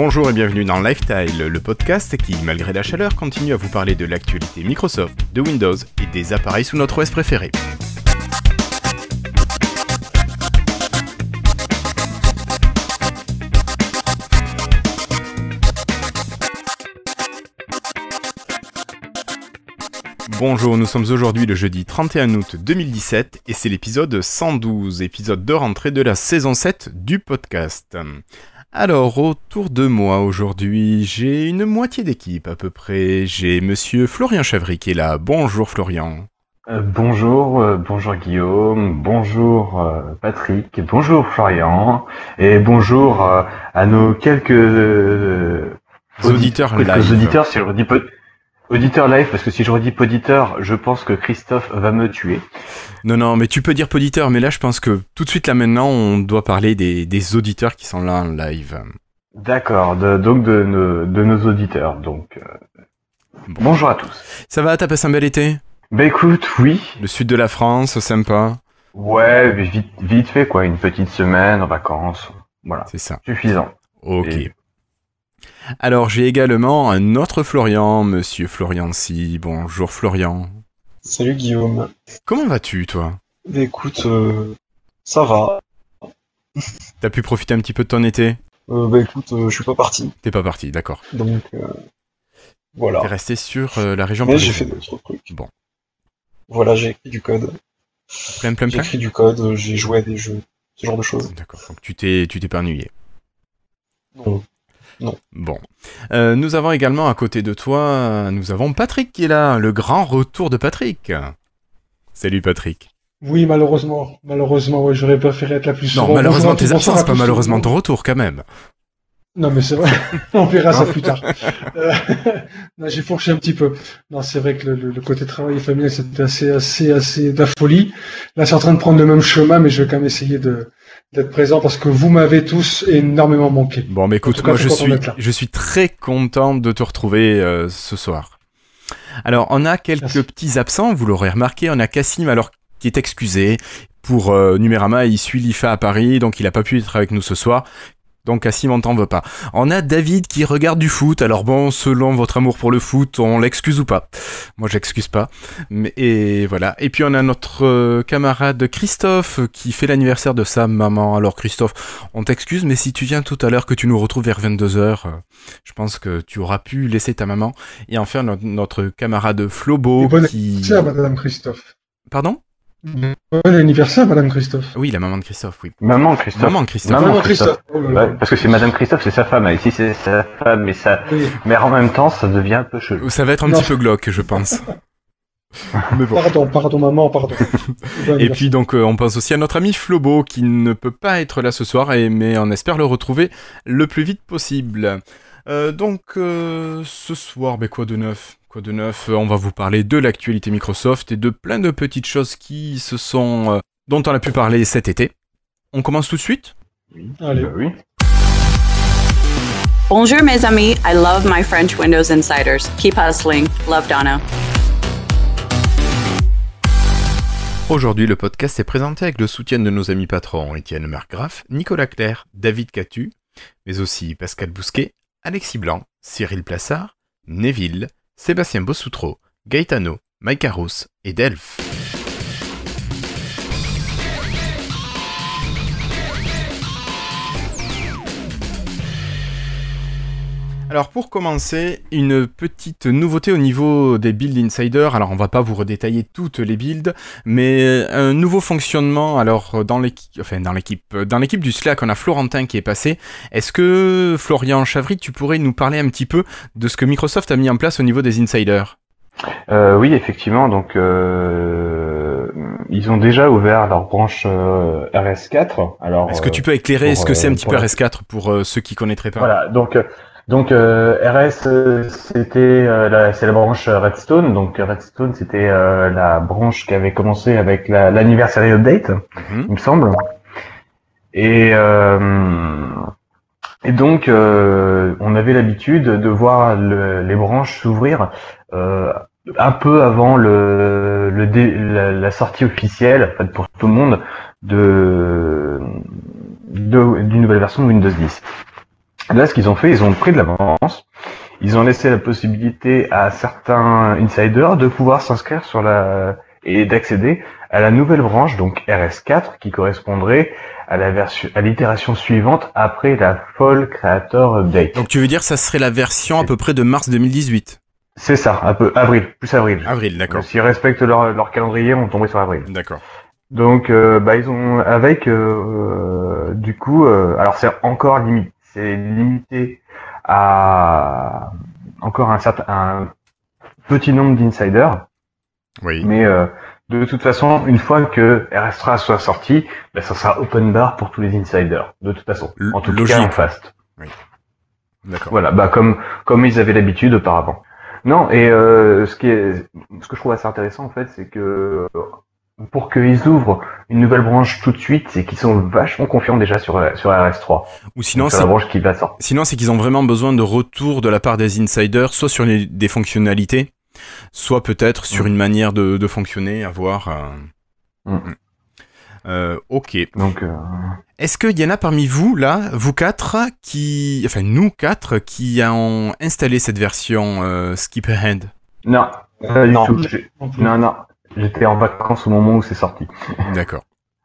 Bonjour et bienvenue dans Lifestyle, le podcast qui, malgré la chaleur, continue à vous parler de l'actualité Microsoft, de Windows et des appareils sous notre OS préféré. Bonjour, nous sommes aujourd'hui le jeudi 31 août 2017 et c'est l'épisode 112, épisode de rentrée de la saison 7 du podcast. Alors, autour de moi aujourd'hui, j'ai une moitié d'équipe à peu près. J'ai monsieur Florian Chavry qui est là. Bonjour Florian. Euh, bonjour, euh, bonjour Guillaume, bonjour euh, Patrick, bonjour Florian, et bonjour à nos quelques auditeurs, quelques auditeurs, Auditeur live, parce que si je redis poditeur, je pense que Christophe va me tuer. Non, non, mais tu peux dire poditeur, mais là, je pense que tout de suite, là, maintenant, on doit parler des, auditeurs qui sont là en live. D'accord, donc de, nos auditeurs. Donc, euh, bonjour à tous. Ça va, t'as passé un bel été? Bah écoute, oui. Le sud de la France, sympa. Ouais, vite, vite fait, quoi, une petite semaine en vacances. Voilà. C'est ça. Suffisant. Ok. Alors j'ai également un autre Florian, monsieur Florian Si. Bonjour Florian. Salut Guillaume. Comment vas-tu toi? Bah, Écoute, euh, ça va. T'as pu profiter un petit peu de ton été? Euh, Bah écoute, euh, je suis pas parti. T'es pas parti, d'accord. Donc voilà. T'es resté sur la région Mais j'ai fait d'autres trucs. Bon. Voilà, j'ai écrit du code. Plein, plein, plein? J'ai écrit du code, j'ai joué à des jeux, ce genre de choses. D'accord, donc tu t'es, tu t'es pas ennuyé Non. Non. Bon. Euh, nous avons également à côté de toi, nous avons Patrick qui est là, le grand retour de Patrick. Salut Patrick. Oui, malheureusement. Malheureusement, ouais, j'aurais préféré être la plus Non, malheureusement tes absences, pas malheureusement ton retour quand même. Non, mais c'est vrai. On verra ça plus tard. Euh, j'ai fourché un petit peu. Non, c'est vrai que le, côté travail et familial, c'était assez, assez, assez de la folie. Là, c'est en train de prendre le même chemin, mais je vais quand même essayer de, d'être présent parce que vous m'avez tous énormément manqué. Bon, mais écoute, moi je suis, je suis très content de te retrouver euh, ce soir. Alors, on a quelques petits absents, vous l'aurez remarqué. On a Cassim, alors qui est excusé pour euh, Numérama. Il suit l'IFA à Paris, donc il n'a pas pu être avec nous ce soir. Donc Cassim, on t'en veut pas. On a David qui regarde du foot. Alors bon, selon votre amour pour le foot, on l'excuse ou pas? Moi, j'excuse pas. Mais et voilà. Et puis on a notre euh, camarade Christophe qui fait l'anniversaire de sa maman. Alors Christophe, on t'excuse, mais si tu viens tout à l'heure que tu nous retrouves vers 22h, euh, je pense que tu auras pu laisser ta maman. Et enfin notre, camarade Flobo qui... Madame Christophe. Pardon? Bon anniversaire, Madame Christophe. Oui, la maman de Christophe, oui. Maman Christophe. Maman Christophe. Maman Christophe. Oh parce que c'est Madame Christophe, c'est sa femme. Et si c'est sa femme, mais ça, mais en même temps, ça devient un peu chelou. Ça va être un petit peu glauque, je pense. mais bon. Pardon, pardon, maman, pardon. et puis donc, euh, on pense aussi à notre ami Flobo qui ne peut pas être là ce soir, et, mais on espère le retrouver le plus vite possible. Euh, donc, euh, ce soir, ben quoi de neuf? Quoi de neuf On va vous parler de l'actualité Microsoft et de plein de petites choses qui se sont euh, dont on a pu parler cet été. On commence tout de suite? Oui. Allez. Bah oui. Bonjour mes amis, I love my French Windows Insiders. Keep hustling. Love Donna. Aujourd'hui, le podcast est présenté avec le soutien de nos amis patrons Étienne Margraff, Nicolas Claire, David Catu, mais aussi Pascal Bousquet, Alexis Blanc, Cyril Plassard, Neville, Sébastien Bossoutreau, Gaetano, Mike Arous et Delph. Alors pour commencer, une petite nouveauté au niveau des build insiders. Alors on va pas vous redétailler toutes les builds, mais un nouveau fonctionnement. Alors dans l'équipe, enfin dans l'équipe, dans l'équipe du Slack, on a Florentin qui est passé. Est-ce que Florian Chavry, tu pourrais nous parler un petit peu de ce que Microsoft a mis en place au niveau des insiders? Euh, oui, effectivement. Donc, euh, ils ont déjà ouvert leur branche euh, RS4. Alors, est-ce que tu peux éclairer ce que c'est un petit peu RS4 pour ceux qui connaîtraient pas? Voilà. Donc, donc euh, RS euh, c'était euh, la, c'est la branche Redstone. Donc Redstone c'était la branche qui avait commencé avec l'anniversary update, mhm. il me semble. Et et donc on avait l'habitude de voir les branches s'ouvrir un peu avant le, le la, sortie officielle, en fait, pour tout le monde, de d'une nouvelle version de Windows 10. Là, ce qu'ils ont fait, ils ont pris de l'avance. Ils ont laissé la possibilité à certains insiders de pouvoir s'inscrire sur la et d'accéder à la nouvelle branche, donc RS4, qui correspondrait à la version, à l'itération suivante après la Fall Creator Update. Donc tu veux dire ça serait la version à peu près de mars 2018 C'est ça, un peu avril, plus avril. Avril, d'accord. S'ils respectent leur, leur calendrier, on tomberait sur avril. D'accord. Donc, euh, bah, ils ont avec euh, du coup, euh, alors c'est encore limité, c'est limité à encore un certain un petit nombre d'insiders. Oui. Mais euh, de toute façon, une fois que RS3 soit sorti, bah, ça sera open bar pour tous les insiders. De toute façon, L- en tout logique. cas en fast. D'accord. Voilà, bah comme comme ils avaient l'habitude auparavant. Non, et euh, ce qui est ce que je trouve assez intéressant en fait, c'est que euh, pour qu'ils ouvrent une nouvelle branche tout de suite, c'est qu'ils sont vachement confiants déjà sur sur RS3. Ou sinon c'est la branche qui va sortir. Sinon, c'est qu'ils ont vraiment besoin de retour de la part des insiders, soit sur les- des fonctionnalités, soit peut-être sur Mm. une manière de, de fonctionner, à voir. euh. Mm. Euh, ok. Donc euh, Est-ce qu'il y en a parmi vous, là, vous quatre, qui... Enfin, nous quatre, qui ont installé cette version euh, Skip Ahead? Non, pas du non. tout. Non, non. J'étais en vacances au moment où c'est sorti. D'accord.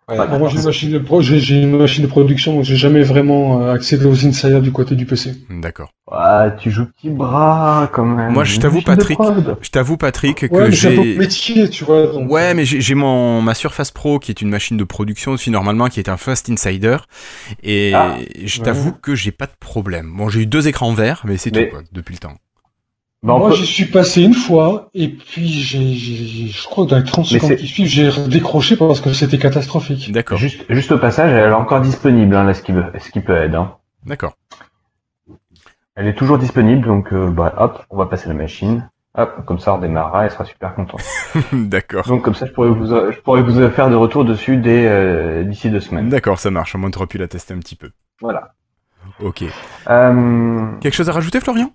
Ouais, Bon, moi, j'ai une, machine de pro- j'ai- j'ai une machine de production, donc j'ai jamais vraiment euh, accédé aux insiders du côté du PC. D'accord. Ah, tu joues petit bras quand même. Moi, je t'avoue, Patrick. Je t'avoue, Patrick, que Ouais, j'ai... métier, tu vois. donc, Ouais, mais j'ai j'ai mon ma Surface Pro qui est une machine de production aussi normalement qui est un Fast Insider et Ah, je ouais. t'avoue que j'ai pas de problème. Bon, j'ai eu deux écrans verts, mais c'est Mais- tout quoi, depuis le temps. Bah, Moi, peut- j'y suis passé une fois, et puis j'ai, je crois que dans les 30 Mais secondes c'est- qui suivent, j'ai décroché parce que c'était catastrophique. D'accord. Juste, juste au passage, elle est encore disponible, hein, la Skip, Skip Ahead. Hein. D'accord. Elle est toujours disponible, donc euh, bah, hop, on va passer la machine. Hop, comme ça on démarrera, elle sera super contente. D'accord. Donc comme ça, je pourrais vous, je pourrais vous faire des retours dessus dès euh, d'ici deux semaines. D'accord, ça marche. Au moins, t'auras pu la tester un petit peu. Voilà. Ok. Euh... Quelque chose à rajouter, Florian?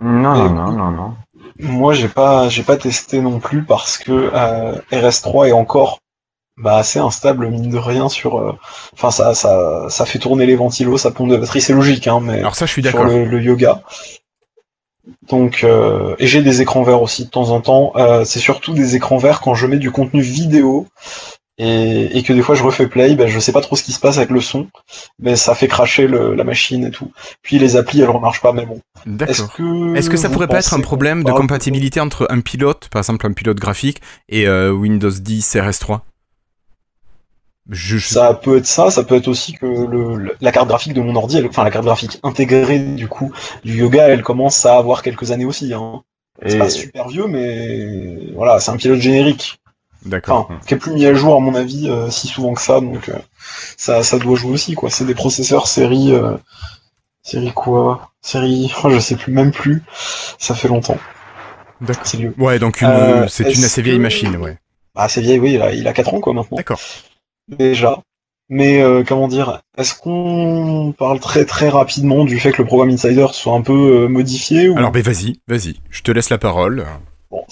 Non, Et- non, non, non, non. Moi, j'ai pas, j'ai pas testé non plus parce que euh, RS3 est encore bah, assez instable mine de rien sur. euh, Enfin, ça, ça, ça fait tourner les ventilos, ça pompe de batterie, c'est logique, hein, mais Alors ça, je suis sur d'accord. le, le yoga. Donc, euh, et j'ai des écrans verts aussi de temps en temps. Euh, c'est surtout des écrans verts quand je mets du contenu vidéo et, et que des fois je refais play. Ben, je sais pas trop ce qui se passe avec le son, mais ça fait cracher le- la machine et tout. Puis les applis, elles remarchent pas, mais bon. Est-ce D'accord. que Est-ce que ça vous pourrait pas être un problème de compatibilité entre un pilote, par exemple un pilote graphique, et euh, Windows 10 RS3 je, je- Ça peut être ça, ça peut être aussi que le- la carte graphique de mon ordi, elle- enfin la carte graphique intégrée du coup du yoga, elle commence à avoir quelques années aussi. Hein. C'est Et pas super vieux, mais voilà, c'est un pilote générique, D'accord. enfin qui est plus mis à jour à mon avis euh, si souvent que ça, donc euh, ça, ça doit jouer aussi quoi. C'est des processeurs série, euh, série quoi, série, oh, je sais plus même plus. Ça fait longtemps, D'accord. c'est vieux. Ouais, donc une, c'est une assez vieille que- machine, ouais. Ah c'est vieille, oui, il a, il a 4 ans quoi maintenant. D'accord. déjà. Mais comment dire, est-ce qu'on parle très très rapidement du fait que le programme Insider soit un peu modifié ou... Alors, ben vas-y, vas-y. Je te laisse la parole. Bon,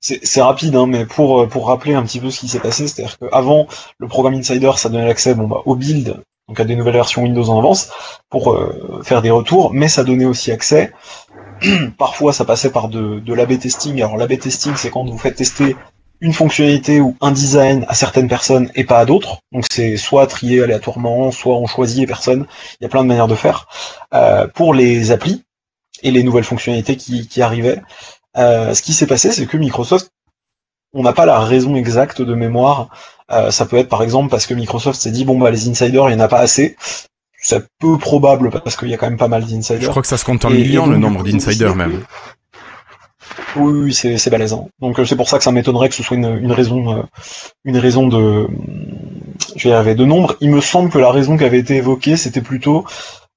c'est rapide, hein, mais pour, euh, pour rappeler un petit peu ce qui s'est passé, c'est-à-dire qu'avant, le programme Insider, ça donnait l'accès bon, bah, au build, donc à des nouvelles versions Windows en avance, pour euh, faire des retours, mais ça donnait aussi accès, parfois ça passait par de, de l'AB testing. Alors l'AB testing, c'est quand vous faites tester une fonctionnalité ou un design à certaines personnes et pas à d'autres. Donc c'est soit trié aléatoirement, soit on choisit les personnes. Il y a plein de manières de faire. Euh, pour les applis et les nouvelles fonctionnalités qui, qui arrivaient, euh, ce qui s'est passé, c'est que Microsoft, on n'a pas la raison exacte de mémoire. Euh, ça peut être par exemple parce que Microsoft s'est dit bon bah les insiders, il n'y en a pas assez. C'est peu probable parce qu'il y a quand même pas mal Je d'insiders. crois que ça se compte en millions, le nombre d'insiders même. Oui, oui, c'est balèzant. Donc euh, c'est pour ça que ça m'étonnerait que ce soit une, une raison, une raison de, je vais y arriver, de nombre. Il me semble que la raison qui avait été évoquée, c'était plutôt,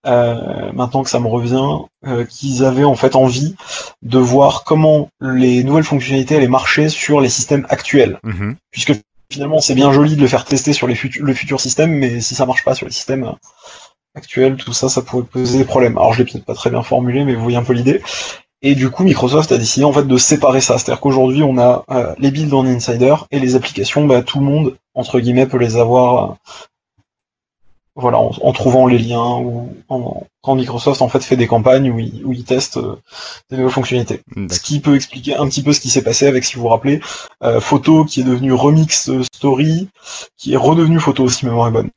euh, maintenant que ça me revient, euh, qu'ils avaient en fait envie de voir comment les nouvelles fonctionnalités allaient marcher sur les systèmes actuels, Mhm. puisque finalement c'est bien joli de le faire tester sur les futu- le futur système, mais si ça marche pas sur les systèmes euh, actuels, tout ça, ça pourrait poser des problèmes. Alors je l'ai peut-être pas très bien formulé, mais vous voyez un peu l'idée. Et du coup, Microsoft a décidé en fait de séparer ça. C'est-à-dire qu'aujourd'hui, on a euh, les builds en Insider et les applications, bah, tout le monde entre guillemets peut les avoir. Euh, voilà, en, trouvant les liens ou en, quand Microsoft en fait fait des campagnes où il, où il teste euh, des nouvelles fonctionnalités. Ce qui peut expliquer un petit peu ce qui s'est passé avec, si vous vous rappelez, euh, Photo qui est devenu Remix Story, qui est redevenu Photo si ma mémoire est bonne.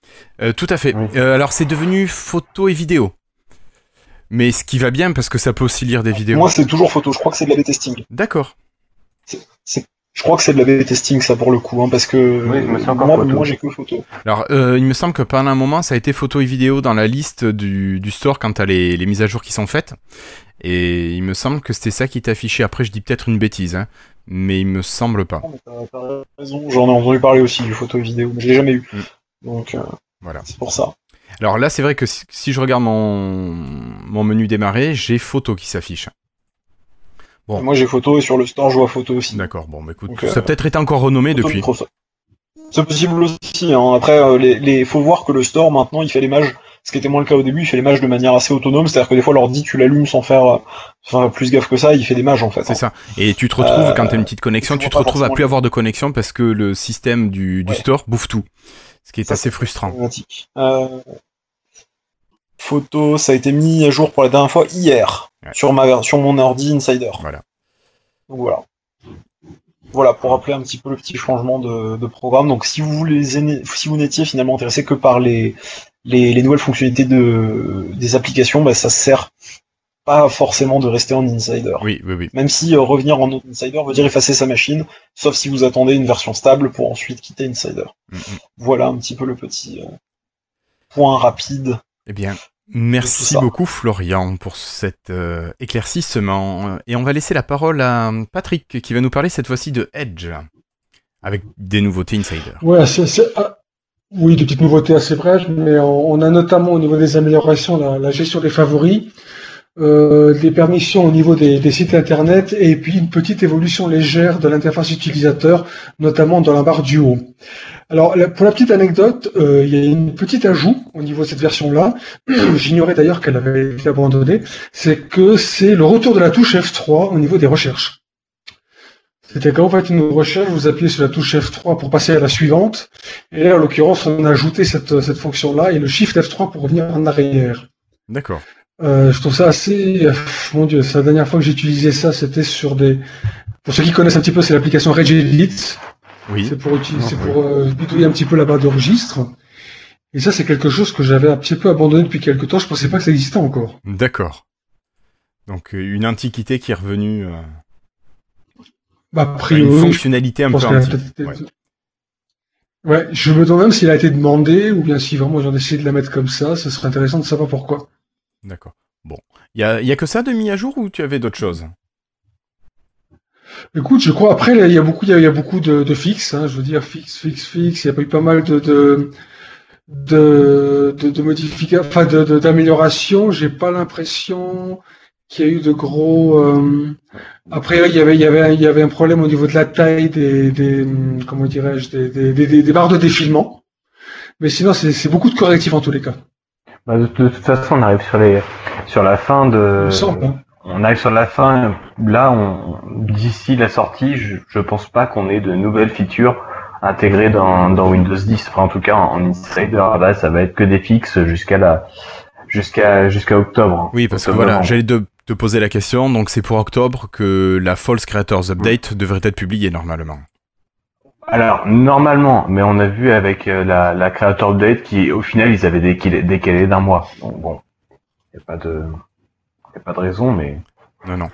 Euh, tout à fait. alors c'est devenu Photo et vidéo. Mais ce qui va bien parce que ça peut aussi lire des vidéos. Moi c'est toujours Photo, je crois que c'est de la testing. D'accord. C'est je crois que c'est de la b testing ça pour le coup, hein, parce que oui, moi, j'ai que photo. Alors euh, il me semble que pendant un moment ça a été photo et vidéo dans la liste du, du store quand t'as les, les mises à jour qui sont faites. Et il me semble que c'était ça qui affiché. Après je dis peut-être une bêtise, hein, mais il me semble pas. T'as raison, j'en ai entendu parler aussi du photo et vidéo, mais je l'ai jamais eu. Mm. Donc euh, voilà. c'est pour ça. Alors là c'est vrai que si, si je regarde mon, mon menu démarrer, j'ai photo qui s'affiche. Moi j'ai photo et sur le store je vois photo aussi. D'accord, bon, bah, écoute, ça a euh, peut-être été encore renommé depuis. C'est possible aussi. Hein. Après, euh, les, les, faut voir que le store maintenant il fait les mages. Ce qui était moins le cas au début, il fait les mages de manière assez autonome. C'est-à-dire que des fois, l'ordi tu l'allumes sans faire enfin, plus gaffe que ça, il fait des mages en fait. C'est hein. ça. Et tu te retrouves quand t'as une petite connexion, tu te retrouves à plus avoir de connexion parce que le système du, du store bouffe tout. Ce qui est assez frustrant. Euh... Photo, ça a été mis à jour pour la dernière fois hier sur, ma, sur mon ordi Insider. Voilà. Donc voilà. Voilà, pour rappeler un petit peu le petit changement de, programme. Donc si vous voulez, si vous n'étiez finalement intéressé que par les, les, nouvelles fonctionnalités de, des applications, bah, ça sert pas forcément de rester en insider. Oui, oui, oui. Même si euh, revenir en insider veut dire effacer sa machine, sauf si vous attendez une version stable pour ensuite quitter insider. Mm, mm. Voilà un petit peu le petit euh, point rapide. Eh bien, Merci beaucoup Florian pour cet euh, éclaircissement. Et on va laisser la parole à Patrick qui va nous parler cette fois-ci de Edge, avec des nouveautés Insider. Ouais, ah, oui, des petites nouveautés assez brèves, mais on, a notamment au niveau des améliorations la, gestion des favoris, euh, des permissions au niveau des, sites internet et puis une petite évolution légère de l'interface utilisateur, notamment dans la barre du haut. Alors, pour la petite anecdote, euh, il y a une petite ajout au niveau de cette version-là. J'ignorais d'ailleurs qu'elle avait été abandonnée. C'est que c'est le retour de la touche F3 au niveau des recherches. C'était quand vous faites une recherche, vous appuyez sur la touche F3 pour passer à la suivante. Et là, en l'occurrence, on a ajouté cette, cette fonction-là et le Shift F3 pour revenir en arrière. D'accord. Euh, je trouve ça assez... Mon Dieu, la dernière fois que j'ai utilisé ça, c'était sur des... Pour ceux qui connaissent un petit peu, c'est l'application Regedit. Oui. C'est pour, c'est pour euh, bidouiller un petit peu la barre de registre. Et ça, c'est quelque chose que j'avais un petit peu abandonné depuis quelque temps. Je pensais pas que ça existait encore. D'accord. Donc euh, une antiquité qui est revenue. Euh... Bah, une fonctionnalité un peu antique. Ouais. je me demande même s'il a été demandé ou bien si vraiment j'en essayé de la mettre comme ça. Ce serait intéressant de savoir pourquoi. D'accord. Bon, il y a, a que ça de mis à jour ou tu avais d'autres choses? Écoute, je crois après il y a beaucoup, y a, beaucoup de, fixes. Hein, je veux dire fixe, fixe, fixe. Il y a eu pas mal de de de, de, de modifications, enfin de d'améliorations. J'ai pas l'impression qu'il y a eu de gros. Euh... Après, il y avait, il y avait, il y avait un problème au niveau de la taille des, comment dirais-je, des, barres de défilement. Mais sinon, c'est beaucoup de correctifs en tous les cas. Bah de, toute façon, on arrive sur les sur la fin de. Hein on arrive sur la fin. Là, on, d'ici la sortie, je, je pense pas qu'on ait de nouvelles features intégrées dans, dans Windows 10. Enfin, en tout cas, en, Insider, là, ça va être que des fixes jusqu'à la, jusqu'à, jusqu'à octobre. Oui, parce que voilà, j'allais te, te poser la question. Donc, c'est pour octobre que la False Creators Update devrait être publiée normalement. Alors normalement, mais on a vu avec euh, la, la Creator Update qui, au final, ils avaient décalé, décalé d'un mois. Donc bon, il n'y a pas de n'y a pas de raison, mais. Non, non.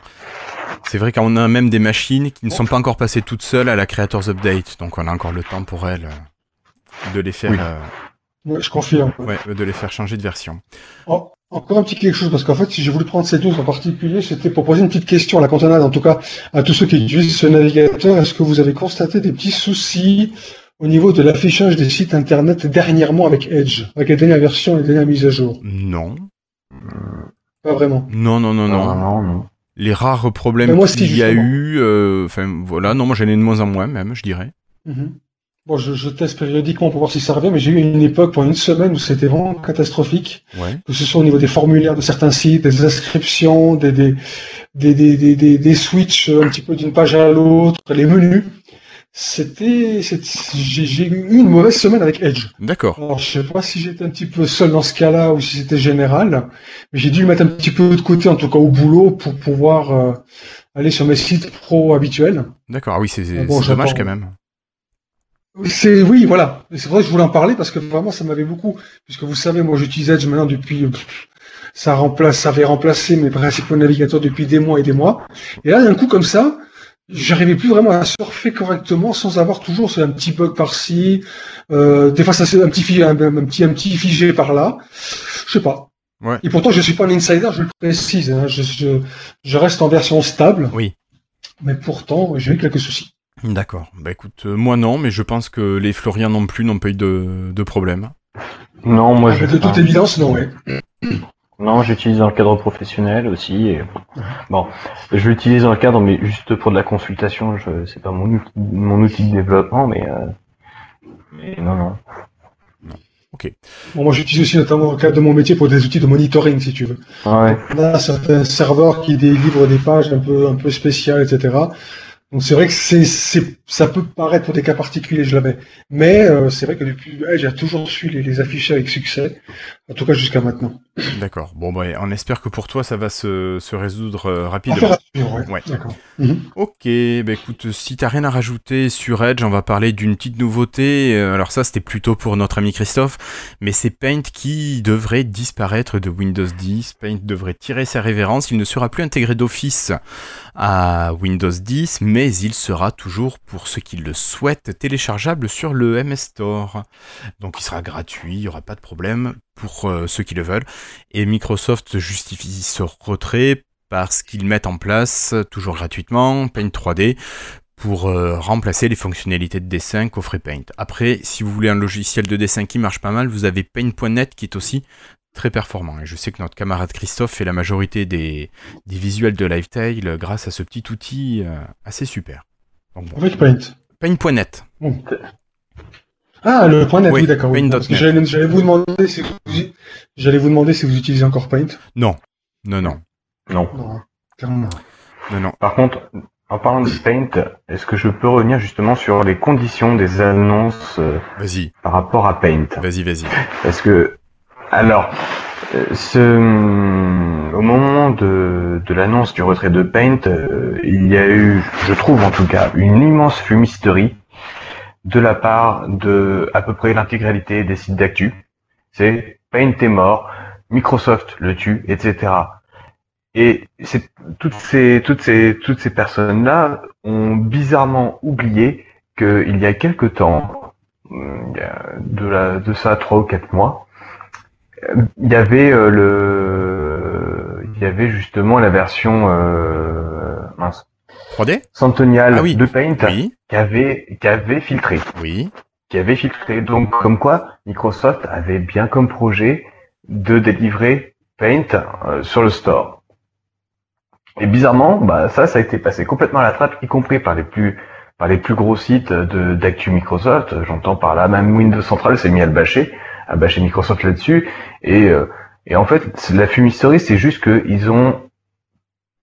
C'est vrai qu'on a même des machines qui ne sont pas encore passées toutes seules à la Creators Update, donc on a encore le temps pour elles euh, de les faire. Oui. Euh, je confirme. Ouais, de les faire changer de version. Oh, encore un petit quelque chose, parce qu'en fait, si j'ai voulu prendre cette news en particulier, c'était pour poser une petite question à la cantonade, en tout cas à tous ceux qui utilisent ce navigateur. Est-ce que vous avez constaté des petits soucis au niveau de l'affichage des sites internet dernièrement avec Edge, avec les dernières versions et les dernières mises à jour? Non. Pas vraiment. Non, non, non, non. Les rares problèmes qu'il y a eu, euh, enfin voilà, non, moi j'en ai de moins en moins même, je dirais. Mhm. Bon, je, teste périodiquement pour voir si ça revient, mais j'ai eu une époque pendant une semaine où c'était vraiment catastrophique. Que ce soit au niveau des formulaires de certains sites, des inscriptions, des, des, des, des, des, des switches un petit peu d'une page à l'autre, les menus. c'était, j'ai eu une mauvaise semaine avec Edge. D'accord. Alors je sais pas si j'étais un petit peu seul dans ce cas-là ou si c'était général, mais j'ai dû mettre un petit peu de côté, en tout cas au boulot, pour pouvoir euh, aller sur mes sites pro habituels. D'accord. Ah oui, c'est dommage quand même. C'est oui, voilà. C'est vrai que je voulais en parler parce que vraiment ça m'avait beaucoup, puisque vous savez, moi j'utilise Edge maintenant depuis ça remplace, ça avait remplacé mes principaux navigateurs depuis des mois et des mois. Et là, d'un coup comme ça, j'arrivais plus vraiment à surfer correctement sans avoir toujours un petit bug par-ci. Euh, des fois, ça c'est un petit, un, un, petit, un petit figé par là. Je sais pas. Ouais. Et pourtant, je suis pas un insider, je le précise. Hein. Je, je, je, reste en version stable. Oui. Mais pourtant, j'ai eu quelques soucis. D'accord. Bah écoute, euh, moi non, mais je pense que les Floriens non plus n'ont pas eu de, de problème. Non, moi ah, je. De toute évidence, non, ouais. Non, j'utilise dans le cadre professionnel aussi. Et... Bon, je l'utilise dans le cadre, mais juste pour de la consultation. Je... C'est pas mon outil, mon outil de développement, mais, euh... mais non, non. Ok. Bon, moi, j'utilise aussi notamment dans le cadre de mon métier pour des outils de monitoring, si tu veux. Ah ouais. Là, certains serveurs qui délivrent des pages un peu, un peu spéciales, etc. Donc c'est vrai que c'est, ça peut paraître pour des cas particuliers, je l'avais. Mais euh, c'est vrai que depuis, j'ai toujours su les, les, afficher avec succès, en tout cas jusqu'à maintenant. D'accord. Bon, bah, on espère que pour toi, ça va se, se résoudre euh, rapidement. ouais. ouais. D'accord. Mhm. Ok, bah écoute, si t'as rien à rajouter sur Edge, on va parler d'une petite nouveauté. Euh, alors ça, c'était plutôt pour notre ami Christophe, mais c'est Paint qui devrait disparaître de Windows 10. Paint devrait tirer sa révérence. Il ne sera plus intégré d'office à Windows 10, mais il sera toujours, pour ceux qui le souhaitent, téléchargeable sur le MS Store. Donc il sera gratuit, il n'y aura pas de problème pour euh, ceux qui le veulent. Et Microsoft justifie ce retrait parce qu'ils mettent en place, toujours gratuitement, Paint 3D pour euh, remplacer les fonctionnalités de dessin qu'offrait Paint. Après, si vous voulez un logiciel de dessin qui marche pas mal, vous avez Paint.net qui est aussi très performant. Et je sais que notre camarade Christophe fait la majorité des, des visuels de Lifetail grâce à ce petit outil euh, assez super. Donc, bon. Avec Paint. Paint.net. Bon. Ah, le point net, oui, d'accord. Oui. J'allais vous demander si vous, j'allais vous demander si vous utilisez encore Paint. Non, non, non, non. Non, non, non. Par contre, en parlant de Paint, est-ce que je peux revenir justement sur les conditions des annonces euh, par rapport à Paint? Vas-y, vas-y. Parce que alors, euh, ce, au moment de, de l'annonce du retrait de Paint, euh, il y a eu, je trouve en tout cas, une immense fumisterie de la part de à peu près l'intégralité des sites d'actu. C'est Paint est mort, Microsoft le tue, etc. Et c'est toutes ces toutes ces toutes ces personnes-là ont bizarrement oublié qu'il y a quelque temps, de la de ça trois ou quatre mois, il y avait euh, le, il y avait justement la version euh, mince. 3D Centennial ah de Paint qui avait qui avait filtré. Oui. Qui avait filtré. Donc comme quoi Microsoft avait bien comme projet de délivrer Paint euh, sur le store. Et bizarrement, bah ça, ça a été passé complètement à la trappe, y compris par les plus par les plus gros sites de d'actu Microsoft. J'entends par là même Windows Central s'est mis à le bâcher à bâcher Microsoft là-dessus. Et, euh, et en fait, la fumisterie, c'est juste qu'ils ont,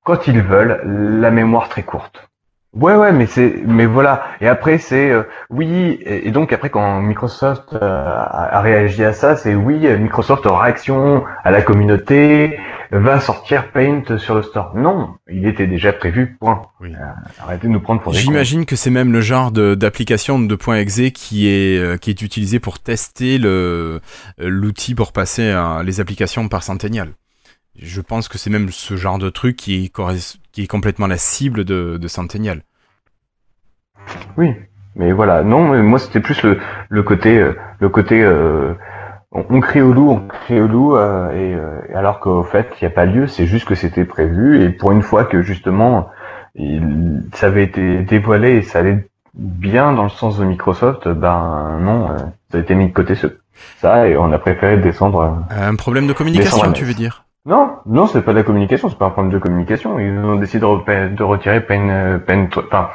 quand ils veulent, la mémoire très courte. Ouais, ouais, mais c'est, mais voilà. Et après, c'est euh, oui. Et, donc après, quand Microsoft euh, a, réagi à ça, c'est oui, Microsoft en réaction à la communauté va sortir Paint sur le store. Non, il était déjà prévu. Point. Oui. Euh, arrêtez de nous prendre pour des. J'imagine que c'est même le genre d'application de, point .exe qui est qui est utilisé pour tester le l'outil pour passer à les applications par Centennial. Je pense que c'est même ce genre de truc qui est, qui est complètement la cible de, de Centennial. Oui, mais voilà, non, moi c'était plus le, le côté, euh, le côté, euh, on, crie au loup, on crie au loup, euh, et, alors qu'au fait il n'y a pas lieu, c'est juste que c'était prévu, et pour une fois que justement il, ça avait été dévoilé et ça allait bien dans le sens de Microsoft, ben non, ça a été mis de côté ce, ça, et on a préféré descendre. Un problème de communication, tu veux dire? Non, non, c'est pas de la communication, c'est pas un problème de communication. Ils ont décidé de, de retirer peine, peine, enfin,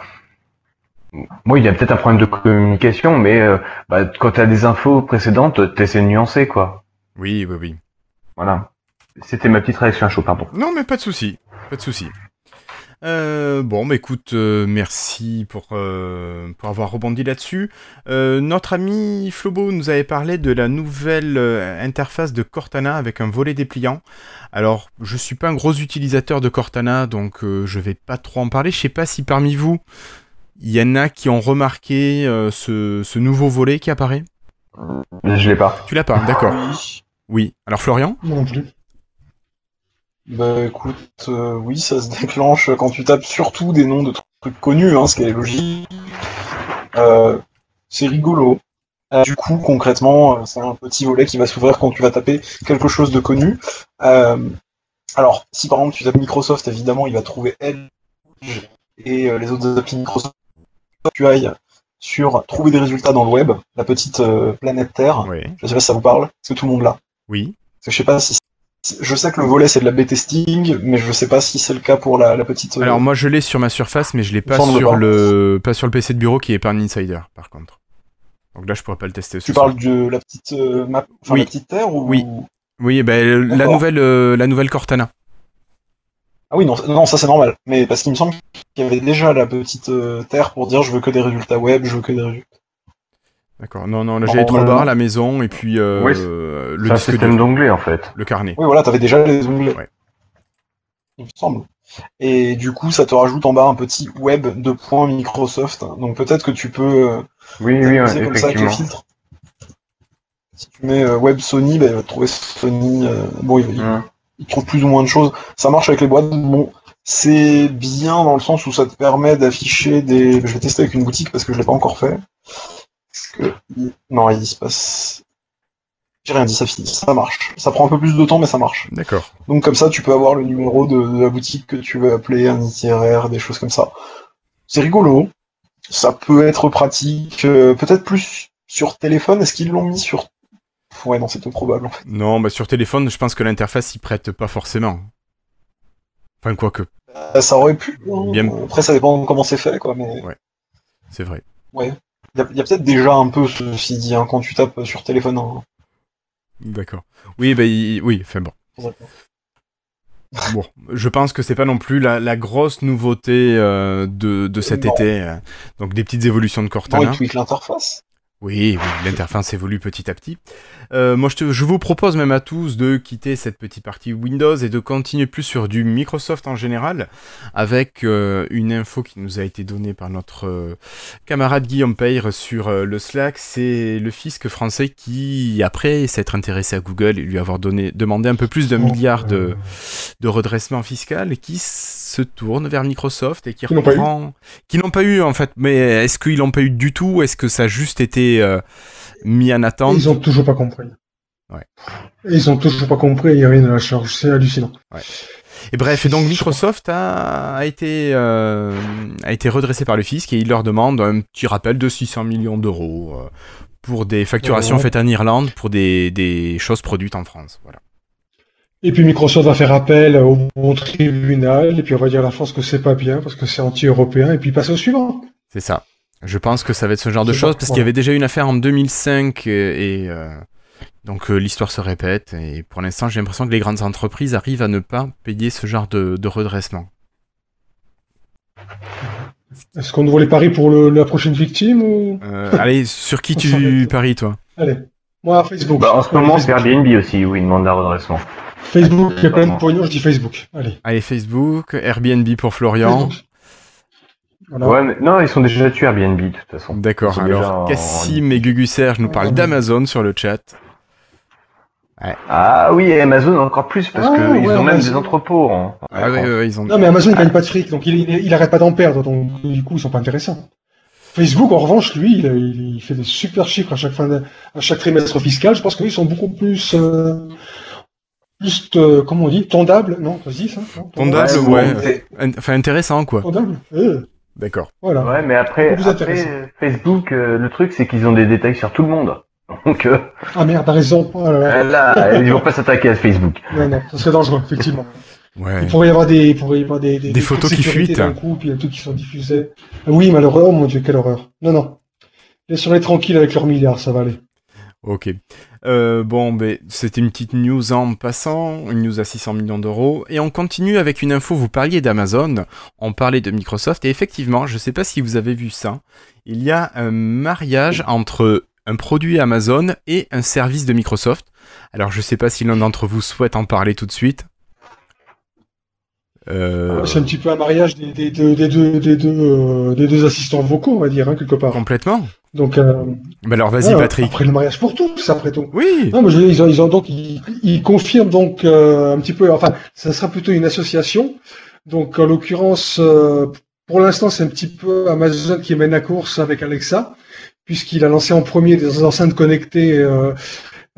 moi, il y a peut-être un problème de communication, mais euh, bah, quand tu as des infos précédentes, tu essaies de nuancer, quoi. Oui, oui, oui. Voilà. C'était ma petite réaction à chaud, pardon. Non, mais pas de souci, pas de souci. Euh, bon, bah écoute, euh, merci pour, euh, pour avoir rebondi là-dessus. notre ami Flobo nous avait parlé de la nouvelle interface de Cortana avec un volet dépliant. Alors, je suis pas un gros utilisateur de Cortana, donc je vais pas trop en parler. Je sais pas si parmi vous, il y en a qui ont remarqué ce, ce, nouveau volet qui apparaît. Je l'ai pas. Tu l'as pas, d'accord. Oui. Alors Florian? Non plus. Bah écoute, euh, oui, ça se déclenche quand tu tapes surtout des noms de trucs connus, hein, ce qui est logique. Euh, c'est rigolo. Euh, du coup, concrètement, c'est un petit volet qui va s'ouvrir quand tu vas taper quelque chose de connu. alors, si par exemple tu tapes Microsoft, évidemment, il va trouver Edge et les autres applis Microsoft. Tu ailles sur trouver des résultats dans le web, la petite planète Terre. Oui. Je sais pas si ça vous parle, est-ce que tout le monde l'a? Oui. je sais pas si je sais que le volet c'est de la B-testing, mais je sais pas si c'est le cas pour la, petite. Alors moi je l'ai sur ma surface, mais je l'ai pas sur le pas sur le PC de bureau qui est pas un insider par contre. Donc là je pourrais pas le tester. Tu parles de la petite euh, map, enfin la petite terre ou? Oui. Oui, ben la nouvelle euh, la nouvelle Cortana. Ah oui non non ça c'est normal, mais parce qu'il me semble qu'il y avait déjà la petite euh, terre pour dire je veux que des résultats web, je veux que des résultats. D'accord. Non, non, j'ai trois barres, la maison, et puis euh, le système d'onglets, en fait. Le carnet. Oui, voilà, t'avais déjà les onglets. Ouais. Il me semble. Et du coup, ça te rajoute en bas un petit web de points Microsoft. Donc peut-être que tu peux. Euh, oui, oui, ouais, comme ça avec les filtres. Si tu mets euh, web Sony, bah, il va trouver Sony. bon, il, il, trouve plus ou moins de choses. Ça marche avec les boîtes. Bon, c'est bien dans le sens où ça te permet d'afficher des. Je vais tester avec une boutique parce que je l'ai pas encore fait que... Non, il se passe... J'ai rien dit, ça finit. Ça marche. Ça prend un peu plus de temps, mais ça marche. D'accord. Donc comme ça, tu peux avoir le numéro de, la boutique que tu veux appeler, un itinéraire, des choses comme ça. C'est rigolo. Ça peut être pratique. Euh, peut-être plus sur téléphone. Est-ce qu'ils l'ont mis sur... Ouais, non, c'est peu probable. En fait. Non, bah sur téléphone, je pense que l'interface y prête pas forcément. Enfin, quoi que. Euh, ça aurait pu. Hein. Après, ça dépend de comment c'est fait, quoi. Mais... Ouais. C'est vrai. Ouais. Il y a, peut-être déjà un peu ceci dit hein, quand tu tapes sur téléphone. Hein. D'accord. Oui, bah, oui, enfin bon. Bon, je pense que c'est pas non plus la, grosse nouveauté euh, de, de, cet été. Euh. donc des petites évolutions de Cortana. Bon, il l'interface. Oui, l'interface évolue petit à petit. Euh, moi, je, je, vous propose même à tous de quitter cette petite partie Windows et de continuer plus sur du Microsoft en général, avec euh, une info qui nous a été donnée par notre euh, camarade Guillaume Peyre sur le Slack. C'est le fisc français qui, après s'être intéressé à Google et lui avoir donné, demandé un peu plus d'un milliard de, de redressement fiscal, qui se tourne vers Microsoft et qui reprend... Qui n'ont pas eu en fait, mais est-ce qu'ils l'ont pas eu du tout Est-ce que ça a juste été euh, mis en attente? Ils ont toujours pas compris. Ouais. Ils ont toujours pas compris, il n'y a rien de la charge, c'est hallucinant. Et bref, et donc Microsoft a, a été, euh, a été redressé par le fisc et il leur demande un petit rappel de 600 millions d'euros euh, pour des facturations faites en Irlande pour des, des choses produites en France. Voilà. Et puis Microsoft va faire appel au bon tribunal, et puis on va dire à la France que c'est pas bien parce que c'est anti-européen, et puis passer au suivant. C'est ça. Je pense que ça va être ce genre de choses parce qu'il y avait déjà une affaire en 2005 et, euh, donc euh, l'histoire se répète. Et pour l'instant, j'ai l'impression que les grandes entreprises arrivent à ne pas payer ce genre de, redressement. Est-ce qu'on ouvre les paris pour la prochaine victime ou... Euh, allez, sur qui tu paries toi? Allez, moi Facebook. Bah, en ce moment, c'est Airbnb aussi où ils demandent un redressement. Facebook, il y a plein de pognon, je dis Facebook. Allez. Allez, Facebook, Airbnb pour Florian. Ouais, mais non, ils sont déjà tués Airbnb de toute façon. D'accord, alors Cassim et Gugu Serge nous parlent d'Amazon sur le chat. Ah oui, Amazon encore plus parce qu'ils ah, ont même des entrepôts. Ah oui, ils ont... Non, mais Amazon ne gagne pas de fric, donc il, il, arrête pas d'en perdre, donc du coup ils sont pas intéressants. Facebook, en revanche, lui, il, fait des super chiffres à chaque fin à chaque trimestre fiscal. Je pense qu'ils sont beaucoup plus euh, plus, euh, comment on dit, tondable, non, vas-y ça. tondable, ouais. Enfin, intéressant, quoi. Tondable. D'accord. Voilà. Ouais, mais après, Facebook, euh, le truc, c'est qu'ils ont des détails sur tout le monde. Donc, euh, Ah merde, t'as raison. Oh là, ils vont pas s'attaquer à Facebook. Non, non, ça serait dangereux, effectivement. Ouais. Il pourrait y avoir des, il pourrait y avoir des, des, des photos qui fuitent. D'un coup, puis il y a tout qui sont. Ah oui, malheureux, oh mon dieu, quelle horreur. Non, non. Laissez-les tranquilles avec leurs milliards, ça va aller. Ok. Euh, bon, ben, c'était une petite news en passant, une news à 600 millions d'euros. Et on continue avec une info, vous parliez d'Amazon, on parlait de Microsoft, et effectivement, je ne sais pas si vous avez vu ça, il y a un mariage entre un produit Amazon et un service de Microsoft. Alors je ne sais pas si l'un d'entre vous souhaite en parler tout de suite. Euh... C'est un petit peu un mariage des, des, des, des deux, des, deux, euh, des deux assistants vocaux, on va dire, hein, quelque part. Complètement. Donc, euh... Mais alors vas-y, Patrick. Après le mariage pour tous, après tout. Oui. Non, mais je, ils ont, ils ont donc, ils, ils confirment donc euh, un petit peu. Enfin, ça sera plutôt une association. Donc, en l'occurrence, euh, pour l'instant, c'est un petit peu Amazon qui mène la course avec Alexa, puisqu'il a lancé en premier des enceintes connectées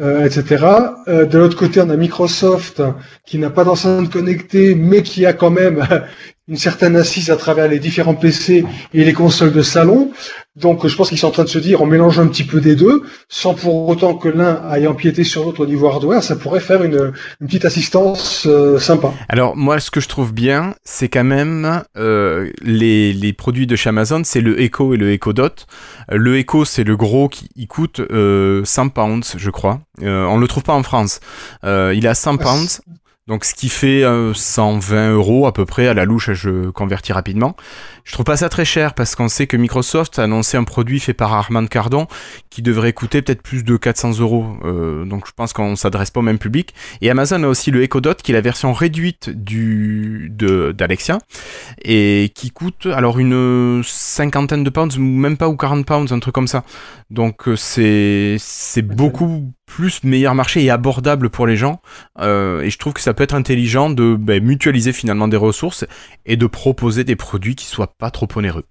euh, etc. Euh, de l'autre côté, on a Microsoft qui n'a pas d'enceinte connectée, mais qui a quand même une certaine assise à travers les différents PC et les consoles de salon. Donc je pense qu'ils sont en train de se dire, on mélange un petit peu des deux, sans pour autant que l'un aille empiéter sur l'autre au niveau hardware, ça pourrait faire une, une petite assistance euh, sympa. Alors moi, ce que je trouve bien, c'est quand même euh, les, les, produits de chez Amazon, c'est le Echo et le Echo Dot. Le Echo, c'est le gros qui il coûte euh, 100 pounds, je crois. Euh, on le trouve pas en France. Euh, il à 100 pounds. Donc ce qui fait 120 euh, euros à peu près à la louche, je convertis rapidement. Je trouve pas ça très cher parce qu'on sait que Microsoft a annoncé un produit fait par Armand Cardon qui devrait coûter peut-être plus de 400 euros. Euh, donc je pense qu'on s'adresse pas au même public. Et Amazon a aussi le Echo Dot qui est la version réduite du d'Alexia et qui coûte alors une cinquantaine de pounds ou même pas ou 40 pounds un truc comme ça. Donc euh, c'est c'est beaucoup plus meilleur marché et abordable pour les gens. Euh, et je trouve que ça peut être intelligent de ben, mutualiser finalement des ressources et de proposer des produits qui soient pas trop onéreux.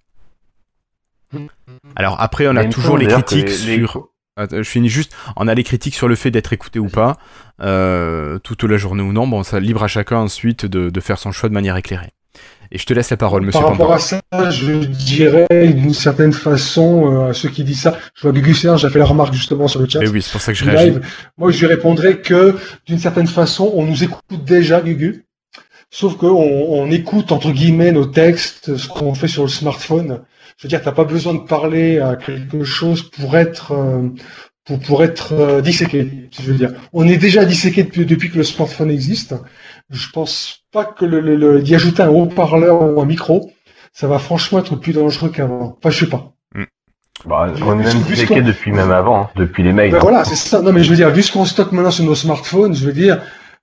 Alors après, on a toujours les critiques sur. je finis juste. On a les critiques sur le fait d'être écouté ou pas, euh, toute la journée ou non. Bon, ça libre à chacun ensuite de, de, faire son choix de manière éclairée. Et je te laisse la parole, monsieur. Par rapport à ça, je dirais d'une certaine façon, euh, à ceux qui disent ça, je vois Gugu Serge a fait la remarque justement sur le chat. Et oui, c'est pour ça que je réagis. Moi, je lui répondrais que d'une certaine façon, on nous écoute déjà, Gugu. Sauf qu'on on écoute entre guillemets nos textes, ce qu'on fait sur le smartphone. Je veux dire, t'as pas besoin de parler à quelque chose pour être euh, pour, pour être euh, disséqué. Je veux dire, on est déjà disséqué depuis, depuis que le smartphone existe. Je pense pas que le, le, le d'y ajouter un haut-parleur ou un micro, ça va franchement être plus dangereux qu'avant. Enfin, je sais pas. Mm. Bah, on est même disséqué depuis même avant, hein, depuis les mails. Ben voilà, c'est ça. Non, mais je veux dire, vu ce qu'on stocke maintenant sur nos smartphones, je veux dire,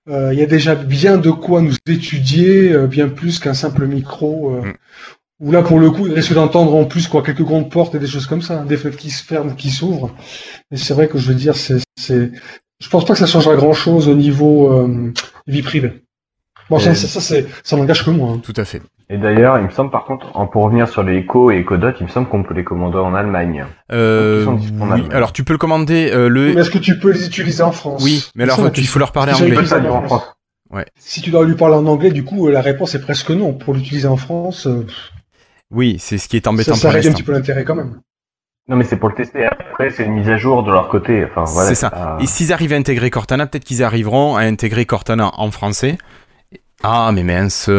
euh, il y a déjà bien de quoi nous étudier, euh, bien plus qu'un simple micro. Euh, mm. Où là, pour le coup, il risque d'entendre en plus quoi quelques grandes portes et des choses comme ça, hein, des fenêtres qui se ferment, qui s'ouvrent. Mais c'est vrai que je veux dire, c'est, c'est, je pense pas que ça changera grand chose au niveau vie privée. Bon, ça, ça, c'est, ça n'engage que moi. Hein. Tout à fait. Et d'ailleurs, il me semble par contre, pour revenir sur les Echo et Echo Dot, il me semble qu'on peut les commander en Allemagne. Euh, oui. Alors tu peux le commander euh, le. Mais est-ce que tu peux les utiliser en France? Oui, mais alors il faut leur parler anglais. En France. Ouais. Si tu dois lui parler en anglais, du coup, la réponse est presque non. Pour l'utiliser en France. Euh... Oui, c'est ce qui est embêtant ça, ça un petit peu l'intérêt quand même. Non, mais c'est pour le tester. Après, c'est une mise à jour de leur côté. Enfin, voilà. C'est ça. Et s'ils arrivent à intégrer Cortana, peut-être qu'ils arriveront à intégrer Cortana en français. Ah, mais mince,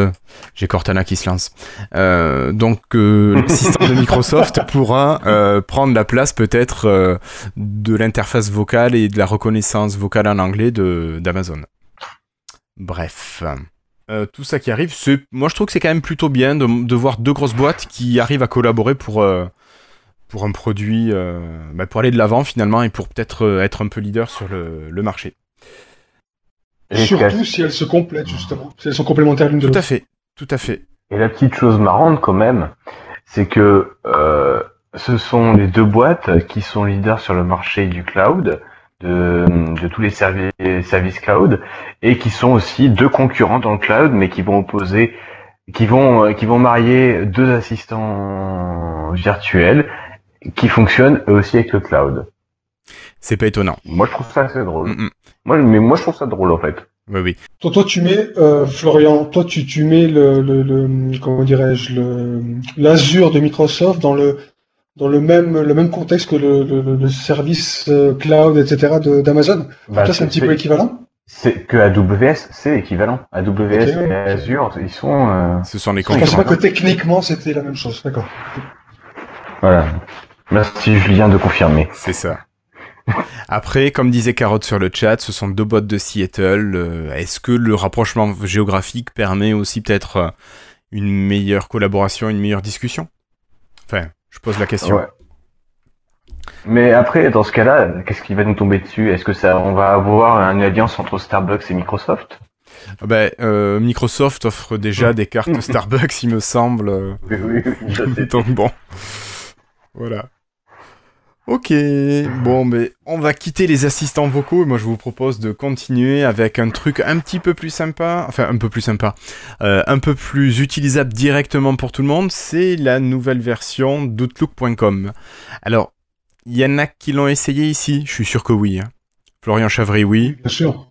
j'ai Cortana qui se lance. Euh, donc, euh, le système de Microsoft pourra euh, prendre la place peut-être euh, de l'interface vocale et de la reconnaissance vocale en anglais de d'Amazon. Bref. Euh, tout ça qui arrive, moi je trouve que c'est quand même plutôt bien de, de, voir deux grosses boîtes qui arrivent à collaborer pour, euh, pour un produit, euh, bah pour aller de l'avant finalement et pour peut-être être un peu leader sur le, le marché. Et Surtout si elles se complètent justement, si elles sont complémentaires l'une de l'autre. Tout à fait, tout à fait. Et la petite chose marrante quand même, c'est que ce sont les deux boîtes qui sont leaders sur le marché du cloud de, de tous les services, services cloud et qui sont aussi deux concurrents dans le cloud, mais qui vont opposer, qui vont, qui vont marier deux assistants virtuels qui fonctionnent eux aussi avec le cloud. C'est pas étonnant. Moi, je trouve ça assez drôle. Mm -mm. Moi, mais moi, je trouve ça drôle en fait. Oui, oui. Toi, toi tu mets euh, Florian, toi, tu, tu mets le, le, le comment dirais-je, le l'Azure de Microsoft dans le dans le même le même contexte que le, le, le service euh, cloud etc d'Amazon. Bah, ça c'est un petit peu équivalent. C'est que AWS c'est équivalent. AWS okay, et. Azure ils sont. Euh, Ce sont les concurrents. Je pensais pas que techniquement c'était la même chose. D'accord. Voilà. Merci Julien de confirmer. C'est ça. Après, comme disait Carotte sur le chat, ce sont deux bots de Seattle. Euh, est-ce que le rapprochement géographique permet aussi peut-être euh, une meilleure collaboration, une meilleure discussion? Enfin, je pose la question. Mais après, dans ce cas-là, qu'est-ce qui va nous tomber dessus? Est-ce que ça, on va avoir une alliance entre Starbucks et Microsoft? Ah ben, euh, Microsoft offre déjà des cartes Starbucks, il me semble. Oui, oui, oui Donc bon, voilà. Ok, bon, mais on va quitter les assistants vocaux. Moi, je vous propose de continuer avec un truc un petit peu plus sympa, enfin un peu plus sympa, euh, un peu plus utilisable directement pour tout le monde. C'est la nouvelle version d'Outlook.com. Alors, il y en a qui l'ont essayé ici? Je suis sûr que oui. Hein. Florian Chavry, oui. Bien sûr.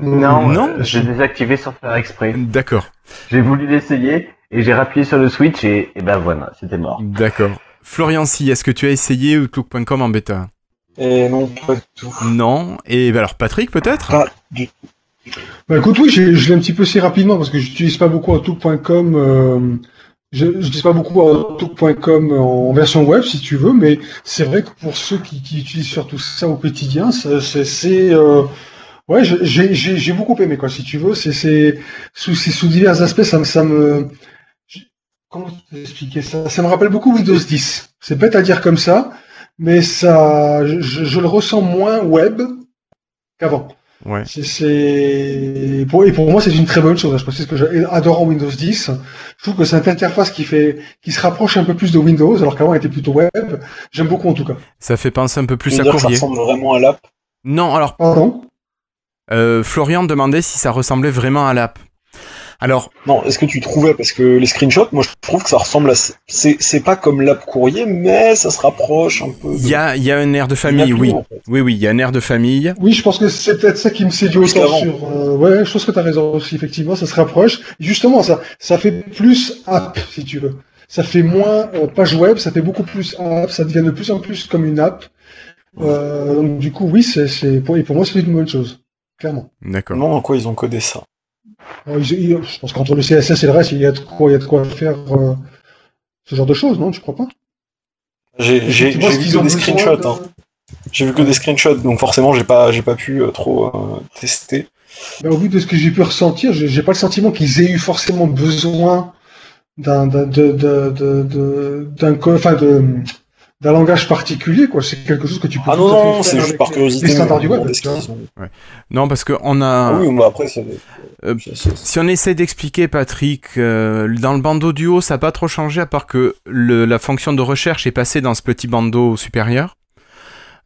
Non, non? J'ai désactivé sans faire exprès. D'accord. J'ai voulu l'essayer et j'ai rappuyé sur le switch et, et ben voilà, c'était mort. D'accord. Florian, si, est-ce que tu as essayé Outlook.com en bêta? Et non, pas du tout. Non. Et bah alors Patrick, peut-être? Du Bah écoute, oui, je l'ai un petit peu si rapidement parce que j'utilise pas beaucoup Outlook.com. Euh, je n'utilise pas beaucoup Outlook.com en version web, si tu veux, mais c'est vrai que pour ceux qui, qui, utilisent surtout ça au quotidien, c'est... Euh, ouais, j'ai beaucoup aimé, quoi, si tu veux. C'est sous, sous divers aspects, ça, ça me comment expliquer ça? Ça me rappelle beaucoup Windows 10. C'est bête à dire comme ça, mais ça, je, le ressens moins web qu'avant. Ouais. C'est pour, et pour moi c'est une très bonne chose. Je ce que j'adore Windows 10. Je trouve que c'est une interface qui fait, qui se rapproche un peu plus de Windows, alors qu'avant elle était plutôt web. J'aime beaucoup en tout cas. Ça fait penser un peu plus à courrier. Ça ressemble vraiment à l'app? Non, alors. Pardon? Euh, Florian demandait si ça ressemblait vraiment à l'app. Alors. Non, est-ce que tu trouvais parce que les screenshots, moi je trouve que ça ressemble à. C'est pas comme l'app courrier, mais ça se rapproche un peu. Il y a, y a un air de famille, oui. Oui, oui, il y a un air de famille. Oui, je pense que c'est peut-être ça qui me séduit autant sur. Euh, ouais, je pense que t'as raison aussi, effectivement, ça se rapproche. justement, ça, ça fait plus app, si tu veux. Ça fait moins euh, page web, ça fait beaucoup plus app, ça devient de plus en plus comme une app. Euh, donc du coup, oui, c'est pour, pour moi, c'est une bonne chose, clairement. D'accord. Non, en quoi ils ont codé ça? Je pense qu'entre le CSS et le reste, il y a de quoi, il y a de quoi faire euh, ce genre de choses, non Tu crois pas? J'ai vu que des screenshots. Hein. J'ai vu que des screenshots, donc forcément, j'ai pas, j'ai pas pu euh, trop euh, tester. Ben, au vu de ce que j'ai pu ressentir, j'ai pas le sentiment qu'ils aient eu forcément besoin d'un d'un de, de, de, d'un langage particulier, quoi. C'est quelque chose que tu peux. Ah non, non, c'est juste par curiosité. Les standards du web. Ouais. Non, parce que on a. Ah oui, mais après, euh, si on essaie d'expliquer, Patrick, euh, dans le bandeau du haut, ça n'a pas trop changé à part que le, la fonction de recherche est passée dans ce petit bandeau supérieur.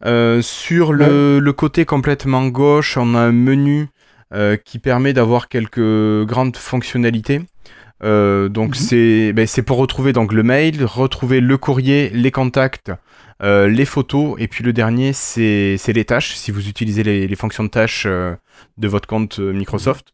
Euh, sur le, le, côté complètement gauche, on a un menu euh, qui permet d'avoir quelques grandes fonctionnalités. Euh, donc mhm. c'est ben, c'est pour retrouver donc le mail, retrouver le courrier, les contacts, euh, les photos et puis le dernier c'est les tâches si vous utilisez les, les fonctions de tâches euh, de votre compte Microsoft.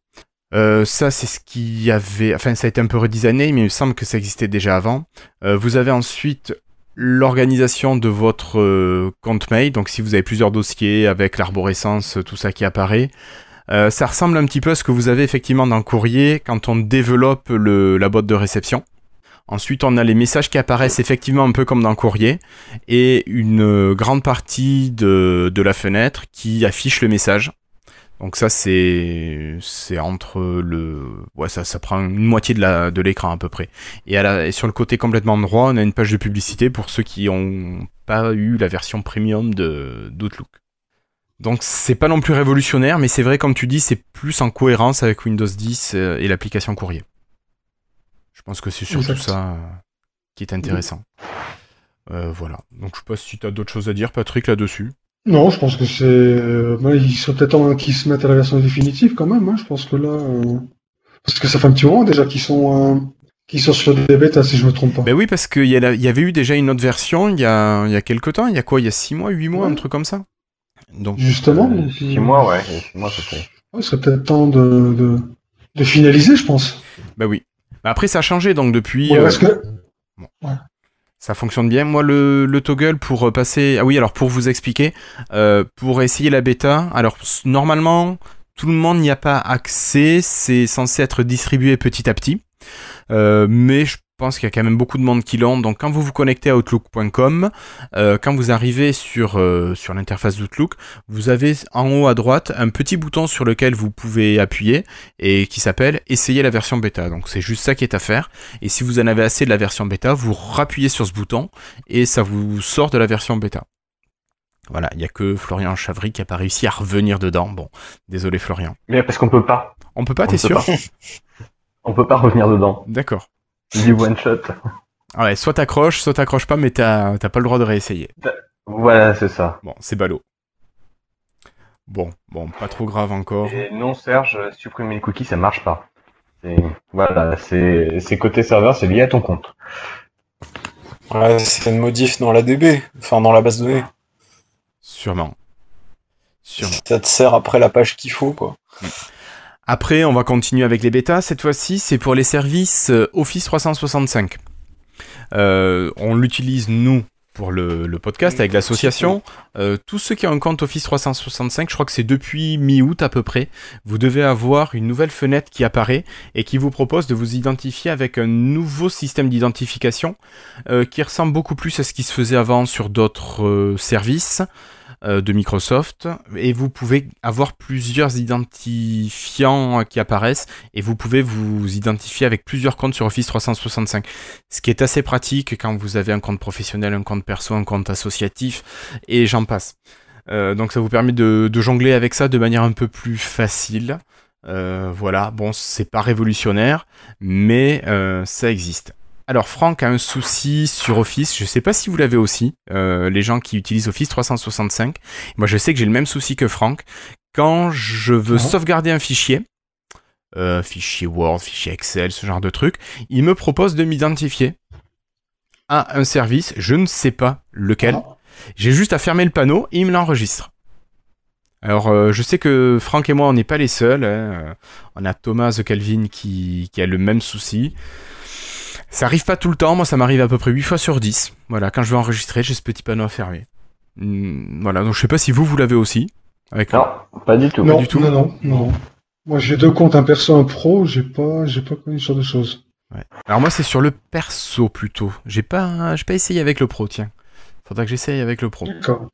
ça c'est ce qui avait, enfin ça a été un peu redesigné mais il me semble que ça existait déjà avant. vous avez ensuite l'organisation de votre compte mail, donc si vous avez plusieurs dossiers avec l'arborescence, tout ça qui apparaît. Euh, ça ressemble un petit peu à ce que vous avez effectivement dans le courrier quand on développe le, la boîte de réception. Ensuite, on a les messages qui apparaissent effectivement un peu comme dans le courrier et une grande partie de, de la fenêtre qui affiche le message. Donc ça, c'est c'est entre le ouais ça ça prend une moitié de la de l'écran à peu près. Et, à la, et sur le côté complètement droit, on a une page de publicité pour ceux qui ont pas eu la version premium de d'Outlook. Donc c'est pas non plus révolutionnaire, mais c'est vrai comme tu dis, c'est plus en cohérence avec Windows 10 euh, et l'application courrier. Je pense que c'est surtout ça euh, qui est intéressant. Euh, voilà. Donc je sais pas si tu as d'autres choses à dire, Patrick, là-dessus. Non, je pense que c'est. Euh, ils sont peut-être en qu'ils se mettent à la version définitive quand même. Hein. Je pense que là, parce que ça fait un petit moment déjà qu'ils sont qui sont sur des bêtes, si je me trompe pas. Ben oui, parce qu'il y, y, avait eu déjà une autre version il y a, il y a quelques temps. Il y a quoi? Il y a 6 mois, 8 mois, un truc comme ça? Donc, Justement. Euh, six mois, ouais. Six mois, ça fait. Ouais, serait peut-être temps de, de, de, finaliser, je pense. Bah oui. Bah après, ça a changé, donc depuis. Ouais, euh... que... bon. ouais. Ça fonctionne bien. Moi, le, le, toggle pour passer. Ah oui, alors pour vous expliquer, euh, pour essayer la bêta, alors normalement, tout le monde n'y a pas accès. C'est censé être distribué petit à petit. Euh, mais je pense qu'il y a quand même beaucoup de monde qui l'ont. Donc quand vous vous connectez à Outlook.com, euh, quand vous arrivez sur, euh, sur l'interface d'Outlook, vous avez en haut à droite un petit bouton sur lequel vous pouvez appuyer et qui s'appelle Essayer la version bêta. Donc c'est juste ça qui est à faire. Et si vous en avez assez de la version bêta, vous rappuyez sur ce bouton et ça vous sort de la version bêta. Voilà, il n'y a que Florian Chavry qui n'a pas réussi à revenir dedans. Bon, désolé Florian. Mais parce qu'on peut pas. On peut pas, t'es sûr On peut pas revenir dedans. D'accord. Du one shot. Ah ouais, soit t'accroches, soit t'accroches pas, mais t'as pas le droit de réessayer. Voilà, c'est ça. Bon, c'est ballot. Bon, bon, pas trop grave encore. Et non, Serge, supprimer les cookies, ça marche pas. Voilà, c'est côté serveur, c'est lié à ton compte. Ouais, c'est une modif dans la DB, enfin dans la base de données. Sûrement. Sûrement. Ça te sert après la page qu'il faut, quoi. Après, on va continuer avec les bêtas. Cette fois-ci, c'est pour les services euh, Office 365. Euh, on l'utilise, nous, pour le, podcast avec l'association. Euh, tous ceux qui ont un compte Office 365, je crois que c'est depuis mi-août à peu près, vous devez avoir une nouvelle fenêtre qui apparaît et qui vous propose de vous identifier avec un nouveau système d'identification qui ressemble beaucoup plus à ce qui se faisait avant sur d'autres services. Euh, de Microsoft et vous pouvez avoir plusieurs identifiants qui apparaissent et vous pouvez vous identifier avec plusieurs comptes sur Office 365. Ce qui est assez pratique quand vous avez un compte professionnel, un compte perso, un compte associatif et j'en passe. Euh, donc ça vous permet de, jongler avec ça de manière un peu plus facile. Euh, voilà, bon, c'est pas révolutionnaire, mais ça existe. Alors Franck a un souci sur Office, je ne sais pas si vous l'avez aussi, euh, les gens qui utilisent Office 365. Moi je sais que j'ai le même souci que Franck. Quand je veux sauvegarder un fichier, euh, fichier Word, fichier Excel, ce genre de truc, il me propose de m'identifier à un service, je ne sais pas lequel. J'ai juste à fermer le panneau et il me l'enregistre. Alors, euh, je sais que Franck et moi, on n'est pas les seuls. Hein. On a Thomas Calvin qui, qui, a le même souci. Ça arrive pas tout le temps, moi ça m'arrive à peu près 8 fois sur 10. Voilà, quand je vais enregistrer, j'ai ce petit panneau à fermer. Hmm, voilà, donc je sais pas si vous, vous l'avez aussi. Avec non, pas du tout. Non, du tout. non, non, non. Moi j'ai deux comptes, un perso, un pro, j'ai pas, j'ai pas connu ce genre de choses. Ouais. Alors moi c'est sur le perso plutôt. J'ai pas, j'ai pas essayé avec le pro, tiens. Faudra que j'essaye avec le pro. D'accord.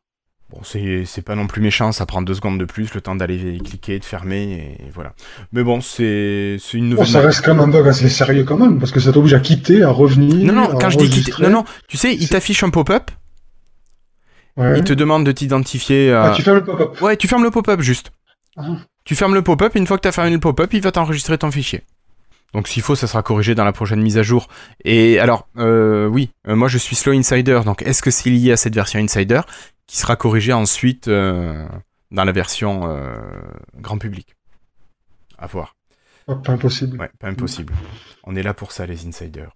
Bon, c'est pas non plus méchant, ça prend deux secondes de plus, le temps d'aller cliquer, de fermer, et voilà. Mais bon, c'est une nouvelle. ça reste quand même un bug assez sérieux quand même, parce que ça t'oblige à quitter, à revenir. Non, non, quand je dis quitter. Non, non, tu sais, il t'affiche un pop-up. Il te demande de t'identifier. Ah, tu fermes le pop-up. Ouais, tu fermes le pop-up juste. Ah. Tu fermes le pop-up, et une fois que tu as fermé le pop-up, il va t'enregistrer ton fichier. Donc s'il faut, ça sera corrigé dans la prochaine mise à jour. Et alors, euh, oui, euh, moi je suis Slow Insider, donc est-ce que c'est lié à cette version Insider qui sera corrigé ensuite euh, dans la version euh, grand public. À voir. pas impossible. Ouais, pas impossible. On est là pour ça, les insiders.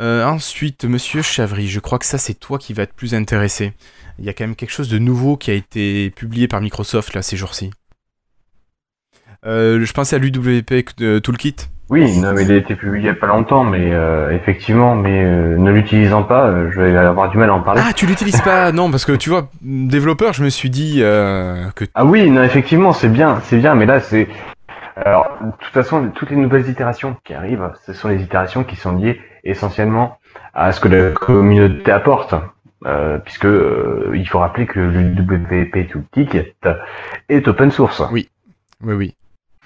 Euh, ensuite, monsieur Chavry, je crois que ça, c'est toi qui vas être plus intéressé. Il y a quand même quelque chose de nouveau qui a été publié par Microsoft là ces jours-ci. je pensais à l'UWP Toolkit. Oui, non, mais il a été publié il n'y a pas longtemps, mais euh, effectivement, mais euh, ne l'utilisant pas, euh, je vais avoir du mal à en parler. Ah, tu l'utilises pas Non, parce que tu vois, développeur, je me suis dit que. Ah oui, non, effectivement, c'est bien, c'est bien, mais là, c'est. Alors, de toute façon, toutes les nouvelles itérations qui arrivent, ce sont les itérations qui sont liées essentiellement à ce que la communauté apporte. puisque il faut rappeler que le WP Toolkit est open source. Oui, oui, oui.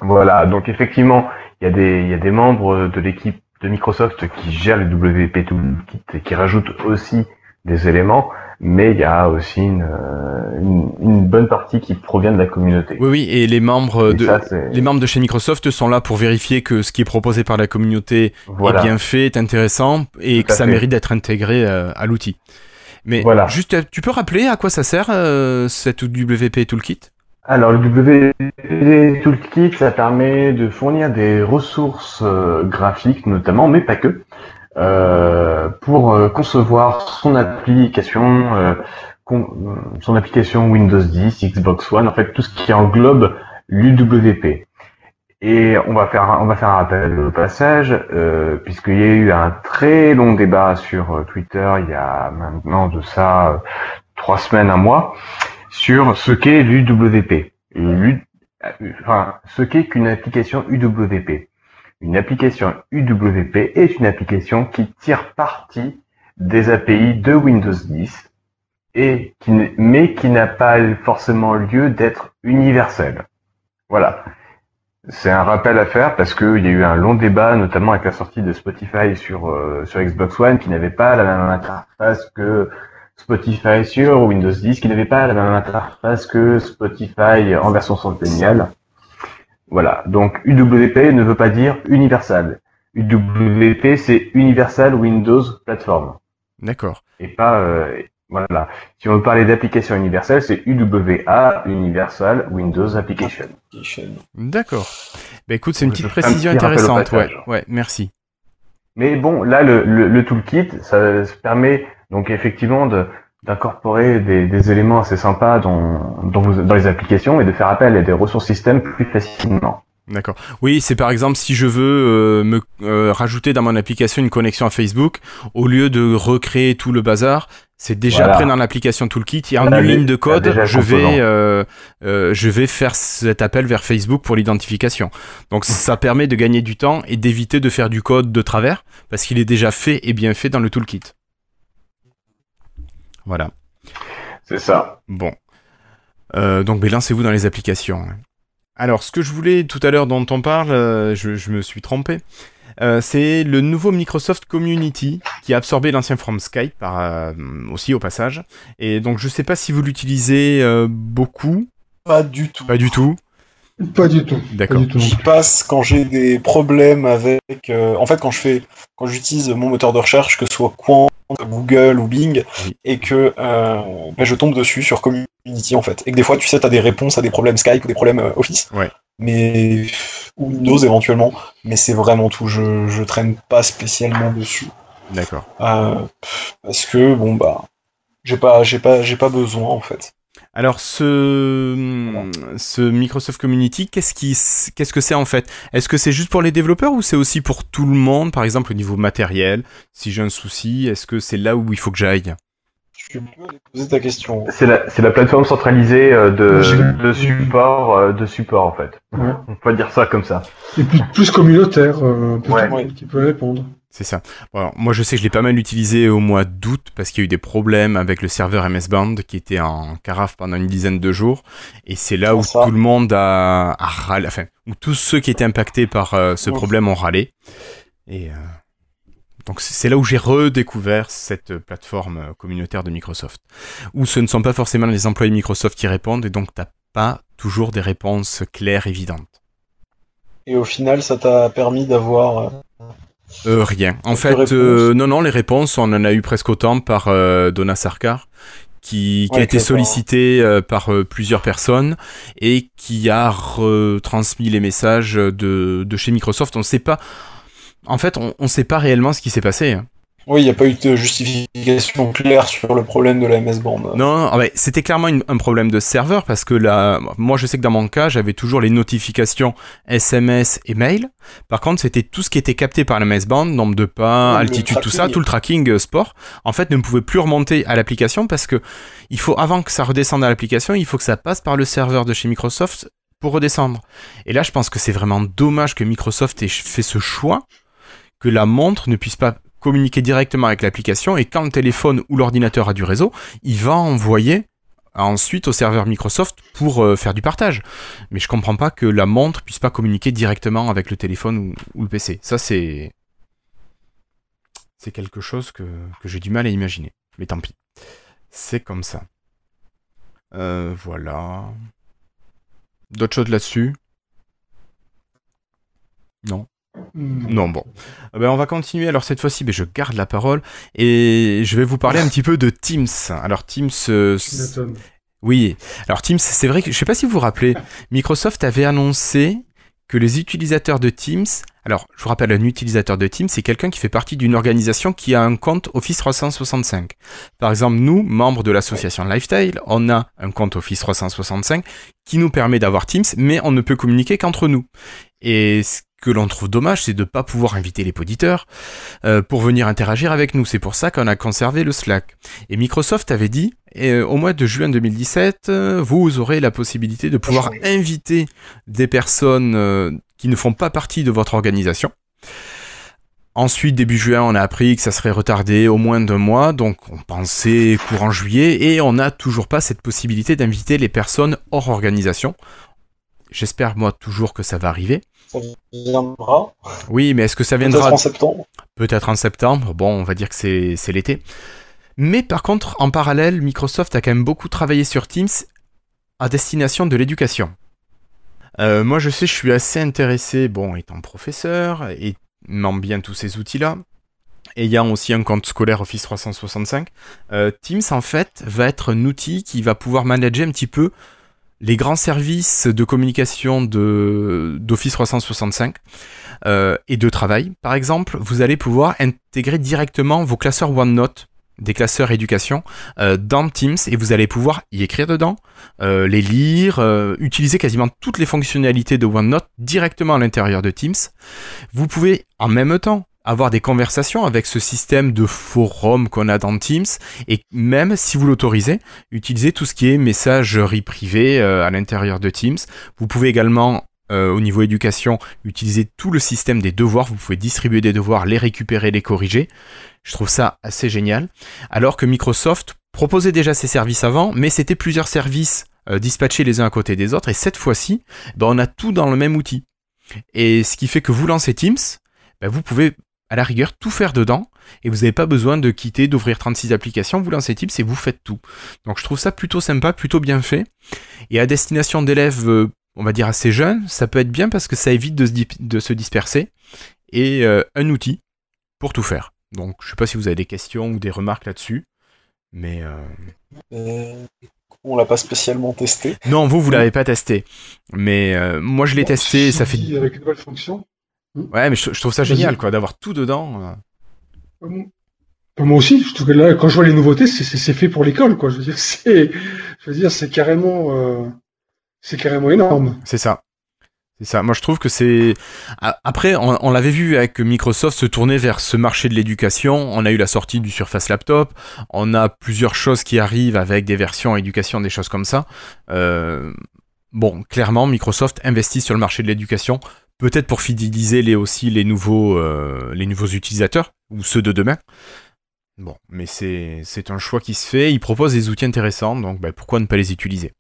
Voilà, donc effectivement, il y a des, il y a des membres de l'équipe de Microsoft qui gèrent le WP Toolkit et qui rajoutent aussi des éléments, mais il y a aussi une, euh, une, bonne partie qui provient de la communauté. Oui, oui, et les membres de les membres de chez Microsoft sont là pour vérifier que ce qui est proposé par la communauté est bien fait, est intéressant et que ça mérite d'être intégré euh, à l'outil. Mais voilà. juste, tu peux rappeler à quoi ça sert euh, cette WP Toolkit? Alors le WP Toolkit, ça permet de fournir des ressources euh, graphiques notamment, mais pas que, euh, pour euh, concevoir son application, son application Windows 10, Xbox One, en fait tout ce qui englobe l'UWP. Et on va faire on va faire un rappel au passage, puisqu'il y a eu un très long débat sur Twitter il y a maintenant de ça trois semaines, un mois sur ce qu'est l'UWP. Enfin, ce qu'est qu'une application UWP. Une application UWP est une application qui tire parti des API de Windows 10 et qui, mais qui n'a pas forcément lieu d'être universelle. Voilà. C'est un rappel à faire parce qu'il y a eu un long débat, notamment avec la sortie de Spotify sur, euh, sur Xbox One, qui n'avait pas la même interface que Spotify sur Windows 10, qui n'avait pas la même interface que Spotify en version centennial. Voilà. Donc UWP ne veut pas dire universal. UWP c'est Universal Windows Platform. D'accord. Et pas euh, voilà. Si on veut parler d'application universelle, c'est UWA, Universal Windows Application. D'accord. Bah écoute, c'est une petite précision intéressante. Ouais, ouais, merci. Mais bon, là, le, le, toolkit, ça, permet donc effectivement d'incorporer des, des, éléments assez sympas dans, dans, dans, les applications et de faire appel à des ressources système plus facilement. D'accord. Oui, c'est par exemple si je veux euh, me euh, rajouter dans mon application une connexion à Facebook, au lieu de recréer tout le bazar, c'est déjà prêt dans l'application Toolkit. Il y a une ligne de code. Je vais, euh, je vais faire cet appel vers Facebook pour l'identification. Donc ça permet de gagner du temps et d'éviter de faire du code de travers parce qu'il est déjà fait et bien fait dans le Toolkit. Voilà. C'est ça. Bon. donc, ben, lancez-vous dans les applications. Alors, ce que je voulais tout à l'heure dont on parle, euh, je, me suis trompé. Euh, c'est le nouveau Microsoft Community qui a absorbé l'ancien From Skype euh, aussi au passage. Et donc je sais pas si vous l'utilisez beaucoup. Pas du tout. Pas du tout. Pas du tout. D'accord. Je passe quand j'ai des problèmes avec. en fait, quand je fais, quand j'utilise mon moteur de recherche, que ce soit Quant, Google ou Bing, et que ben, je tombe dessus sur Community Unity en fait. Et que des fois, tu sais, tu as des réponses à des problèmes Skype ou des problèmes euh, Office. Ouais. Mais. Ou Windows éventuellement. Mais c'est vraiment tout. Je, je traîne pas spécialement dessus. D'accord. Euh, parce que, bon, bah. J'ai pas, j'ai pas, j'ai pas besoin en fait. Alors ce, ce Microsoft Community, qu'est-ce qui, qu'est-ce que c'est en fait? Est-ce que c'est juste pour les développeurs ou c'est aussi pour tout le monde, par exemple au niveau matériel? Si j'ai un souci, est-ce que c'est là où il faut que j'aille? Tu peux poser ta question. C'est la, c'est la plateforme centralisée euh, de, de support, euh, de support en fait. On peut dire ça comme ça. Et plus, plus communautaire, euh, qui peut répondre. C'est ça. Bon, moi, je sais que je l'ai pas mal utilisé au mois d'août parce qu'il y a eu des problèmes avec le serveur MS Band qui était en carafe pendant une dizaine de jours. Et c'est là où tout le monde a, a râlé, enfin, où tous ceux qui étaient impactés par ce problème ont râlé. Et donc c'est là où j'ai redécouvert cette plateforme communautaire de Microsoft, où ce ne sont pas forcément les employés Microsoft qui répondent, et donc t'as pas toujours des réponses claires, évidentes. Et au final, ça t'a permis d'avoir... Euh, euh rien. En fait, euh, non, non, les réponses, on en a eu presque autant par euh, Donna Sarkar, qui, a été sollicité par plusieurs personnes et qui a retransmis les messages de, de chez Microsoft. On ne sait pas en fait, on ne sait pas réellement ce qui s'est passé. Oui, il n'y a pas eu de justification claire sur le problème de la MS Band. Non, non c'était clairement un problème de serveur parce que là, moi je sais que dans mon cas, j'avais toujours les notifications SMS et mail. Par contre, c'était tout ce qui était capté par la MS Band, nombre de pas, altitude, tout ça, tout le tracking euh, sport, en fait, ne pouvait plus remonter à l'application parce que il faut, avant que ça redescende à l'application, il faut que ça passe par le serveur de chez Microsoft pour redescendre. Et là, je pense que c'est vraiment dommage que Microsoft ait fait ce choix que la montre ne puisse pas communiquer directement avec l'application et quand le téléphone ou l'ordinateur a du réseau, il va envoyer ensuite au serveur Microsoft pour euh, faire du partage. Mais je comprends pas que la montre puisse pas communiquer directement avec le téléphone ou, le PC. Ça c'est c'est quelque chose que, j'ai du mal à imaginer. Mais tant pis. C'est comme ça. Euh, voilà. D'autres choses là-dessus? Non. Non, bon. Eh ben, on va continuer. Alors, cette fois-ci, ben, je garde la parole et je vais vous parler un petit peu de Teams. Alors, Teams. Euh, oui. Alors, Teams, c'est vrai que je sais pas si vous vous rappelez, Microsoft avait annoncé que les utilisateurs de Teams. Alors, je vous rappelle, un utilisateur de Teams, c'est quelqu'un qui fait partie d'une organisation qui a un compte Office 365. Par exemple, nous, membres de l'association Lifestyle, on a un compte Office 365 qui nous permet d'avoir Teams, mais on ne peut communiquer qu'entre nous. Et ce que l'on trouve dommage, c'est de ne pas pouvoir inviter les auditeurs euh, pour venir interagir avec nous. C'est pour ça qu'on a conservé le Slack. Et Microsoft avait dit, euh, au mois de juin 2017, euh, vous aurez la possibilité de pouvoir inviter des personnes qui ne font pas partie de votre organisation. Ensuite, début juin, on a appris que ça serait retardé au moins d'un mois, donc on pensait courant juillet, et on n'a toujours pas cette possibilité d'inviter les personnes hors organisation. J'espère moi toujours que ça va arriver. Ça viendra. Oui, mais est-ce que ça viendra Peut-être en septembre. Peut-être en septembre. Bon, on va dire que c'est l'été. Mais par contre, en parallèle, Microsoft a quand même beaucoup travaillé sur Teams à destination de l'éducation. Euh, moi, je sais, je suis assez intéressé, bon, étant professeur, et m'en bien tous ces outils-là, ayant aussi un compte scolaire Office 365, euh, Teams, en fait, va être un outil qui va pouvoir manager un petit peu les grands services de communication d'Office 365 euh, et de travail. Par exemple, vous allez pouvoir intégrer directement vos classeurs OneNote des classeurs éducation euh, dans Teams et vous allez pouvoir y écrire dedans, euh, les lire, utiliser quasiment toutes les fonctionnalités de OneNote directement à l'intérieur de Teams. Vous pouvez en même temps avoir des conversations avec ce système de forum qu'on a dans Teams et même si vous l'autorisez, utiliser tout ce qui est messagerie privée euh, à l'intérieur de Teams. Vous pouvez également euh, au niveau éducation, utiliser tout le système des devoirs. Vous pouvez distribuer des devoirs, les récupérer, les corriger. Je trouve ça assez génial. Alors que Microsoft proposait déjà ces services avant, mais c'était plusieurs services euh, dispatchés les uns à côté des autres. Et cette fois-ci, ben, on a tout dans le même outil. Et ce qui fait que vous lancez Teams, ben, vous pouvez à la rigueur tout faire dedans et vous n'avez pas besoin de quitter, d'ouvrir 36 applications, vous lancez Teams et vous faites tout. Donc je trouve ça plutôt sympa, plutôt bien fait. Et à destination d'élèves, euh, on va dire assez jeunes, ça peut être bien parce que ça évite de se, de se disperser et euh, un outil pour tout faire. Donc je sais pas si vous avez des questions ou des remarques là-dessus, mais... Euh... On l'a pas spécialement testé. Non, vous, vous l'avez pas testé. Mais moi, je l'ai testé ça fait... Avec une nouvelle fonction. Ouais, mais je, trouve ça génial, quoi, d'avoir tout dedans. Euh. Moi aussi, je trouve que là, quand je vois les nouveautés, c'est fait pour l'école, quoi. Je veux dire, c'est, je veux dire, c'est carrément, euh, c'est carrément énorme. C'est ça. C'est ça. Moi, je trouve que c'est. Après, on, l'avait vu avec Microsoft se tourner vers ce marché de l'éducation. On a eu la sortie du Surface Laptop. On a plusieurs choses qui arrivent avec des versions éducation, des choses comme ça. Euh, bon, clairement, Microsoft investit sur le marché de l'éducation peut-être pour fidéliser aussi les nouveaux, euh, les nouveaux utilisateurs, ou ceux de demain. Bon, mais c'est un choix qui se fait, il propose des outils intéressants, donc bah, pourquoi ne pas les utiliser?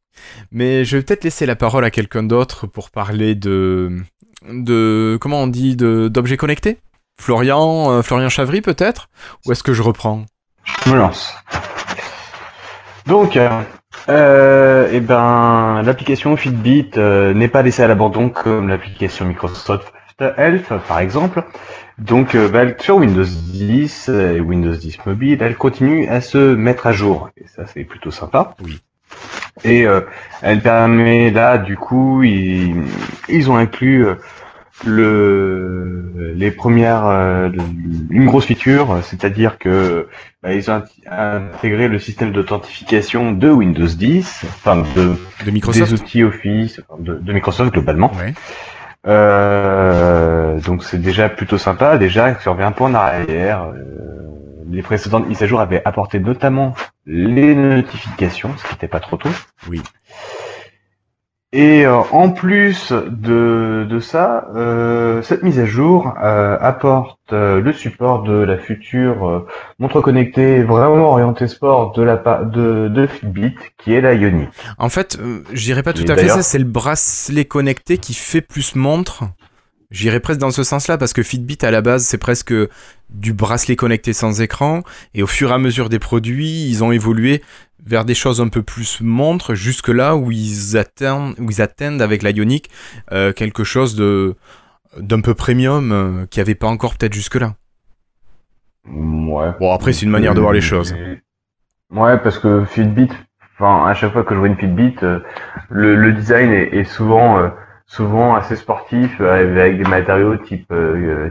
Mais je vais peut-être laisser la parole à quelqu'un d'autre pour parler de, de comment on dit, d'objets connectés? Florian, euh, Florian Chavry peut-être? Ou est-ce que je reprends? Je me lance. Donc, euh, euh, eh ben, l'application Fitbit euh, n'est pas laissée à l'abandon comme l'application Microsoft Health, par exemple. Donc, euh, bah, sur Windows 10 et Windows 10 Mobile, elle continue à se mettre à jour. Et ça, c'est plutôt sympa. Oui. Et elle permet là, du coup, ils, ils ont inclus le les premières euh, une grosse feature, c'est-à-dire que bah, ils ont intégré le système d'authentification de Windows 10, enfin de, de Microsoft. des outils Office de, de Microsoft globalement. Euh, donc c'est déjà plutôt sympa. Déjà, si on revient un peu en arrière, euh, les précédentes mises à jour avaient apporté notamment les notifications, ce qui n'était pas trop tôt. Oui. Et euh, en plus de, de ça, euh, cette mise à jour euh, apporte le support de la future montre connectée vraiment orientée sport de la de, de Fitbit, qui est la Ionic. En fait, je dirais pas tout à fait ça, c'est le bracelet connecté qui fait plus montre. J'irais presque dans ce sens-là parce que Fitbit à la base c'est presque du bracelet connecté sans écran et au fur et à mesure des produits ils ont évolué vers des choses un peu plus montres jusque là où ils atteignent, où ils atteignent avec la Ioniq euh, quelque chose de d'un peu premium euh, qui avait pas encore peut-être jusque là. Ouais. Bon après c'est une manière de voir les choses. Ouais parce que Fitbit, enfin à chaque fois que je vois une Fitbit, euh, le, le, design est, est souvent souvent assez sportif avec des matériaux type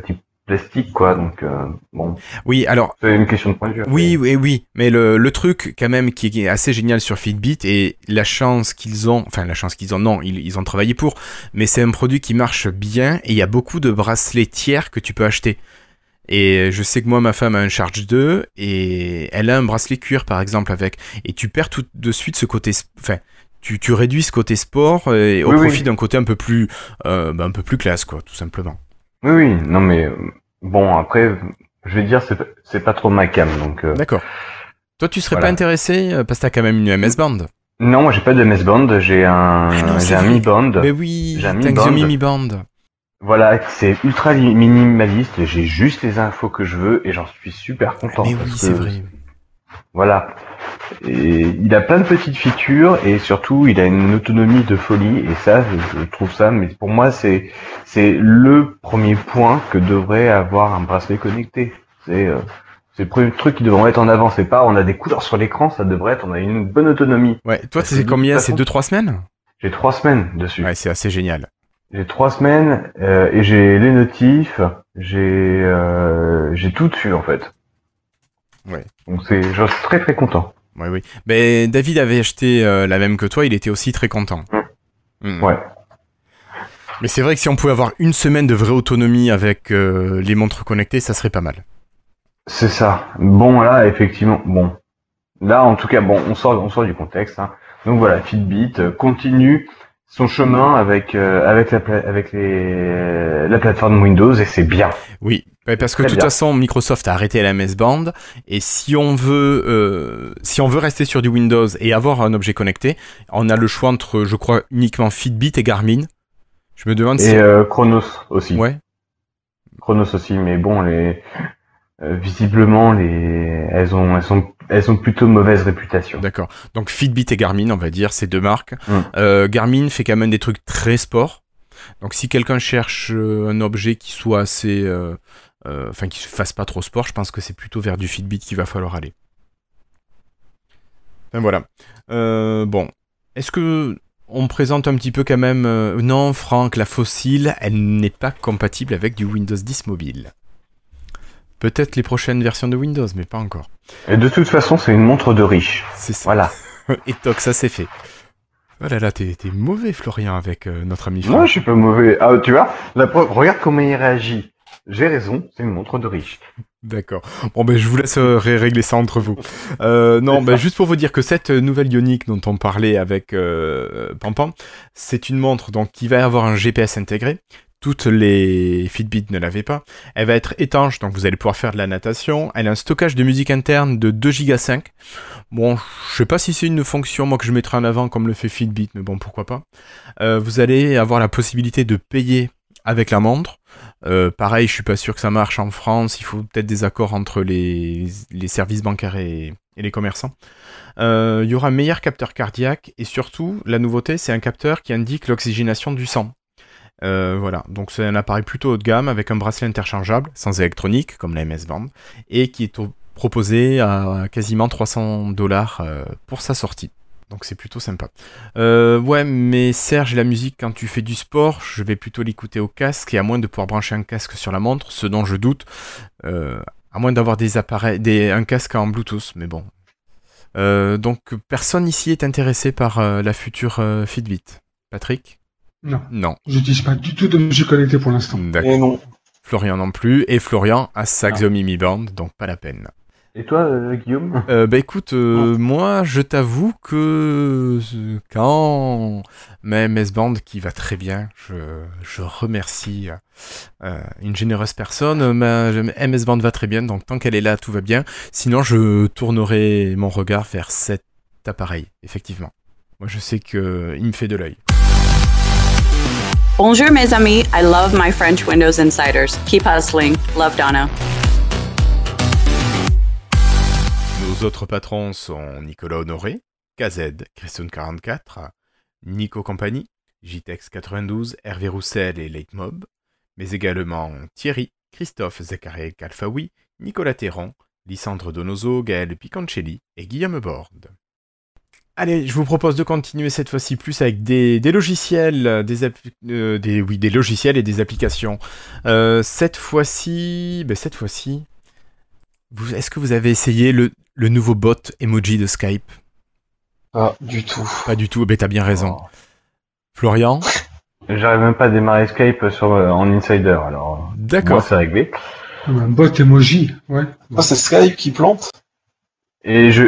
type plastique, quoi. Donc euh, bon. Oui, alors. C'est une question de point de vue. Oui, oui, oui. Mais le, le truc, quand même, qui est assez génial sur Fitbit et la chance qu'ils ont, enfin la chance qu'ils ont, non, ils, ils ont travaillé pour, mais c'est un produit qui marche bien et il y a beaucoup de bracelets tiers que tu peux acheter. Et je sais que moi, ma femme a un Charge 2 et elle a un bracelet cuir, par exemple, avec. Et tu perds tout de suite ce côté. Enfin, tu, tu réduis ce côté sport et au profit d'un côté un peu plus, euh, bah, un peu plus classe, quoi, tout simplement. Oui, oui, non mais euh, bon après, je vais dire c'est pas trop ma cam donc. Euh, D'accord. Toi, tu serais pas intéressé parce que t'as quand même une MS Band. Non, moi j'ai pas de MS Band, j'ai un ah j'ai un Mi Band. Mais oui, j'ai un Mi Band. Mi Band. Voilà, c'est ultra minimaliste, j'ai juste les infos que je veux et j'en suis super content. Mais oui, c'est vrai. Voilà. Et il a plein de petites features et surtout il a une autonomie de folie et ça je, trouve ça mais pour moi c'est c'est le premier point que devrait avoir un bracelet connecté. C'est euh, c'est le premier truc qui devrait être en avant, c'est pas on a des couleurs sur l'écran, ça devrait être on a une bonne autonomie. Ouais, toi c'est combien? C'est 2 3 semaines? J'ai trois semaines dessus. Ouais, c'est assez génial. J'ai trois semaines euh, et j'ai les notifs, j'ai euh, j'ai tout dessus en fait. Ouais. Donc c'est, je suis très très content. Oui, oui. Mais David avait acheté euh, la même que toi, il était aussi très content. Mmh. Mmh. Ouais. Mais c'est vrai que si on pouvait avoir une semaine de vraie autonomie avec euh, les montres connectées, ça serait pas mal. C'est ça. Bon, là, effectivement, bon. Là, en tout cas, bon, on sort, on sort du contexte. Hein. Donc voilà, Fitbit euh, continue son chemin avec avec la avec les la plateforme Windows et c'est bien. Oui, parce que de toute façon, Microsoft a arrêté la MS Band et si on veut, euh, si on veut rester sur du Windows et avoir un objet connecté, on a le choix entre, je crois, uniquement Fitbit et Garmin. Je me demande et si. Euh, Chronos aussi. Ouais. Chronos aussi, mais bon, les euh, visiblement, les elles ont elles sont elles ont plutôt mauvaise réputation. D'accord. Donc Fitbit et Garmin, on va dire, ces deux marques. Mm. Euh, Garmin fait quand même des trucs très sport. Donc si quelqu'un cherche euh, un objet qui soit assez euh, euh, enfin qui se fasse pas trop sport, je pense que c'est plutôt vers du Fitbit qu'il va falloir aller. Enfin voilà. Bon, est-ce que on présente un petit peu quand même Non, Franck, la fossile, elle n'est pas compatible avec du Windows 10 mobile. Peut-être les prochaines versions de Windows, mais pas encore. Et de toute façon, c'est une montre de riche. C'est ça. Voilà. Et toc, ça c'est fait. Oh là là, t'es mauvais Florian avec notre ami Franck. Non, je suis pas mauvais. Ah, tu vois, la preuve, regarde comment il réagit. J'ai raison, c'est une montre de riche. D'accord. Bon, ben, je vous laisse euh, régler ça entre vous. Euh, non, ben, juste pour vous dire que cette nouvelle Ioniq dont on parlait avec euh, Pampan, c'est une montre donc qui va avoir un GPS intégré. Toutes les Fitbit ne l'avaient pas. Elle va être étanche, donc vous allez pouvoir faire de la natation. Elle a un stockage de musique interne de 2 Go 5. Bon, je sais pas si c'est une fonction moi que je mettrai en avant comme le fait Fitbit, mais bon, pourquoi pas. Euh, vous allez avoir la possibilité de payer avec la montre. Euh, pareil, je suis pas sûr que ça marche en France. Il faut peut-être des accords entre les, services bancaires et, et les commerçants. Euh, il y aura un meilleur capteur cardiaque et surtout, la nouveauté, c'est un capteur qui indique l'oxygénation du sang. Euh, voilà, donc c'est un appareil plutôt haut de gamme avec un bracelet interchangeable, sans électronique, comme la MS Band, et qui est proposé à quasiment 300 dollars euh, pour sa sortie. Donc c'est plutôt sympa. Euh, ouais, mais Serge, la musique, quand tu fais du sport, je vais plutôt l'écouter au casque, et à moins de pouvoir brancher un casque sur la montre, ce dont je doute, à moins d'avoir des appareils, des, un casque en Bluetooth, mais bon. Donc personne ici est intéressé par la future Fitbit. Patrick? Non. Non. Je dis pas du tout de musique connectée pour l'instant. Et non. Florian non plus, et Florian a sa Xiaomi Mi Band, donc pas la peine. Et toi, euh, Guillaume euh, Bah écoute, euh, moi je t'avoue que quand ma MS Band qui va très bien, je, je remercie euh, une généreuse personne, ma MS Band va très bien, donc tant qu'elle est là, tout va bien. Sinon, je tournerai mon regard vers cet appareil, effectivement. Moi je sais que il me fait de l'œil. Bonjour mes amis, I love my French Windows Insiders. Keep hustling. Love Donna. Nos autres patrons sont Nicolas Honoré, KZ, Christone44, Nico Compagnie, JTEX92, Hervé Roussel et Leitmob, mais également Thierry, Christophe Zachary Calfaoui, Nicolas Théron, Lysandre Donoso, Gaël Piconcelli et Guillaume Borde. Allez, je vous propose de continuer cette fois-ci plus avec des, logiciels, des, euh, des, oui, des logiciels et des applications. Euh, cette fois-ci, ben cette fois-ci, est-ce que vous avez essayé le, le, nouveau bot emoji de Skype? Pas du tout. Pas du tout. Ben t'as bien raison. Florian? J'arrive même pas à démarrer Skype sur, euh, en Insider, alors. D'accord. c'est réglé. Un bot emoji, ouais. Ah, c'est Skype qui plante? Et je,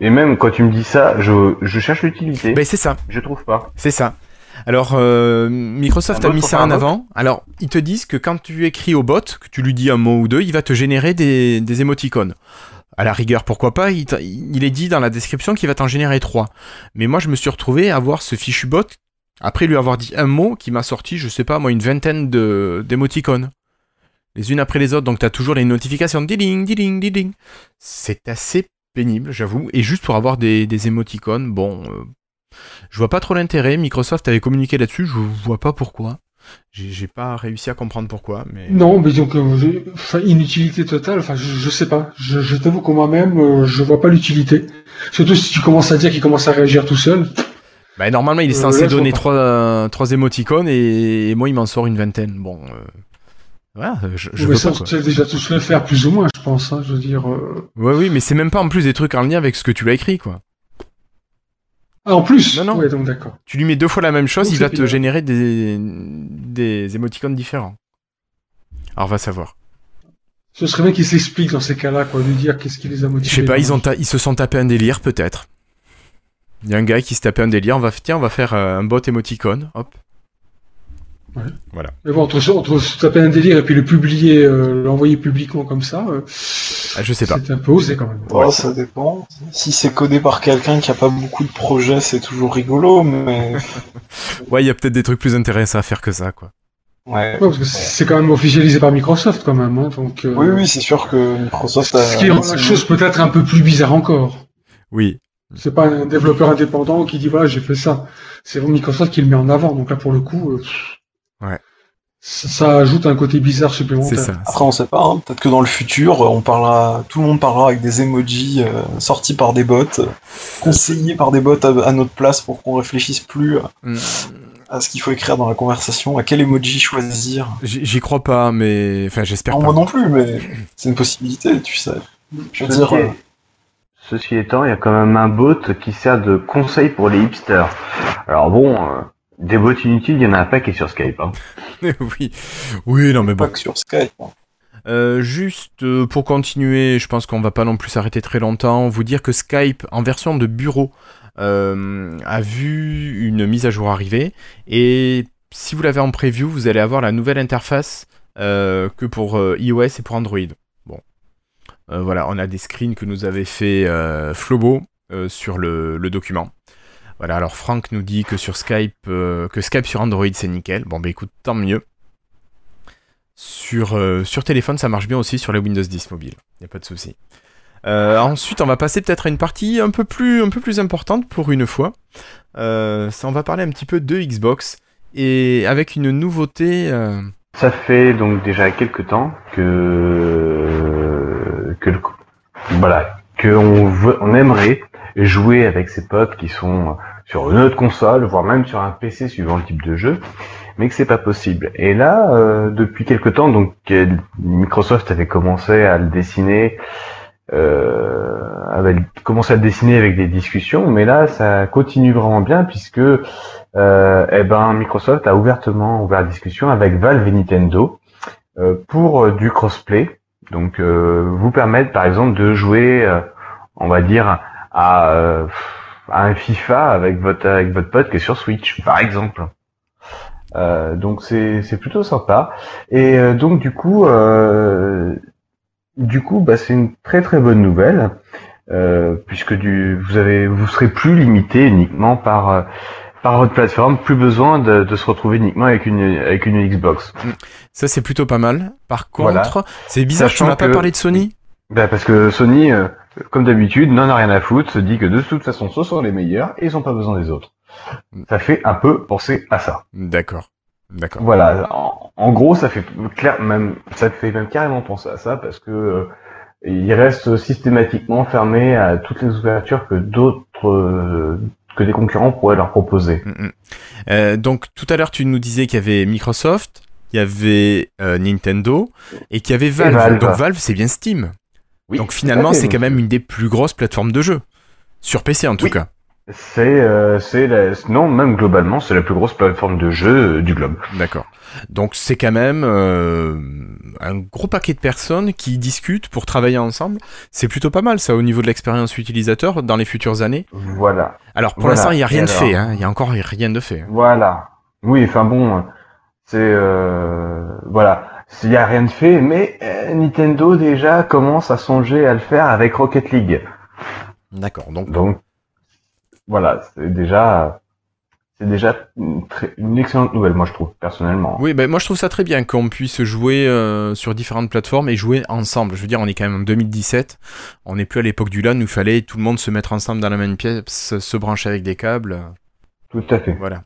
et même quand tu me dis ça, je, je cherche l'utilité. Ben c'est ça. Je trouve pas. C'est ça. Alors euh, Microsoft a mis ça en avant. Alors ils te disent que quand tu écris au bot, que tu lui dis un mot ou deux, il va te générer des, des émoticônes. À la rigueur, pourquoi pas il, il est dit dans la description qu'il va t'en générer trois. Mais moi, je me suis retrouvé à voir ce fichu bot après lui avoir dit un mot qui m'a sorti, je sais pas moi, une vingtaine de d'émoticônes. Les unes après les autres, donc tu as toujours les notifications ding ding ding C'est assez pénible, j'avoue. Et juste pour avoir des, des émoticônes, bon, euh, je vois pas trop l'intérêt. Microsoft avait communiqué là-dessus, je vois pas pourquoi. J'ai pas réussi à comprendre pourquoi, mais... Non, mais donc, euh, inutilité totale, enfin, je, je sais pas. Je, je t'avoue que moi-même, euh, je vois pas l'utilité. Surtout si tu commences à dire qu'il commence à réagir tout seul. Bah, normalement, il est censé donner trois, trois émoticônes et, moi, il m'en sort une vingtaine. Bon, voilà, je, je mais ça, tu déjà tous le faire, plus ou moins, je pense. Hein, je veux dire. Euh... Ouais, oui, mais c'est même pas en plus des trucs en lien avec ce que tu l'as écrit, quoi. Ah, en plus? Non, non. Ouais, donc d'accord. Tu lui mets deux fois la même chose, il va te générer des, des émoticônes différents. Alors, va savoir. Ce serait bien qu'il s'explique dans ces cas-là, quoi, lui dire qu'est-ce qui les a motivés. Je sais pas, ils, ont ils se sont tapés un délire, peut-être. Il y a un gars qui se tapait un délire, on va, tiens, on va faire euh, un bot émoticône, hop. Voilà. Mais bon, entre, entre se taper un délire et puis le publier, euh, l'envoyer publiquement comme ça, euh, ah, je sais pas. C'est un peu osé quand même. Ouais, ça dépend. Si c'est codé par quelqu'un qui a pas beaucoup de projets, c'est toujours rigolo, mais. ouais, il y a peut-être des trucs plus intéressants à faire que ça, quoi. Ouais. ouais parce que c'est quand même officialisé par Microsoft quand même, hein, donc. Euh, oui, oui, c'est sûr que Microsoft. A... Ce qui rend la chose peut-être un peu plus bizarre encore. Oui. C'est pas un développeur indépendant qui dit voilà j'ai fait ça. C'est Microsoft qui le met en avant. Donc là pour le coup. Euh, Ouais. Ça, ajoute un côté bizarre supplémentaire. Ça. Après, on sait pas. Hein. Peut-être que dans le futur, on parlera, tout le monde parlera avec des emojis euh, sortis par des bots, conseillés par des bots à, notre place pour qu'on réfléchisse plus mm. à ce qu'il faut écrire dans la conversation, à quel emoji choisir. J'y crois pas, mais enfin, j'espère pas. Moi non plus, mais c'est une possibilité, tu sais. Je veux dire. Euh, Ceci étant, il y a quand même un bot qui sert de conseil pour les hipsters. Alors bon. Des bots inutiles, il y en a un paquet sur Skype. Hein. oui, oui, non mais bon. Pas que sur Skype. Hein. Euh, juste euh, pour continuer, je pense qu'on va pas non plus s'arrêter très longtemps, vous dire que Skype en version de bureau euh, a vu une mise à jour arriver et si vous l'avez en preview, vous allez avoir la nouvelle interface que pour iOS et pour Android. Bon, voilà, on a des screens que nous avait fait Flobo sur le document. Voilà, alors Franck nous dit que sur Skype, euh, que Skype sur Android c'est nickel. Bon bah écoute, tant mieux. Sur, euh, sur téléphone, ça marche bien aussi sur les Windows 10 mobile. Y a pas de souci. Euh, ensuite, on va passer peut-être à une partie un peu plus, un peu plus importante pour une fois. ça, on va parler un petit peu de Xbox et avec une nouveauté. Ça fait donc déjà quelques temps que que voilà que on aimerait jouer avec ses potes qui sont sur une autre console, voire même sur un PC suivant le type de jeu, mais que c'est pas possible. Et là, euh, depuis quelque temps, donc Microsoft avait commencé à le dessiner, euh, avait commencé à le dessiner avec des discussions, mais là, ça continue vraiment bien puisque, euh, eh ben, Microsoft a ouvertement ouvert la discussion avec Valve et Nintendo euh, pour du crossplay. Donc, euh, vous permettre, par exemple, de jouer, on va dire, à, euh, à un FIFA avec votre avec votre pote qui est sur Switch, par exemple. Euh, donc c'est c'est plutôt sympa. Et euh, donc du coup du coup bah c'est une très très bonne nouvelle puisque du vous avez vous serez plus limité uniquement par par votre plateforme, plus besoin de, de, se retrouver uniquement avec une avec une Xbox. Ça c'est plutôt pas mal. Par contre, c'est bizarre, tu m'as pas parlé de Sony. Bah parce que Sony, comme d'habitude, n'en a rien à foutre, se dit que de toute façon, ce sont les meilleurs et ils n'ont pas besoin des autres. Ça fait un peu penser à ça. D'accord. D'accord. Voilà. En, gros, ça fait clair, même, ça fait même carrément penser à ça parce que il reste systématiquement fermé à toutes les ouvertures que d'autres que des concurrents pourraient leur proposer. Mm, mm. Euh, donc tout à l'heure tu nous disais qu'il y avait Microsoft, il y avait euh, Nintendo et qu'il y avait Valve. Donc Valve c'est bien Steam. Donc finalement c'est quand même une des plus grosses plateformes de jeu sur PC en tout cas. C'est, euh, c'est non, même globalement, c'est la plus grosse plateforme de jeu euh, du globe. D'accord. Donc c'est quand même euh, un gros paquet de personnes qui discutent pour travailler ensemble. C'est plutôt pas mal ça au niveau de l'expérience utilisateur dans les futures années. Voilà. Alors pour l'instant il n'y a rien de fait, hein. il y a encore rien de fait. Voilà. Oui, enfin bon, c'est voilà, il n'y a rien de fait, mais Nintendo déjà commence à songer à le faire avec Rocket League. D'accord. Donc, donc voilà, c'est déjà c'est déjà une, une, excellente nouvelle, moi je trouve, personnellement. Oui, ben moi je trouve ça très bien qu'on puisse jouer euh, sur différentes plateformes et jouer ensemble. Je veux dire, on est quand même en 2017, on n'est plus à l'époque du LAN où il fallait tout le monde se mettre ensemble dans la même pièce, se brancher avec des câbles. Tout à fait. Voilà.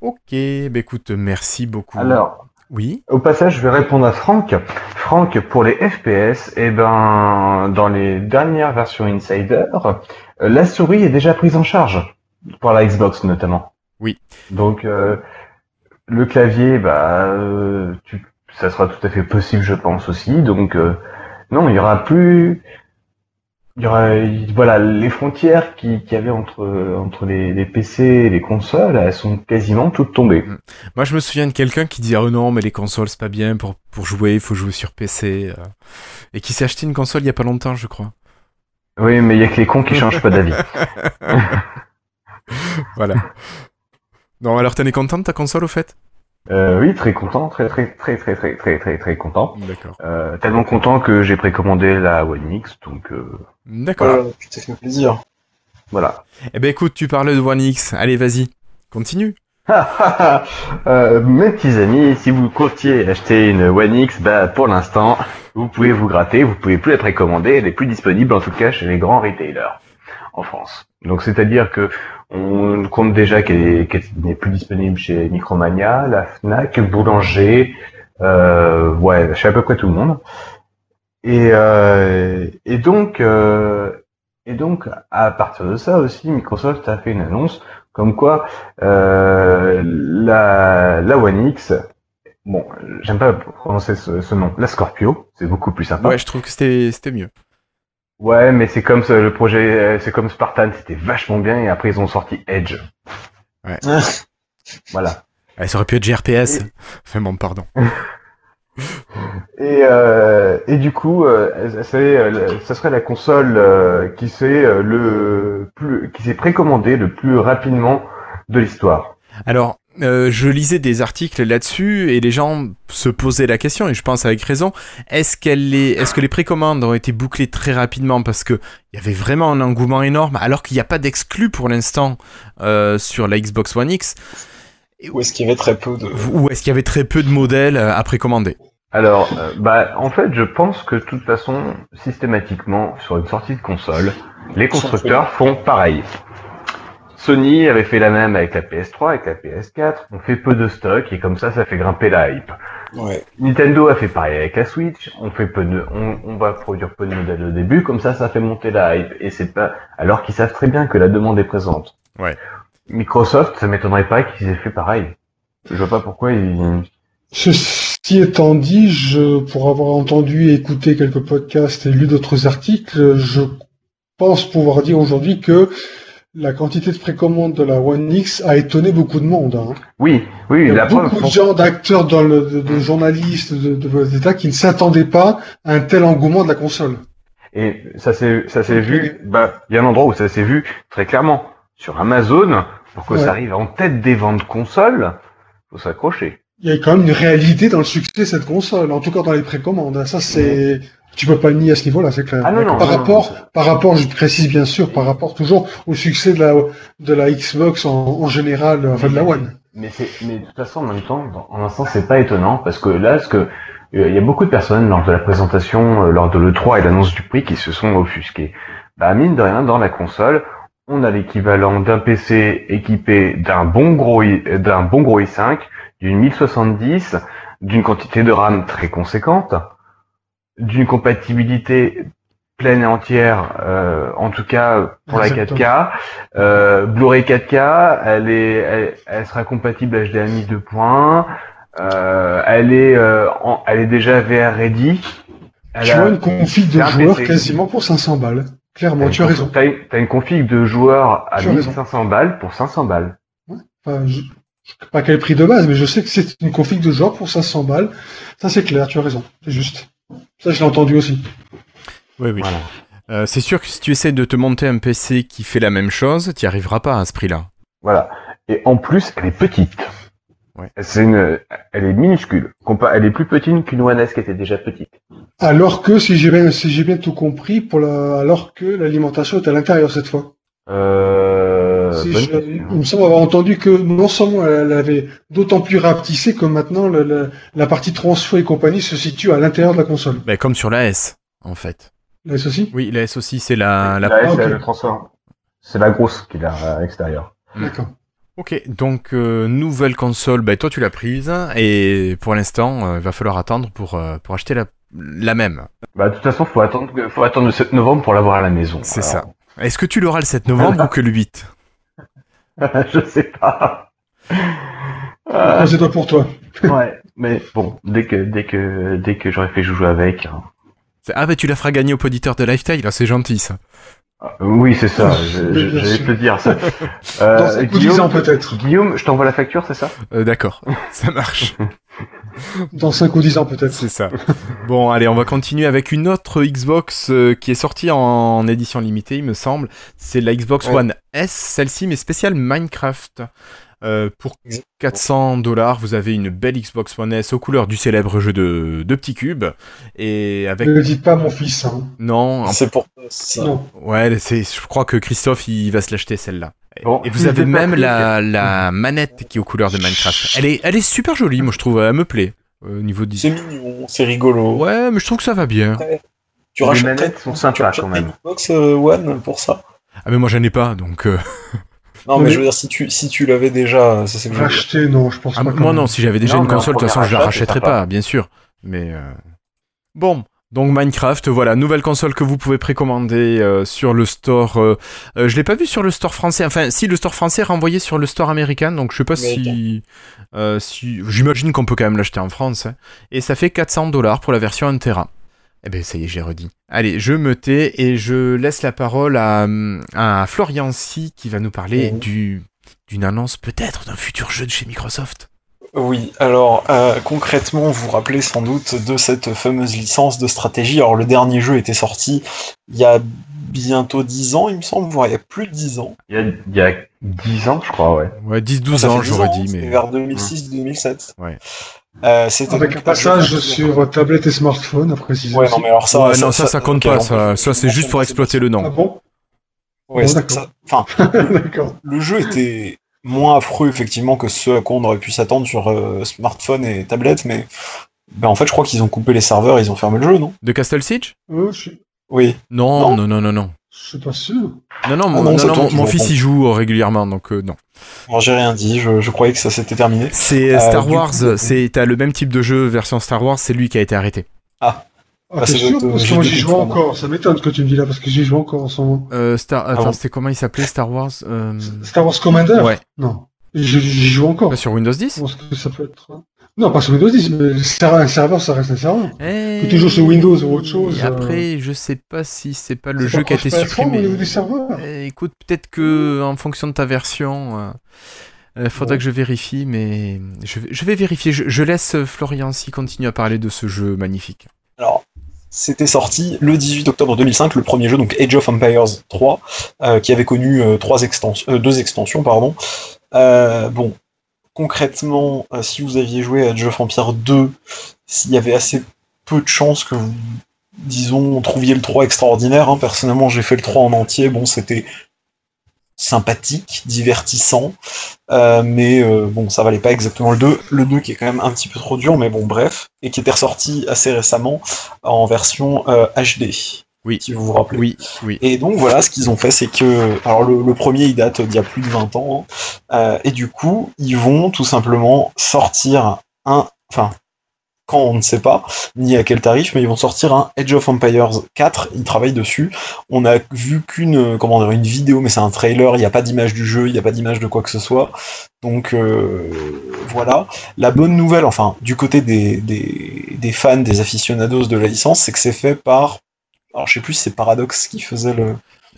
Ok, ben écoute, merci beaucoup. Alors, oui. Au passage, je vais répondre à Franck. Franck, pour les FPS, eh ben, dans les dernières versions Insider, euh, la souris est déjà prise en charge pour la Xbox notamment. Oui. Donc euh, le clavier, bah, euh, tu, ça sera tout à fait possible, je pense aussi. Donc non, il y aura plus, voilà, les frontières qui, qui avait entre entre les, les, PC et les consoles, elles sont quasiment toutes tombées. Mm. Moi, je me souviens de quelqu'un qui disait oh non, mais les consoles c'est pas bien pour pour jouer, il faut jouer sur PC, et qui s'est acheté une console il y a pas longtemps, je crois. Oui, mais il y a que les cons qui changent pas d'avis. voilà. Non, alors t'en es content de ta console au fait? Euh, Oui, très content, très très très très très très très très content. D'accord. Euh, tellement content que j'ai précommandé la One X, donc. Euh... D'accord. ça fait plaisir. Voilà. Eh ben écoute, tu parles de One X. Allez, vas-y, continue. euh, mes petits amis, si vous comptiez acheter une One X, bah pour l'instant, vous pouvez vous gratter, vous pouvez plus la précommander, elle est plus disponible en tout cas chez les grands retailers en France. Donc c'est-à-dire que on compte déjà qu'elle n'est plus disponible chez Micromania, la Fnac, Boulanger, euh, ouais, chez à peu près tout le monde. Et, euh, donc euh, et donc à partir de ça aussi, Microsoft a fait une annonce comme quoi euh, la, la One X, bon, j'aime pas prononcer ce, nom, la Scorpio, c'est beaucoup plus sympa. Ouais, je trouve que c'était mieux. Ouais, mais c'est comme le projet, c'est comme Spartan, c'était vachement bien et après ils ont sorti Edge. Ouais. voilà. Ouais, ça aurait pu être GRPS. Bon, pardon. et, euh, et du coup, euh, euh, ça serait la console euh, qui s'est le plus, qui s'est précommandée le plus rapidement de l'histoire. Alors, je lisais des articles là-dessus et les gens se posaient la question et je pense avec raison est-ce qu'elle est, est-ce que les précommandes ont été bouclées très rapidement parce que il y avait vraiment un engouement énorme alors qu'il n'y a pas d'exclus pour l'instant sur la Xbox One X? Ou est-ce qu'il y avait très peu de... Ou est-ce qu'il y avait très peu de modèles à précommander? Alors, euh, bah, en fait, je pense que de toute façon, systématiquement, sur une sortie de console, les constructeurs font pareil. Sony avait fait la même avec la PS3, avec la PS4. On fait peu de stock et comme ça, ça fait grimper la hype. Ouais. Nintendo a fait pareil avec la Switch. On fait peu de, on, on va produire peu de modèles au début, comme ça, ça fait monter la hype. Et c'est pas, alors qu'ils savent très bien que la demande est présente. Ouais. Microsoft, ça m'étonnerait pas qu'ils aient fait pareil. Je vois pas pourquoi ils. Ceci étant dit, je, pour avoir entendu et écouté quelques podcasts et lu d'autres articles, je pense pouvoir dire aujourd'hui que la quantité de précommande de la One X a étonné beaucoup de monde. Hein. Oui, oui, Il y a beaucoup de gens, d'acteurs, dans le, de, journalistes, de, de, qui ne s'attendaient pas à un tel engouement de la console. Et ça s'est, ça s'est vu, bah, il y a un endroit où ça s'est vu très clairement sur Amazon, pour que ça arrive en tête des ventes consoles, faut s'accrocher. Il y a quand même une réalité dans le succès de cette console, en tout cas dans les précommandes. Ça, c'est, tu peux pas le nier à ce niveau-là, c'est clair. Ah non, non, par rapport, par rapport, je précise bien sûr, par rapport toujours au succès de la, de la Xbox en, général, enfin de la One. Mais c'est, mais de toute façon, en même temps, en instant, c'est pas étonnant, parce que là, ce que, euh, il y a beaucoup de personnes lors de la présentation, euh, lors de l'E3 et l'annonce du prix qui se sont offusquées. Bah, mine de rien, dans la console, on a l'équivalent d'un PC équipé d'un bon gros d'un bon gros i5, d'une 1070, d'une quantité de RAM très conséquente. d'une compatibilité pleine et entière, euh, en tout cas pour la 4K. Euh, Blu-ray 4K, elle est, elle, sera compatible HDMI 2.1. Euh, elle est, euh, elle est déjà VR ready. Elle tu as une config de joueur quasiment pour 500 balles. Clairement, tu as raison. T'as as une config de joueur à 1500 balles pour 500 balles. Ouais. Enfin, pas quel prix de base, mais je sais que c'est une config de joueur pour 500 balles. Ça c'est clair, tu as raison. C'est juste. Ça je l'ai entendu aussi. Oui, oui. Euh, c'est sûr que si tu essaies de te monter un PC qui fait la même chose, tu n'y arriveras pas à ce prix-là. Voilà. Et en plus, elle est petite. Ouais. C'est une, elle est minuscule. Elle est plus petite qu'une One S qui était déjà petite. Alors que, si j'ai bien, si j'ai bien tout compris, pour la, alors que l'alimentation est à l'intérieur cette fois. Euh, il me semble avoir entendu que non seulement elle avait d'autant plus rapetissé que maintenant la, partie transfo et compagnie se situe à l'intérieur de la console. Mais comme sur la S, en fait. La S aussi? Oui, la S aussi, c'est la... La, S, le transfert. C'est la grosse qui est à l'extérieur. D'accord. Ok, donc euh, nouvelle console, bah, toi tu l'as prise, et pour l'instant, euh, il va falloir attendre pour, euh, pour acheter la, la même. Bah de toute façon, faut attendre, faut attendre le 7 novembre pour l'avoir à la maison. C'est ça. Est-ce que tu l'auras le 7 novembre ou que le 8 Je sais pas. C'est toi pour toi. ouais, mais bon, dès que dès que dès que j'aurai fait jouer avec. Hein. Ah bah tu la feras gagner au poditeur de Lifetime, c'est gentil ça. Oui, c'est ça. J'allais te dire ça. Euh, Guillaume, peut-être. Guillaume, je t'envoie la facture, c'est ça? Euh, D'accord, ça marche. Dans 5 ou 10 ans peut-être. C'est ça. Bon, allez, on va continuer avec une autre Xbox euh, qui est sortie en édition limitée, il me semble. C'est la Xbox One S, celle-ci, mais spéciale Minecraft. Euh, pour 400 dollars, vous avez une belle Xbox One S aux couleurs du célèbre jeu de, de petits cubes. Et avec... Ne dites pas mon fils. Hein. Non. C'est pour Ouais, je crois que Christophe, il va se l'acheter celle-là. Et vous avez même la, la, manette qui est aux couleurs de Minecraft. Elle est, elle est super jolie, moi je trouve, elle me plaît. Au niveau C'est mignon, c'est rigolo. Ouais, mais je trouve que ça va bien. Tu Les manettes sont sympas quand même. Xbox euh, One pour ça. Ah mais moi j'en ai pas, donc... Euh, non, mais, je veux dire, si tu, si tu l'avais déjà, ça c'est non, je pense ah, pas. Moi, non, si j'avais déjà une console, de toute façon, je la rachèterais pas, bien sûr. Mais. Euh, bon. Donc Minecraft, voilà, nouvelle console que vous pouvez précommander euh, sur le store. Euh, je l'ai pas vu sur le store français. Enfin, si le store français est renvoyé sur le store américain, donc je sais pas si, si, j'imagine qu'on peut quand même l'acheter en France. Hein. Et ça fait 400 dollars pour la version 1 Tera. Eh ben ça y est, j'ai redit. Allez, je me tais et je laisse la parole à, à Florian Si qui va nous parler du d'une annonce peut-être d'un futur jeu de chez Microsoft. Oui, alors euh, concrètement, vous vous rappelez sans doute de cette fameuse licence de stratégie. Alors le dernier jeu était sorti il y a bientôt 10 ans, il me semble, voire il y a plus de 10 ans. Il y a, il y a 10 ans, je crois, ouais. Ouais, 10-12 ans, j'aurais dit. mais vers 2006-2007. Ouais. Euh, Avec un passage sur tablette et smartphone, après si Ouais, non, mais alors ça, non, ça, ça, compte pas. Ça, ça c'est juste pour exploiter le nom. Ah bon? Ouais, ça, enfin, le jeu était moins affreux effectivement que ce à quoi on aurait pu s'attendre sur euh, smartphone et tablette, mais ben, en fait, je crois qu'ils ont coupé les serveurs, ils ont fermé le jeu, non? De Castle Siege? Euh, Oui. Non, non, non, non, non. Je suis pas sûr. Non, non, ah mon, fils y joue régulièrement, donc euh, non. Bon, j'ai rien dit, je, croyais que ça s'était terminé. C'est euh, Star Wars, c'est t'as le même type de jeu version Star Wars, c'est lui qui a été arrêté. Ah. Ah, ah sûr, parce que moi j'y joue encore, ça m'étonne que tu me dis là, parce que j'y joue encore en ce moment. Euh, Star... Attends, c'était comment il s'appelait Star Wars euh... Star Wars Commander Ouais. Non. J'y joue encore. sur Windows 10 que ça peut être... Non, pas sur Windows 10, mais un serveur, ça reste un serveur. Et... Que tu joues sur Windows ou autre chose. Et après, je sais pas si c'est pas le jeu qui a été supprimé. Au niveau des serveurs. Eh, écoute, peut-être que en fonction de ta version, il euh, euh, faudra que je vérifie, mais je, je vais vérifier. Je, je, laisse Florian si continue à parler de ce jeu magnifique. Alors, c'était sorti le 18 octobre 2005, le premier jeu, donc Age of Empires 3, euh, qui avait connu trois extensions, deux extensions, pardon. bon, concrètement, euh, si vous aviez joué à Age of Empire 2, s'il y avait assez peu de chances que vous, disons, trouviez le 3 extraordinaire. Hein. Personnellement, j'ai fait le 3 en entier. Bon, c'était sympathique, divertissant, euh, mais euh, bon, ça valait pas exactement le 2. Le 2 qui est quand même un petit peu trop dur, mais bon, bref, et qui était ressorti assez récemment en version HD. Oui. Si vous vous rappelez. Oui, oui. Et donc voilà, ce qu'ils ont fait, c'est que. Alors le, premier, il date d'il y a plus de 20 ans. Hein. Euh, et du coup, ils vont tout simplement sortir un. Enfin, quand on ne sait pas, ni à quel tarif, mais ils vont sortir un Edge of Empires 4, ils travaillent dessus. On a vu qu'une comment dire une vidéo, mais c'est un trailer, il n'y a pas d'image du jeu, il n'y a pas d'image de quoi que ce soit. Donc euh, voilà. La bonne nouvelle, enfin, du côté des, des, des fans, des aficionados de la licence, c'est que c'est fait par. Alors je sais plus si c'est Paradox qui faisait le.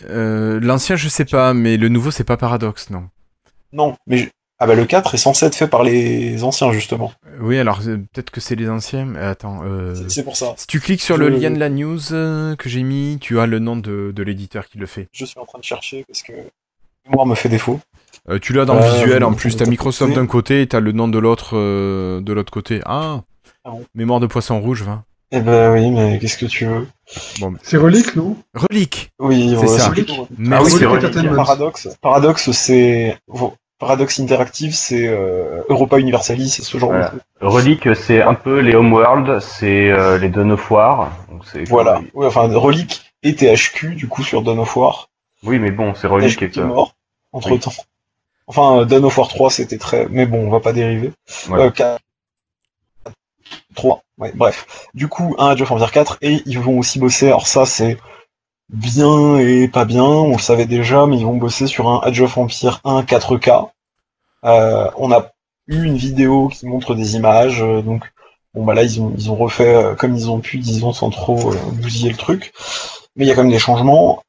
Euh, L'ancien, je sais pas, mais le nouveau, c'est pas Paradox, non. Non, mais ah bah le 4 est censé être fait par les anciens justement. Oui alors euh, peut-être que c'est les anciens. Mais attends. Euh... C'est pour ça. Si tu cliques sur le lien de la news euh, que j'ai mis, tu as le nom de, de l'éditeur qui le fait. Je suis en train de chercher parce que mémoire me fait défaut. Euh, tu l'as dans le visuel en plus. T'as Microsoft d'un côté et t'as le nom de l'autre de l'autre côté. Ah. ah bon. Mémoire de poisson rouge, va. Eh ben oui, mais qu'est-ce que tu veux? Bon, C'est Relique, non? Relique. Oui, c'est ça. Ah oui, c'est Relique. Paradoxe. Paradoxe, c'est Paradox Interactive, c'est euh, Europa Universalis, c'est ce genre de truc. Relic, c'est un peu les Homeworld, c'est euh, les Dawn of War. voilà, oui, enfin Relic et THQ du coup sur Dawn of War. Oui, mais bon, c'est Relic qui est mort entre temps. Enfin, Dawn of War 3, c'était très, mais bon, on va pas dériver. Ouais. 4... 3, ouais, bref. Du coup, un Age of Empires 4 et ils vont aussi bosser. Alors ça, c'est bien et pas bien, on le savait déjà, mais ils vont bosser sur un Age of Empire 1 4K. Euh, on a eu une vidéo qui montre des images, euh, donc bon bah là ils ont refait euh, comme ils ont pu, disons sans trop bousiller le truc. Mais il y a quand même des changements.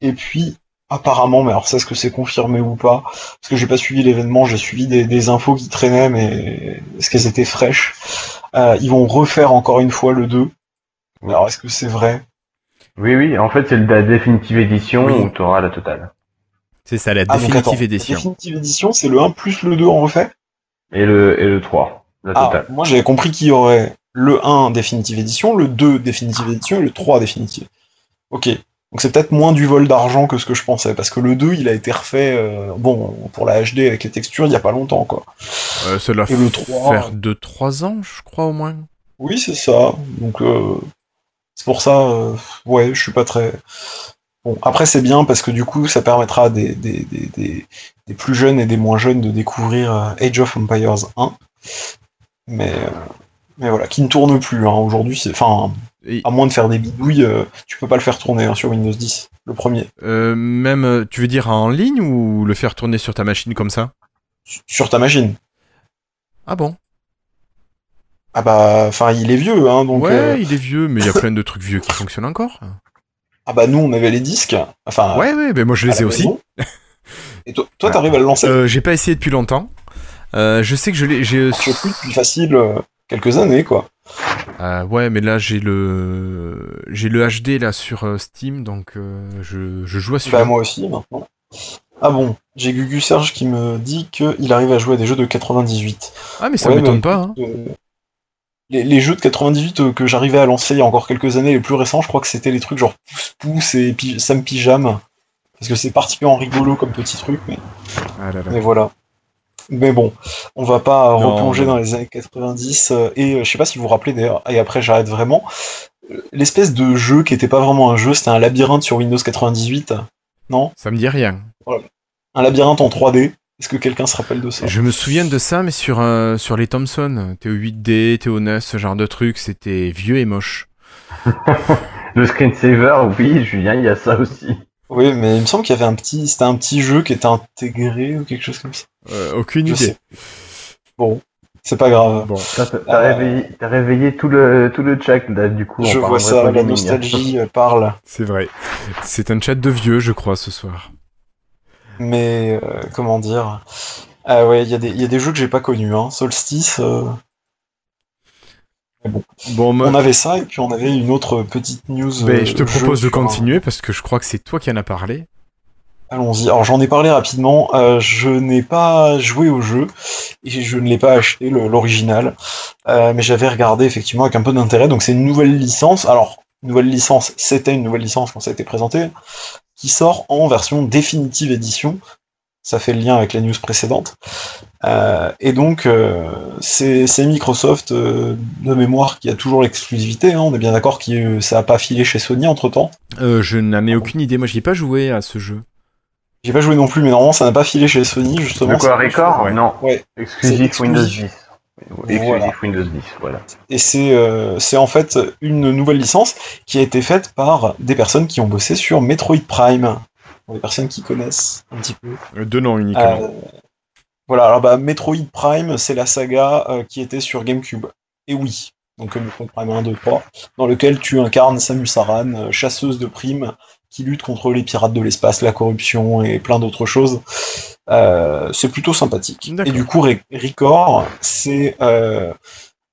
et puis apparemment, mais alors ça est-ce que c'est confirmé ou pas? Parce que j'ai pas suivi l'événement, j'ai suivi des, des, infos qui traînaient, mais est-ce qu'elles étaient fraîches? Ils vont refaire encore une fois le 2. Alors est-ce que c'est vrai? Oui, oui, en fait, c'est la définitive édition où tu auras la totale. C'est ça, la ah, définitive édition. La définitive édition, c'est le 1 plus le 2 en refait? Et le, et le 3, la ah, totale. Moi, j'avais compris qu'il y aurait le 1 définitive édition, le 2 définitive édition et le 3 définitive. Ok. Donc c'est peut-être moins du vol d'argent que ce que je pensais, parce que le 2, il a été refait, euh, bon, pour la HD avec les textures, il y a pas longtemps, quoi. Euh, ça doit le 3... faire 2-3 ans, je crois, au moins. Oui, c'est ça. Donc, euh, c'est pour ça, euh, ouais, je suis pas très. Bon, après c'est bien parce que du coup ça permettra des, des, des, des, plus jeunes et des moins jeunes de découvrir Age of Empires 1. Mais, mais voilà, qui ne tourne plus. Hein. Aujourd'hui, c'est. À moins de faire des bidouilles, tu peux pas le faire tourner hein, sur Windows 10, le premier. même, tu veux dire en ligne ou le faire tourner sur ta machine comme ça? Sur ta machine. Ah bon? Ah bah, enfin, il est vieux, hein, donc. Ouais, euh, il est vieux, mais il y a plein de trucs vieux qui fonctionnent encore. Ah bah nous, on avait les disques. Enfin. Ouais, ouais, mais moi je les ai aussi. Et toi, toi, t'arrives à le lancer? Euh, J'ai pas essayé depuis longtemps. Euh, je sais que je l'ai. J'ai plus depuis facile quelques années, quoi. Ouais, mais là j'ai le j'ai le HD là sur Steam, donc je, je joue à celui-là. Bah moi aussi maintenant. Ah bon, j'ai Gugu Serge qui me dit qu'il arrive à jouer à des jeux de 98. Ah mais ça m'étonne pas. Hein les, jeux de 98 euh, que j'arrivais à lancer il y a encore quelques années, les plus récents, je crois que c'était les trucs genre Pouce Pouce et Sam. Parce que c'est particulièrement rigolo comme petit truc, mais, ah mais voilà. Mais bon, on va pas replonger dans les années 90. Euh, et euh, je sais pas si vous vous rappelez d'ailleurs, et après j'arrête vraiment, l'espèce de jeu qui était pas vraiment un jeu, c'était un labyrinthe sur Windows 98. Non? Ça me dit rien. Un labyrinthe en 3D. Est-ce que quelqu'un se rappelle de ça? Je me souviens de ça, mais sur, euh, sur les Thomson, TO8D, TO9, ce genre de truc, c'était vieux et moche. le screensaver, oui, Julien, il y a ça aussi. Oui, mais il me semble qu'il y avait un petit, c'était un petit jeu qui était intégré ou quelque chose comme ça. Euh, aucune idée. Bon, c'est pas grave. Bon, t'as réveillé, réveillé, tout le tout le chat là, du coup. Je vois ça, la nostalgie euh, parle. C'est vrai. C'est un chat de vieux, je crois, ce soir. Mais euh, comment dire? Ah ouais, il y, a des jeux que j'ai pas connus. Hein. Solstice. Euh, bon. On avait ça et puis on avait une autre petite news. Ben, je te euh, propose de continuer parce que je crois que c'est toi qui en as parlé. Allons-y. Alors j'en ai parlé rapidement. je n'ai pas joué au jeu et je ne l'ai pas acheté l'original, mais j'avais regardé effectivement avec un peu d'intérêt. Donc c'est une nouvelle licence. Alors nouvelle licence, c'était une nouvelle licence quand ça a été présenté qui sort en version définitive édition. Ça fait le lien avec la news précédente. Euh, et donc, euh, c'est Microsoft euh, de mémoire qui a toujours l'exclusivité. Hein. on est bien d'accord que ça n'a pas filé chez Sony entre temps. je n'en ai aucune idée. Moi, je ai pas joué à ce jeu. J'ai pas joué non plus, mais normalement, ça n'a pas filé chez Sony justement. De quoi, Record Non. Ouais. Exclusif Windows 10. Exclusif Windows 10, voilà. Et c'est euh, c'est en fait une nouvelle licence qui a été faite par des personnes qui ont bossé sur Metroid Prime. Pour les personnes qui connaissent un petit peu. De nom uniquement. Euh, voilà, alors bah, Metroid Prime, c'est la saga euh, qui était sur GameCube. Et oui, donc Metroid Prime 1, 2, 3, dans lequel tu incarnes Samus Aran, chasseuse de primes, qui lutte contre les pirates de l'espace, la corruption et plein d'autres choses. Euh, c'est plutôt sympathique. Et du coup, Ricor, c'est euh,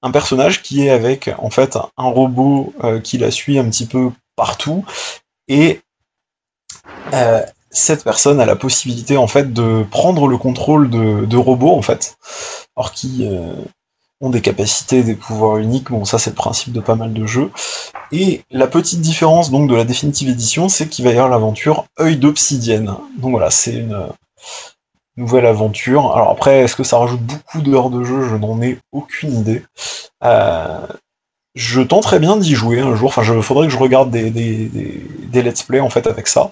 un personnage qui est avec en fait un robot euh, qui la suit un petit peu partout et cette personne a la possibilité en fait de prendre le contrôle de, robots en fait, alors qui ont des capacités, des pouvoirs uniques. Bon, ça c'est le principe de pas mal de jeux. Et la petite différence donc de la définitive édition, c'est qu'il va y avoir l'aventure œil d'obsidienne. Donc voilà, c'est une nouvelle aventure. Alors après, est-ce que ça rajoute beaucoup d'heures de jeu? Je n'en ai aucune idée. Euh, je tenterais bien d'y jouer un jour. Enfin, il faudrait que je regarde des, des, let's play en fait avec ça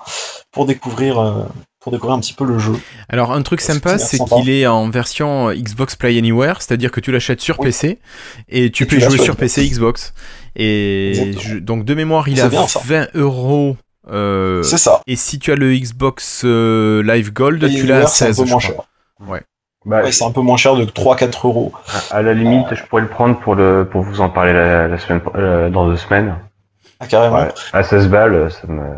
pour découvrir. Euh, pour découvrir un petit peu le jeu. Alors un truc sympa, c'est qu'il est en version Xbox Play Anywhere, c'est-à-dire que tu l'achètes sur PC et tu peux y jouer sur PC Xbox. Et donc de mémoire, il a 20 euros euh, c'est ça. Et si tu as le Xbox euh, Live Gold, tu l'as à 16 un peu moins cher. Ouais. Bah, ouais, c'est un peu moins cher de 3-4 euros. À la limite, je pourrais le prendre pour le pour vous en parler la, semaine euh, dans deux semaines. Ah carrément. à 16 balles, ça me.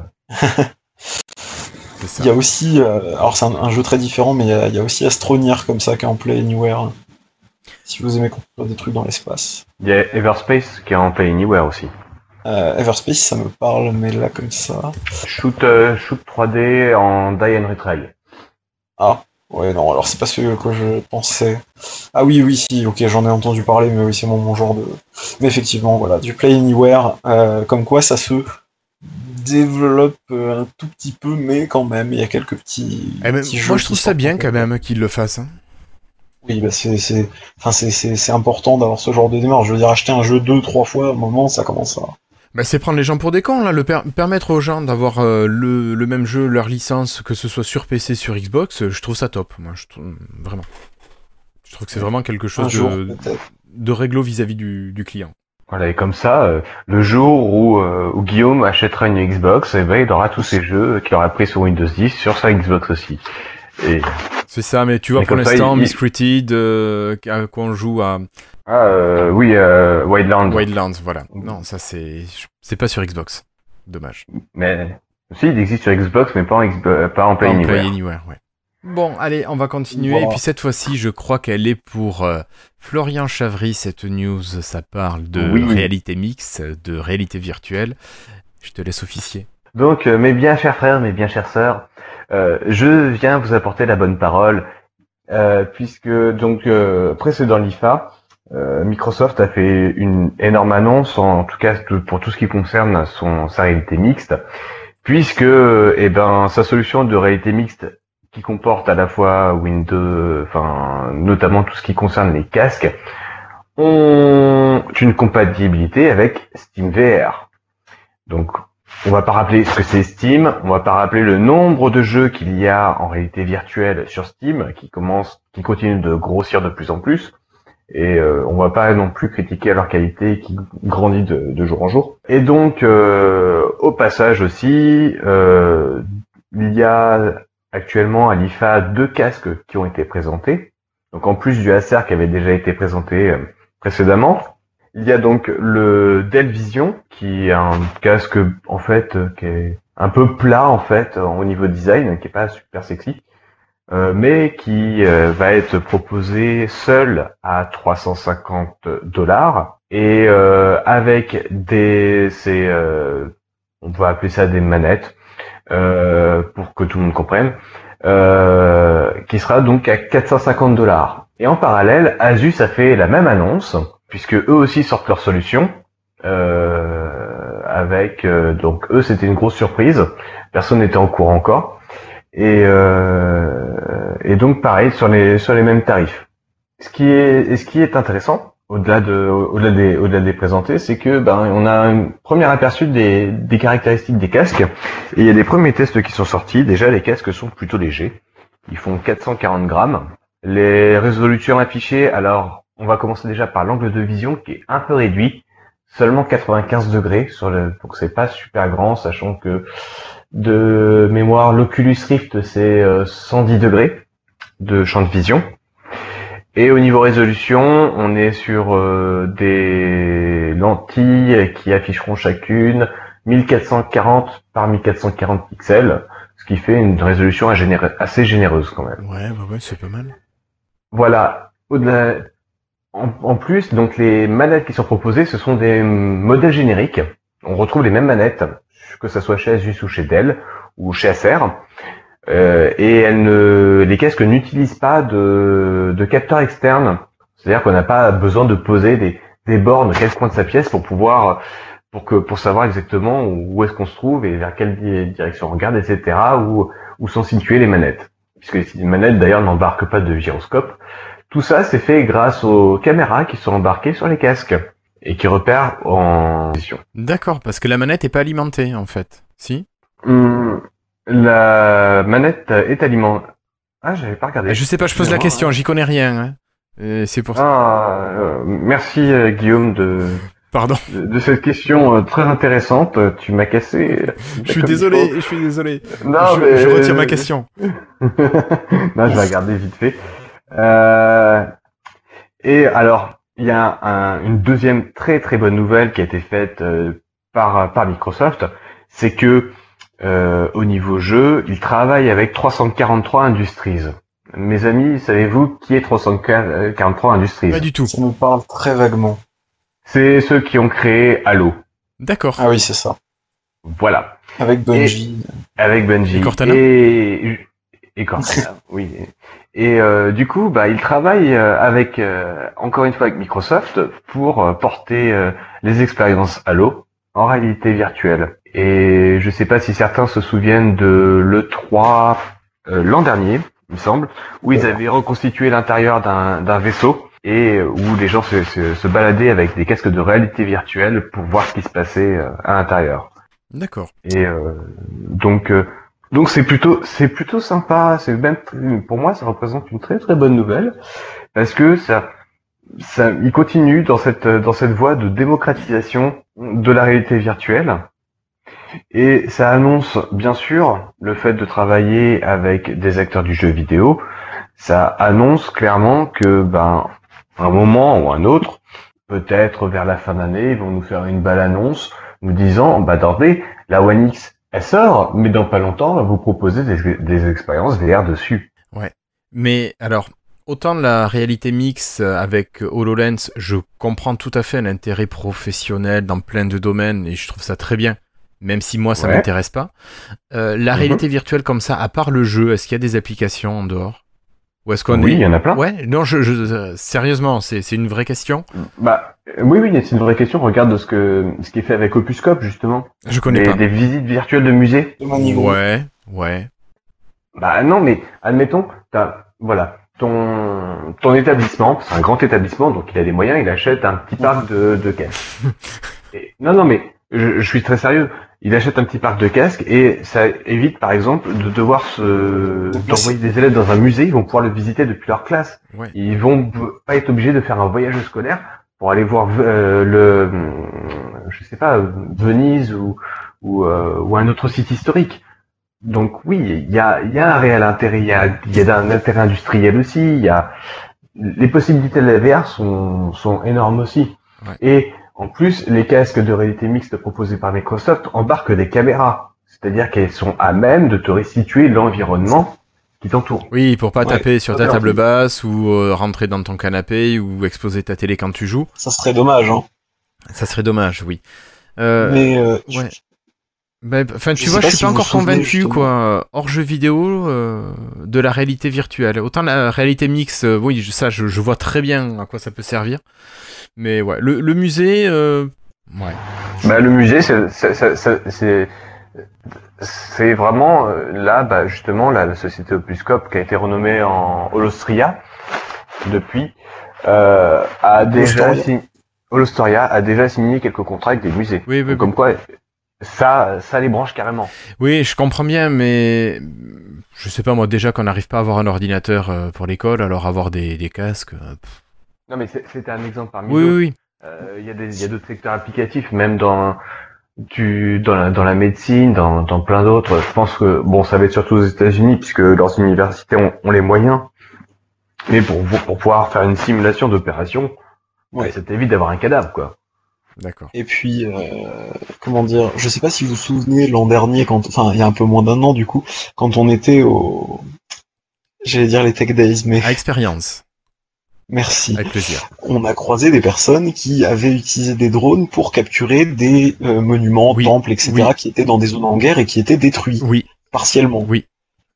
il y a aussi, alors c'est un, jeu très différent, mais il y a, aussi Astronier comme ça qui est en Play Anywhere. Si vous aimez construire des trucs dans l'espace. Il y a Everspace qui est en Play Anywhere aussi. Euh, Everspace, ça me parle, mais là, comme ça. Shoot, euh, shoot 3D en die and retry. Ah, ouais, non, alors c'est pas ce que je pensais. Ah oui, oui, si, ok, j'en ai entendu parler, mais oui, c'est mon, genre de. Mais effectivement, voilà, du Play Anywhere, euh, comme quoi ça se développe un tout petit peu, mais quand même, il y a quelques petits. Eh ben, moi, je trouve ça bien quand même qu'ils le fassent. Hein. Oui, bah c'est c'est enfin c'est important d'avoir ce genre de démarche. Je veux dire, acheter un jeu deux trois fois, à un moment, ça commence à bah, c'est prendre les gens pour des cons, là, le permettre aux gens d'avoir euh, le, le, même jeu, leur licence, que ce soit sur PC, sur Xbox, je trouve ça top, moi, je trouve, vraiment. Je trouve que c'est vraiment quelque chose de, de réglo vis-à-vis du, du, client. Voilà, et comme ça, euh, le jour où, euh, où, Guillaume achètera une Xbox, eh ben, il aura tous ses jeux qu'il aura pris sur Windows 10 sur sa Xbox aussi. Et... C'est ça, mais tu vois, pour l'instant, Miss Miscreated, quand on joue à, ah euh, oui, euh, Wildlands. Wildlands, voilà. Non, ça c'est c'est pas sur Xbox. Dommage. Mais si, il existe sur Xbox, mais pas en, Xbox, pas en Play, Anywhere. ouais. Bon, allez, on va continuer. Et puis cette fois-ci, je crois qu'elle est pour euh, Florian Chavry. Cette news, ça parle de réalité mixte, de réalité virtuelle. Je te laisse officier. Donc, euh, mes bien chers frères, mes bien chères sœurs, euh, je viens vous apporter la bonne parole, puisque donc précédent l'IFA, euh, Microsoft a fait une énorme annonce, en, tout cas pour tout ce qui concerne son sa réalité mixte, puisque eh ben sa solution de réalité mixte qui comporte à la fois Windows, enfin notamment tout ce qui concerne les casques, ont une compatibilité avec SteamVR. Donc on va pas rappeler ce que c'est Steam, on va pas rappeler le nombre de jeux qu'il y a en réalité virtuelle sur Steam, qui commence, qui continue de grossir de plus en plus et euh, on va pas non plus critiquer leur qualité qui grandit de, jour en jour. Et donc, euh, au passage aussi, euh, il y a actuellement à l'IFA deux casques qui ont été présentés. Donc en plus du Acer qui avait déjà été présenté précédemment, il y a donc le Dell Vision qui est un casque en fait qui est un peu plat en fait au niveau design, qui est pas super sexy euh, mais qui euh, va être proposé seul à 350 dollars et euh, avec des, c'est, on va appeler ça des manettes pour que tout le monde comprenne, qui sera donc à 450 dollars. Et en parallèle, Asus a fait la même annonce puisque eux aussi sortent leur solution. avec donc eux c'était une grosse surprise, personne n'était en cours encore. Et, euh, et donc pareil sur les sur les mêmes tarifs. Ce qui est ce qui est intéressant au-delà de au-delà des au-delà des présentés, c'est que ben on a un premier aperçu des, des caractéristiques des casques et il y a des premiers tests qui sont sortis. Déjà les casques sont plutôt légers, ils font 440 grammes. Les résolutions affichées, alors on va commencer déjà par l'angle de vision qui est un peu réduit, seulement 95 degrés sur le, donc c'est pas super grand, sachant que de mémoire l'Oculus Rift c'est 110 degrés de champ de vision. Et au niveau résolution, on est sur euh, des lentilles qui afficheront chacune 1440 par 1440 pixels, ce qui fait une résolution assez généreuse quand même. Ouais, bah ouais, c'est pas mal. Voilà. Au-delà, en, plus, donc les manettes qui sont proposées, ce sont des modèles génériques. On retrouve les mêmes manettes, que ce soit chez Asus ou chez Dell ou chez Acer. Euh, et elle ne, les casques n'utilisent pas de, de capteurs externes. C'est-à-dire qu'on n'a pas besoin de poser des, des bornes quel coin de sa pièce pour pouvoir pour que pour savoir exactement où est-ce qu'on se trouve et vers quelle direction on regarde, etc. Où, où sont situées les manettes. Puisque les manettes d'ailleurs n'embarquent pas de gyroscope. Tout ça c'est fait grâce aux caméras qui sont embarquées sur les casques et qui repèrent en position. D'accord, parce que la manette est pas alimentée en fait. Si hum, La manette est alimentée. Ah, j'avais pas regardé. Je sais pas, je pose la question, j'y connais rien. Hein. C'est pour ça. Ah, euh, merci euh, Guillaume de Pardon. De, cette question euh, très intéressante, tu m'as cassé. Je suis désolé, je suis désolé. Non, je, mais... je retire ma question. non, je vais regarder vite fait. Euh... Et alors, il y a un, une deuxième très très bonne nouvelle qui a été faite euh, par par Microsoft, c'est que euh, au niveau jeu, ils travaillent avec 343 Industries. Mes amis, savez-vous qui est 343 Industries? Pas du tout. Ça nous parle très vaguement. C'est ceux qui ont créé Halo. D'accord. Ah oui, c'est ça. Voilà. Avec Bungie. avec Bungie. Et Cortana. Et, et Cortana, oui. Et euh, du coup, bah, ils travaillent euh, avec, euh, encore une fois, avec Microsoft pour porter les expériences Halo en réalité virtuelle. Et je sais pas si certains se souviennent de l'E3 l'an dernier, il me semble, où ils avaient reconstitué l'intérieur d'un vaisseau et où les gens se, se, baladaient avec des casques de réalité virtuelle pour voir ce qui se passait à l'intérieur. D'accord. Et donc donc c'est plutôt c'est plutôt sympa. C'est même pour moi ça représente une très très bonne nouvelle parce que ça ça il continue dans cette dans cette voie de démocratisation de la réalité virtuelle et ça annonce bien sûr le fait de travailler avec des acteurs du jeu vidéo. Ça annonce clairement que ben un moment ou un autre, peut-être vers la fin d'année, ils vont nous faire une belle annonce nous disant bah attendez la One X elle sort, mais dans pas longtemps, on va vous proposer des, expériences VR dessus. Ouais. Mais alors, autant la réalité mix avec HoloLens, je comprends tout à fait l'intérêt professionnel dans plein de domaines et je trouve ça très bien, même si moi ça m'intéresse pas. Euh, la mhm. réalité virtuelle comme ça, à part le jeu, est-ce qu'il y a des applications en dehors? Ou est-ce qu'on oui, il y en a plein. Ouais, non, je, je sérieusement, c'est une vraie question. Bah, oui, oui, c'est une vraie question. Regarde ce que ce qui est fait avec Opuscope justement. Je connais pas. Des visites virtuelles de musées. Ouais, ouais. Bah non, mais admettons, t'as voilà, ton ton établissement, c'est un grand établissement, donc il a des moyens, il achète un petit parc de de casques. non, non, mais je, je, suis très sérieux. Il achète un petit parc de casques et ça évite, par exemple, de devoir se d'envoyer des élèves dans un musée. Ils vont pouvoir le visiter depuis leur classe. Ouais. Ils vont pas être obligés de faire un voyage scolaire pour aller voir euh, le, je sais pas, Venise ou ou, euh, ou, un autre site historique. Donc oui, il y a, y a un réel intérêt, il y a, y a un intérêt industriel aussi, il y a les possibilités de la VR sont, sont énormes aussi. Et en plus, les casques de réalité mixte proposés par Microsoft embarquent des caméras, c'est-à-dire qu'elles sont à même de te restituer l'environnement qui t'entoure. Oui, pour pas taper sur ta table basse ou euh, rentrer dans ton canapé ou exposer ta télé quand tu joues. Ça serait dommage, hein. Ça serait dommage, oui. Euh, Mais euh, ouais. Ben, enfin, tu vois, je suis pas encore convaincu, quoi. Hors jeu vidéo, de la réalité virtuelle. Autant la réalité mix, oui, ça, je, je, vois très bien à quoi ça peut servir. Mais ouais, le, le musée, ouais. Bah, le musée, c'est c'est vraiment euh, là, bah, justement, la, société Opuscope qui a été renommée en Holostria depuis euh, a déjà signé, Holostoria a déjà signé quelques contrats avec des musées. Oui, oui, comme quoi, ça, ça les branche carrément. Oui, je comprends bien, mais je sais pas moi déjà qu'on n'arrive pas à avoir un ordinateur euh, pour l'école, alors avoir des, des casques. Non, mais c'était un exemple parmi oui, Oui, euh, Il y a d'autres secteurs applicatifs, même dans tu dans la, dans la médecine, dans, dans plein d'autres. Je pense que bon, ça va être surtout aux États-Unis puisque leurs universités ont, ont, les moyens. Mais pour pour pouvoir faire une simulation d'opération, ouais. ça t'évite d'avoir un cadavre, quoi. D'accord. Et puis, euh, comment dire, je sais pas si vous vous souvenez l'an dernier, quand, enfin, il y a un peu moins d'un an du coup, quand on était au, j'allais dire les Tech Days, mais à expérience. Merci. Avec plaisir. On a croisé des personnes qui avaient utilisé des drones pour capturer des euh, monuments, temples, etc., qui étaient dans des zones en guerre et qui étaient détruits. Oui. Partiellement. Oui.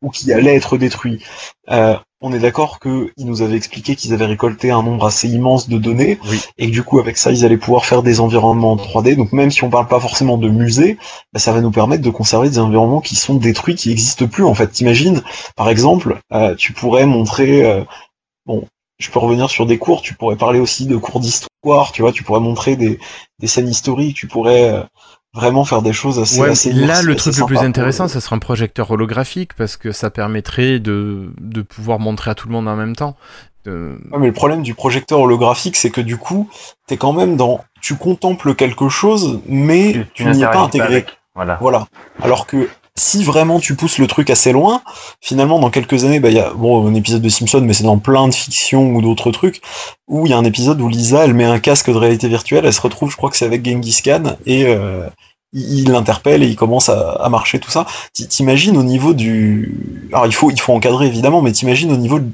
Ou qui allaient être détruits. Euh, on est d'accord qu'ils nous avaient expliqué qu'ils avaient récolté un nombre assez immense de données et que du coup avec ça ils allaient pouvoir faire des environnements en 3D. Donc même si on parle pas forcément de musée, bah, ça va nous permettre de conserver des environnements qui sont détruits, qui n'existent plus en fait. T'imagines, par exemple, euh, tu pourrais montrer, bon, je peux revenir sur des cours, tu pourrais parler aussi de cours d'histoire, tu vois, tu pourrais montrer des, des scènes historiques, tu pourrais euh, vraiment faire des choses assez, ouais, assez Là, le truc le plus intéressant, ça serait un projecteur holographique parce que ça permettrait de, de pouvoir montrer à tout le monde en même temps. De... mais le problème du projecteur holographique, c'est que du coup, t'es quand même dans, tu contemples quelque chose, mais tu, n'y es pas intégré. Voilà. Voilà. Alors que si vraiment tu pousses le truc assez loin, finalement, dans quelques années, bah, il y a bon, un épisode de Simpson, mais c'est dans plein de fictions ou d'autres trucs, où il y a un épisode où Lisa, elle met un casque de réalité virtuelle, elle se retrouve, je crois que c'est avec Genghis Khan, et euh, il l'interpelle et il commence à, à marcher, tout ça. T'imagines au niveau du... Alors il faut, il faut encadrer évidemment, mais t'imagines au niveau de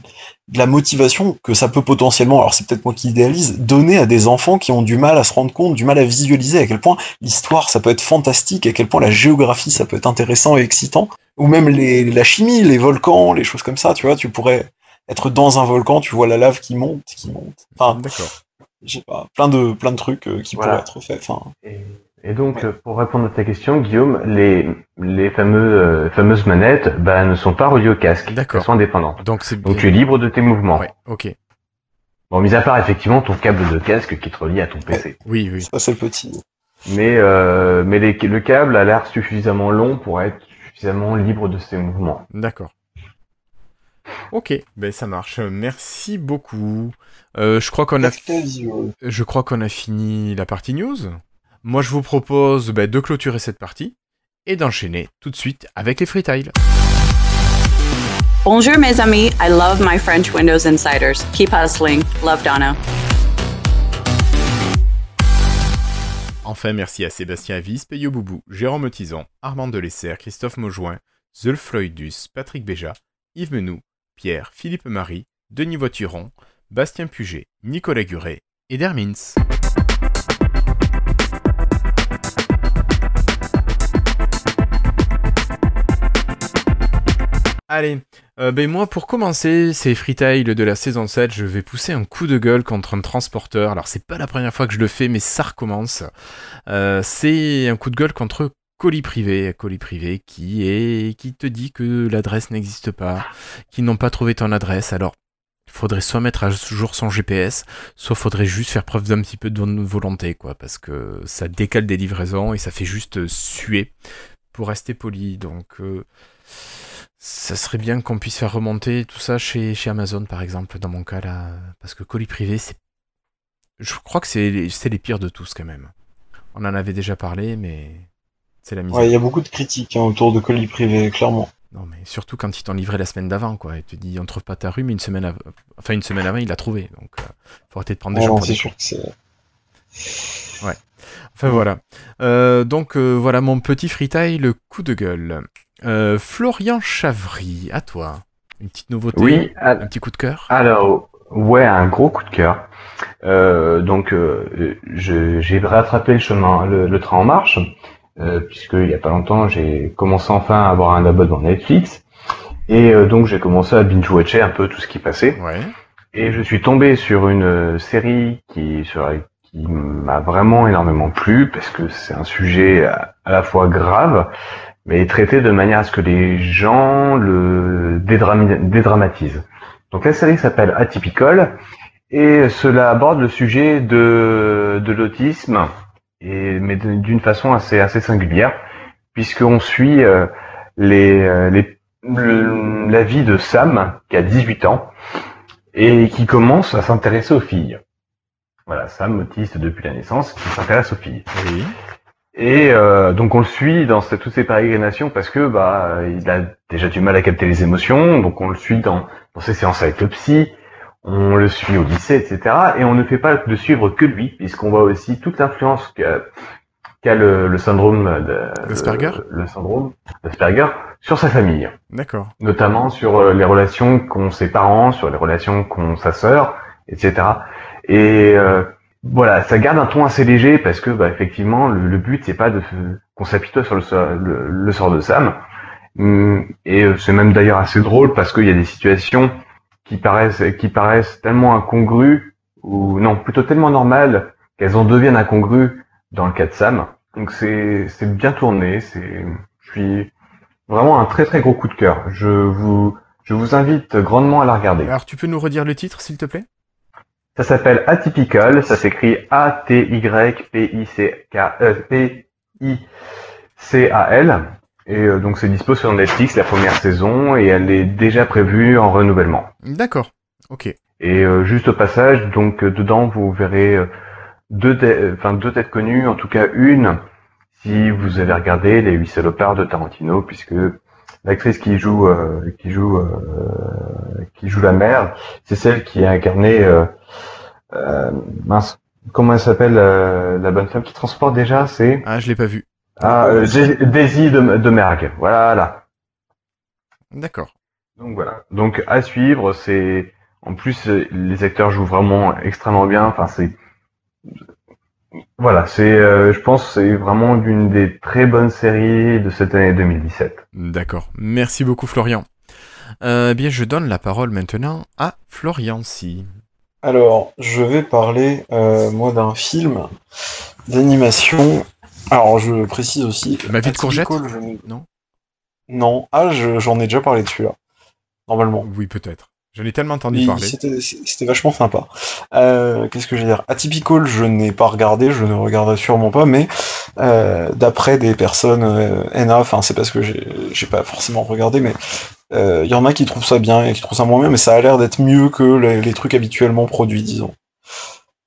la motivation que ça peut potentiellement, alors c'est peut-être moi qui idéalise, donner à des enfants qui ont du mal à se rendre compte, du mal à visualiser à quel point l'histoire ça peut être fantastique, à quel point la géographie ça peut être intéressant et excitant, ou même les, la chimie, les volcans, les choses comme ça, tu vois, tu pourrais être dans un volcan, tu vois la lave qui monte, qui monte. Enfin, D'accord. J'ai pas, plein de, plein de trucs euh, qui pourraient être faits. Enfin, et donc, pour répondre à ta question, Guillaume, les, les fameux, euh, fameuses manettes bah, ne sont pas reliées au casque. Elles sont indépendantes. Donc, donc tu es libre de tes mouvements. Ouais, ok. Bon, mis à part effectivement ton câble de casque qui est relié à ton PC. Oui, oui. Ça, c'est le petit. Mais, euh, mais les, le câble a l'air suffisamment long pour être suffisamment libre de ses mouvements. D'accord. Ok, ben ça marche. Merci beaucoup. Euh, je crois qu'on a. Je crois qu'on a fini la partie news. Moi, je vous propose bah, de clôturer cette partie et d'enchaîner tout de suite avec les freetiles. Bonjour mes amis, I love my French Windows Insiders. Keep hustling. Love Donna. Enfin, merci à Sébastien Avis, Peyo Boubou, Jérôme Tison, Armand Delessert, Christophe Maujoin, Zulfloidus, Patrick Béja, Yves Menou, Pierre, Philippe Marie, Denis Voituron, Bastien Puget, Nicolas Guret et Dermins. Allez, euh, ben moi pour commencer, ces freetiles de la saison 7, je vais pousser un coup de gueule contre un transporteur. Alors c'est pas la première fois que je le fais, mais ça recommence. Euh, c'est un coup de gueule contre colis privé, colis privé qui est qui te dit que l'adresse n'existe pas, qu'ils n'ont pas trouvé ton adresse. Alors il faudrait soit mettre à jour son GPS, soit faudrait juste faire preuve d'un petit peu de volonté, quoi, parce que ça décale des livraisons et ça fait juste suer pour rester poli. Donc euh, ça serait bien qu'on puisse faire remonter tout ça chez, chez Amazon, par exemple, dans mon cas là, parce que colis privé, c'est, je crois que c'est les pires de tous quand même. On en avait déjà parlé, mais c'est la misère. Ouais, il y a beaucoup de critiques hein, autour de colis privé, clairement. Non, mais surtout quand ils t'ont livré la semaine d'avant, quoi. Et te dit, on trouve pas ta rue, mais une semaine, avant... enfin une semaine avant, il l'a trouvé. Donc, euh, faut arrêter de prendre des gens des sûr que c'est. Ouais. Enfin voilà. Euh, donc euh, voilà mon petit freetail, le coup de gueule. Euh, Florian Chavry, à toi. Une petite nouveauté, oui, un petit coup de cœur. Alors, ouais, un gros coup de cœur. Euh, donc, euh, j'ai rattrapé le chemin, le, train en marche, puisque il y a pas longtemps, j'ai commencé enfin à avoir un abonnement Netflix, et donc j'ai commencé à binge-watcher un peu tout ce qui passait. Ouais. Et je suis tombé sur une série qui, sur, qui m'a vraiment énormément plu, parce que c'est un sujet à la fois grave, mais traité de manière à ce que les gens le dédramatisent. Donc la série s'appelle Atypical et cela aborde le sujet de, de l'autisme mais d'une façon assez assez singulière puisqu'on suit euh, les, euh, les la vie de Sam qui a 18 ans et qui commence à s'intéresser aux filles. voilà, Sam, autiste depuis la naissance, qui s'intéresse aux filles. Oui. Et euh, donc on le suit dans toutes ces pérégrinations parce que bah il a déjà du mal à capter les émotions, donc on le suit dans, dans ses séances avec le psy, on le suit au lycée, etc. Et on ne fait pas de suivre que lui, puisqu'on voit aussi toute l'influence qu'a le, le, syndrome d'Asperger, le, syndrome d'Asperger sur sa famille. D'accord. Notamment sur euh, les relations qu'ont ses parents, sur les relations qu'ont sa sœur, etc. Et euh, voilà, ça garde un ton assez léger parce que bah, effectivement le, but c'est pas de qu'on s'apitoie sur le, le, sort de Sam. Hum, et euh, c'est même d'ailleurs assez drôle parce qu'il y a des situations qui paraissent qui paraissent tellement incongrues ou non plutôt tellement normales qu'elles en deviennent incongrues dans le cas de Sam. Donc c'est c'est bien tourné. C'est je suis vraiment un très très gros coup de cœur. Je vous je vous invite grandement à la regarder. Alors tu peux nous redire le titre s'il te plaît? Ça s'appelle Atypical, ça s'écrit A-T-Y-P-I-C-K-E-P-I-C-A-L. Et euh, donc c'est dispo sur Netflix la première saison et elle est déjà prévue en renouvellement. D'accord, ok. Et euh, juste au passage, donc euh, dedans vous verrez deux, enfin deux têtes connues, en tout cas une, si vous avez regardé les huit salopards de Tarantino, puisque l'actrice qui joue qui joue qui joue la mère, c'est celle qui a incarné euh, mince, comment elle s'appelle euh, la bonne femme qui transporte déjà C'est ah je l'ai pas vu. Ah euh, Daisy de, de Mergue. Voilà. D'accord. Donc voilà. Donc à suivre, c'est en plus les acteurs jouent vraiment extrêmement bien. Enfin c'est voilà, c'est, je pense, c'est vraiment l'une des très bonnes séries de cette année 2017. D'accord. Merci beaucoup, Florian. Euh, bien, je donne la parole maintenant à Florian Si. Alors, je vais parler, euh, moi, d'un film d'animation. Alors, je précise aussi. Ma vie de courgette Non Non. Ah, j'en ai déjà parlé dessus, là. Normalement. Oui, peut-être. J'en ai tellement entendu parler. C'était vachement sympa. Euh, Qu'est-ce que je vais dire? Atypical, je n'ai pas regardé, je ne regarderai sûrement pas, mais euh, d'après des personnes euh, NA, enfin c'est parce que j'ai pas forcément regardé, mais il euh, y en a qui trouvent ça bien et qui trouvent ça moins bien, mais ça a l'air d'être mieux que les, trucs habituellement produits, disons.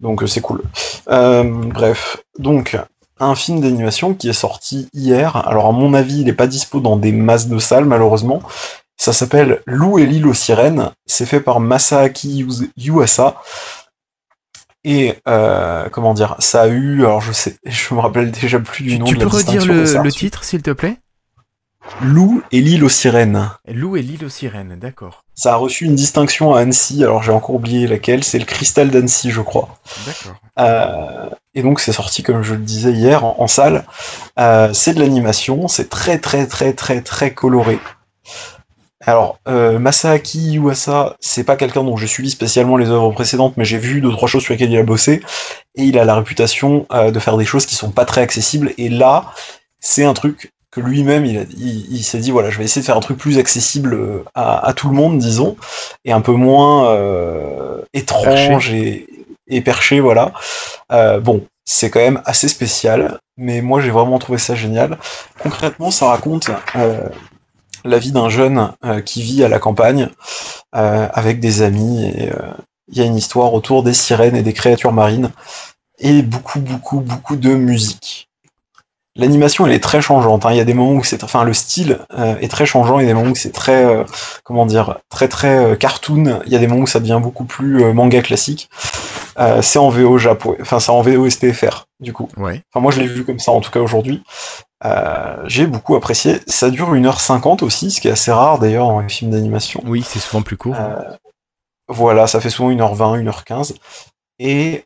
Donc c'est cool. Bref, donc un film d'animation qui est sorti hier. Alors à mon avis, il n'est pas dispo dans des masses de salles malheureusement. Ça s'appelle Lou et l'île aux sirènes. C'est fait par Masaaki Yuasa. Et comment dire, ça a eu, alors je sais, je me rappelle déjà plus du nom tu de la Tu peux redire le titre, s'il te plaît? Lou et l'île aux sirènes. Lou et l'île aux sirènes, d'accord. Ça a reçu une distinction à Annecy, alors j'ai encore oublié laquelle, c'est le cristal d'Annecy, je crois. D'accord. Euh, et donc c'est sorti, comme je le disais hier, en, salle. Euh, c'est de l'animation, c'est très très très très très coloré. Alors, euh, Masaaki Yuasa, c'est pas quelqu'un dont j'ai suivi spécialement les œuvres précédentes, mais j'ai vu deux trois choses sur lesquelles il a bossé, et il a la réputation de faire des choses qui sont pas très accessibles, et là, c'est un truc que lui-même il, il, s'est dit voilà je vais essayer de faire un truc plus accessible euh, à, tout le monde disons et un peu moins euh, étrange et, perché voilà. Euh, bon c'est quand même assez spécial mais moi j'ai vraiment trouvé ça génial. Concrètement ça raconte la vie d'un jeune qui vit à la campagne avec des amis et il y a une histoire autour des sirènes et des créatures marines et beaucoup beaucoup beaucoup de musique L'animation, elle est très changeante. Hein. Il y a des moments où c'est, enfin, le style euh, est très changeant. Il y a des moments où c'est très, euh, comment dire, très très euh, cartoon. Il y a des moments où ça devient beaucoup plus manga classique. c'est en VO Japon, enfin, c'est en VO STFR du coup. Ouais. Enfin, moi, je l'ai vu comme ça en tout cas aujourd'hui. j'ai beaucoup apprécié. Ça dure 1h50 aussi, ce qui est assez rare d'ailleurs dans les films d'animation. Oui, c'est souvent plus court. voilà, ça fait souvent 1h20, 1h15. Et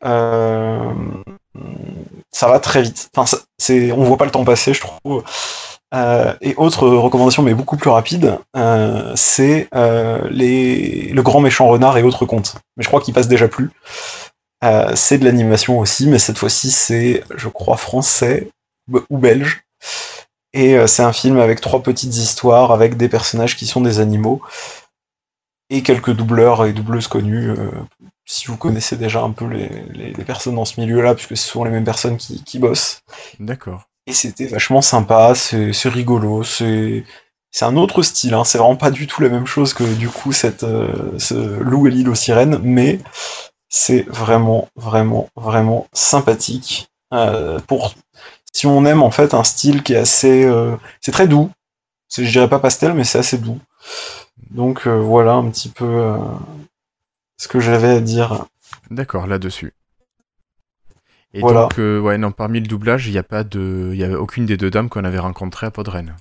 ça va très vite. Enfin, c'est, on voit pas le temps passer, je trouve. Euh, et autre recommandation, mais beaucoup plus rapide, euh, c'est euh, le grand méchant renard et autres contes. Mais je crois qu'il passe déjà plus. c'est de l'animation aussi, mais cette fois-ci c'est, je crois, français ou belge. Et c'est un film avec trois petites histoires, avec des personnages qui sont des animaux, et quelques doubleurs et doubleuses connues si vous connaissez déjà un peu les, personnes dans ce milieu-là, puisque ce sont les mêmes personnes qui, bossent. D'accord. Et c'était vachement sympa, c'est rigolo, c'est un autre style, hein. c'est vraiment pas du tout la même chose que du coup cette euh, ce Lou et l'île aux sirènes, mais C'est vraiment, vraiment, vraiment sympathique. pour si on aime en fait un style qui est assez, c'est très doux. Je dirais pas pastel, mais c'est assez doux. Donc voilà un petit peu ce que j'avais à dire. D'accord, là-dessus. Et donc, euh, ouais, non, parmi le doublage, il n'y a pas de, il y a aucune des deux dames qu'on avait rencontrées à Podren.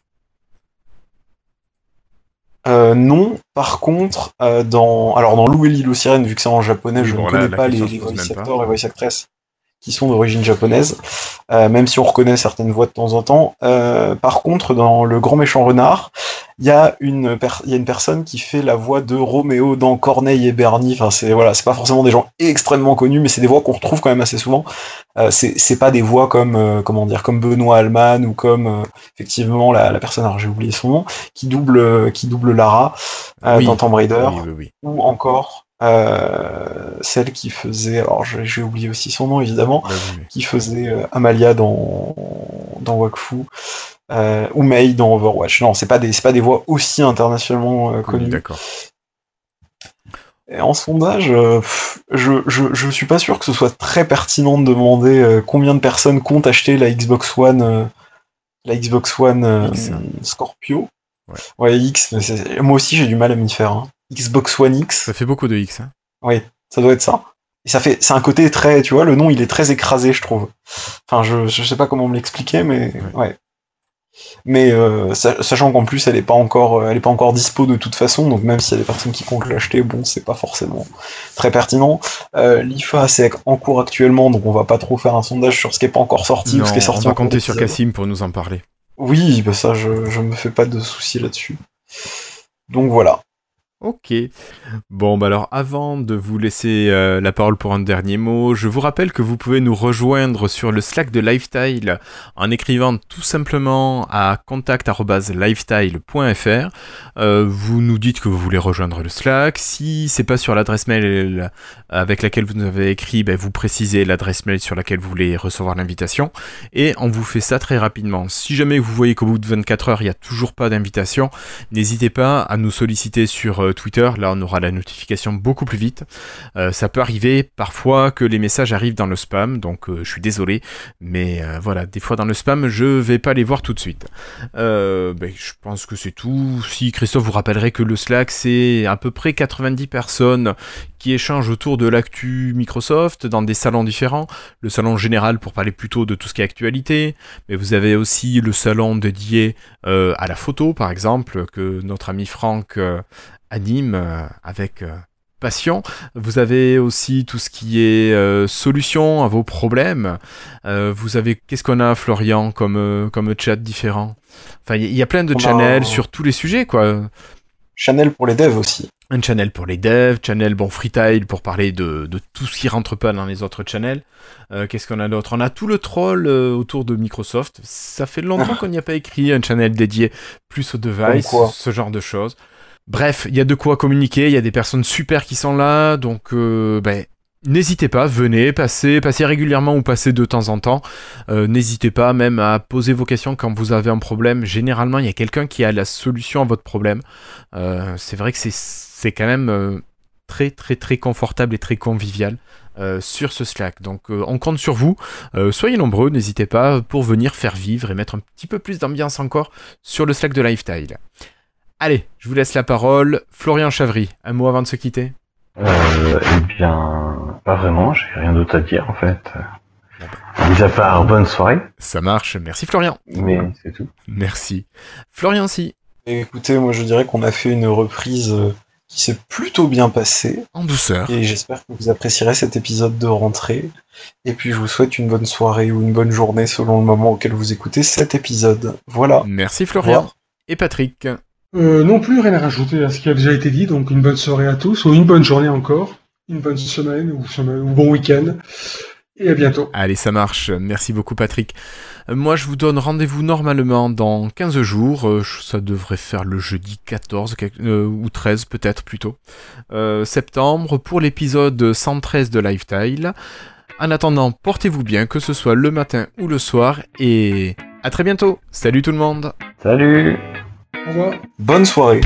Euh, non, par contre, euh, dans, alors dans Lou et l'île aux sirènes, vu que c'est en japonais, je ne connais pas les, les voice actors et voice actresses qui sont d'origine japonaise, euh, même si on reconnaît certaines voix de temps en temps. Euh, par contre, dans Le Grand Méchant Renard, il y, a une y a une personne qui fait la voix de Roméo dans Corneille et Bernie. Enfin, c'est voilà, c'est pas forcément des gens extrêmement connus, mais c'est des voix qu'on retrouve quand même assez souvent. Euh, c'est pas des voix comme euh, comment dire, comme Benoît Alman ou comme effectivement la, la personne, alors j'ai oublié son nom, qui double qui double Lara dans Tomb Raider, ou encore euh, celle qui faisait, alors j'ai oublié aussi son nom évidemment, bah qui faisait euh, Amalia dans dans Wakfu euh, ou Mei dans Overwatch. Non, c'est pas des pas des voix aussi internationalement connues. D'accord. Et en sondage, je, je, je suis pas sûr que ce soit très pertinent de demander combien de personnes comptent acheter la Xbox One, la Xbox One Scorpio. Ouais. ouais X, moi aussi j'ai du mal à m'y faire. Hein. Xbox One X. Ça fait beaucoup de X. Hein. Oui, ça doit être ça. Et ça fait, c'est un côté très, tu vois, le nom il est très écrasé, je trouve. Enfin, je, je sais pas comment me l'expliquer, mais ouais. Mais euh, sachant qu'en plus elle est pas encore, elle est pas encore dispo de toute façon, donc même s'il y a des personnes qui comptent l'acheter, bon, c'est pas forcément très pertinent. Euh, L'IFA c'est en cours actuellement, donc on va pas trop faire un sondage sur ce qui est pas encore sorti ou ce qui est sorti. On va compter sur Cassim pour nous en parler. Oui, bah ça, je, je me fais pas de soucis là-dessus. Donc voilà. Ok. Bon, bah alors avant de vous laisser euh, la parole pour un dernier mot, je vous rappelle que vous pouvez nous rejoindre sur le Slack de Lifestyle en écrivant tout simplement à contact.lifestyle.fr. Euh, vous nous dites que vous voulez rejoindre le Slack. Si c'est pas sur l'adresse mail avec laquelle vous nous avez écrit, ben, vous précisez l'adresse mail sur laquelle vous voulez recevoir l'invitation et on vous fait ça très rapidement. Si jamais vous voyez qu'au bout de 24 heures il n'y a toujours pas d'invitation, n'hésitez pas à nous solliciter sur euh, Twitter, là on aura la notification beaucoup plus vite. Euh, ça peut arriver parfois que les messages arrivent dans le spam, donc euh, je suis désolé, mais voilà, des fois dans le spam, je vais pas les voir tout de suite. Ben, je pense que c'est tout. Si Christophe vous rappellerait que le Slack, c'est à peu près 90 personnes qui échangent autour de l'actu Microsoft dans des salons différents. Le salon général pour parler plutôt de tout ce qui est actualité, mais vous avez aussi le salon dédié à la photo, par exemple, que notre ami Franck anime euh, avec euh, passion. Vous avez aussi tout ce qui est euh, solution à vos problèmes. vous avez qu'est-ce qu'on a Florian comme comme chat différent? Enfin, il y, a plein de channels sur tous les sujets quoi. Channel pour les devs aussi. Un channel pour les devs, channel bon freetile pour parler de, de, tout ce qui rentre pas dans les autres channels. Qu'est-ce qu'on a d'autre? On a tout le troll autour de Microsoft. Ça fait longtemps qu'on n'y a pas écrit un channel dédié plus aux devices, ce genre de choses. Bref, il y a de quoi communiquer, il y a des personnes super qui sont là, donc euh, ben, N'hésitez pas, venez, passez, passez régulièrement ou passez de temps en temps. Euh, n'hésitez pas même à poser vos questions quand vous avez un problème. Généralement, il y a quelqu'un qui a la solution à votre problème. Euh, c'est vrai que c'est quand même très très très confortable et très convivial. sur ce Slack. Donc on compte sur vous. soyez nombreux, n'hésitez pas pour venir faire vivre et mettre un petit peu plus d'ambiance encore sur le Slack de Lifestyle. Allez, je vous laisse la parole. Florian Chavry, un mot avant de se quitter euh, Eh bien, pas vraiment, j'ai rien d'autre à dire en fait. Mis à part, bonne soirée. Ça marche, merci Florian. Mais c'est tout. Merci. Florian si. Écoutez, moi je dirais qu'on a fait une reprise euh, qui s'est plutôt bien passée. En douceur. Et j'espère que vous apprécierez cet épisode de rentrée. Et puis je vous souhaite une bonne soirée ou une bonne journée selon le moment auquel vous écoutez cet épisode. Voilà. Merci Florian. Et Patrick. Euh, non plus, rien à rajouter à ce qui a déjà été dit. Donc une bonne soirée à tous, ou une bonne journée encore, une bonne semaine ou, semaine, ou bon week-end. Et à bientôt. Allez, ça marche. Merci beaucoup Patrick. Euh, moi, je vous donne rendez-vous normalement dans 15 jours. Euh, ça devrait faire le jeudi 14 ou 13 peut-être plutôt. septembre pour l'épisode 113 de Lifestyle. En attendant, portez-vous bien, que ce soit le matin ou le soir. Et à très bientôt. Salut tout le monde. Salut. Au revoir. Bonne soirée.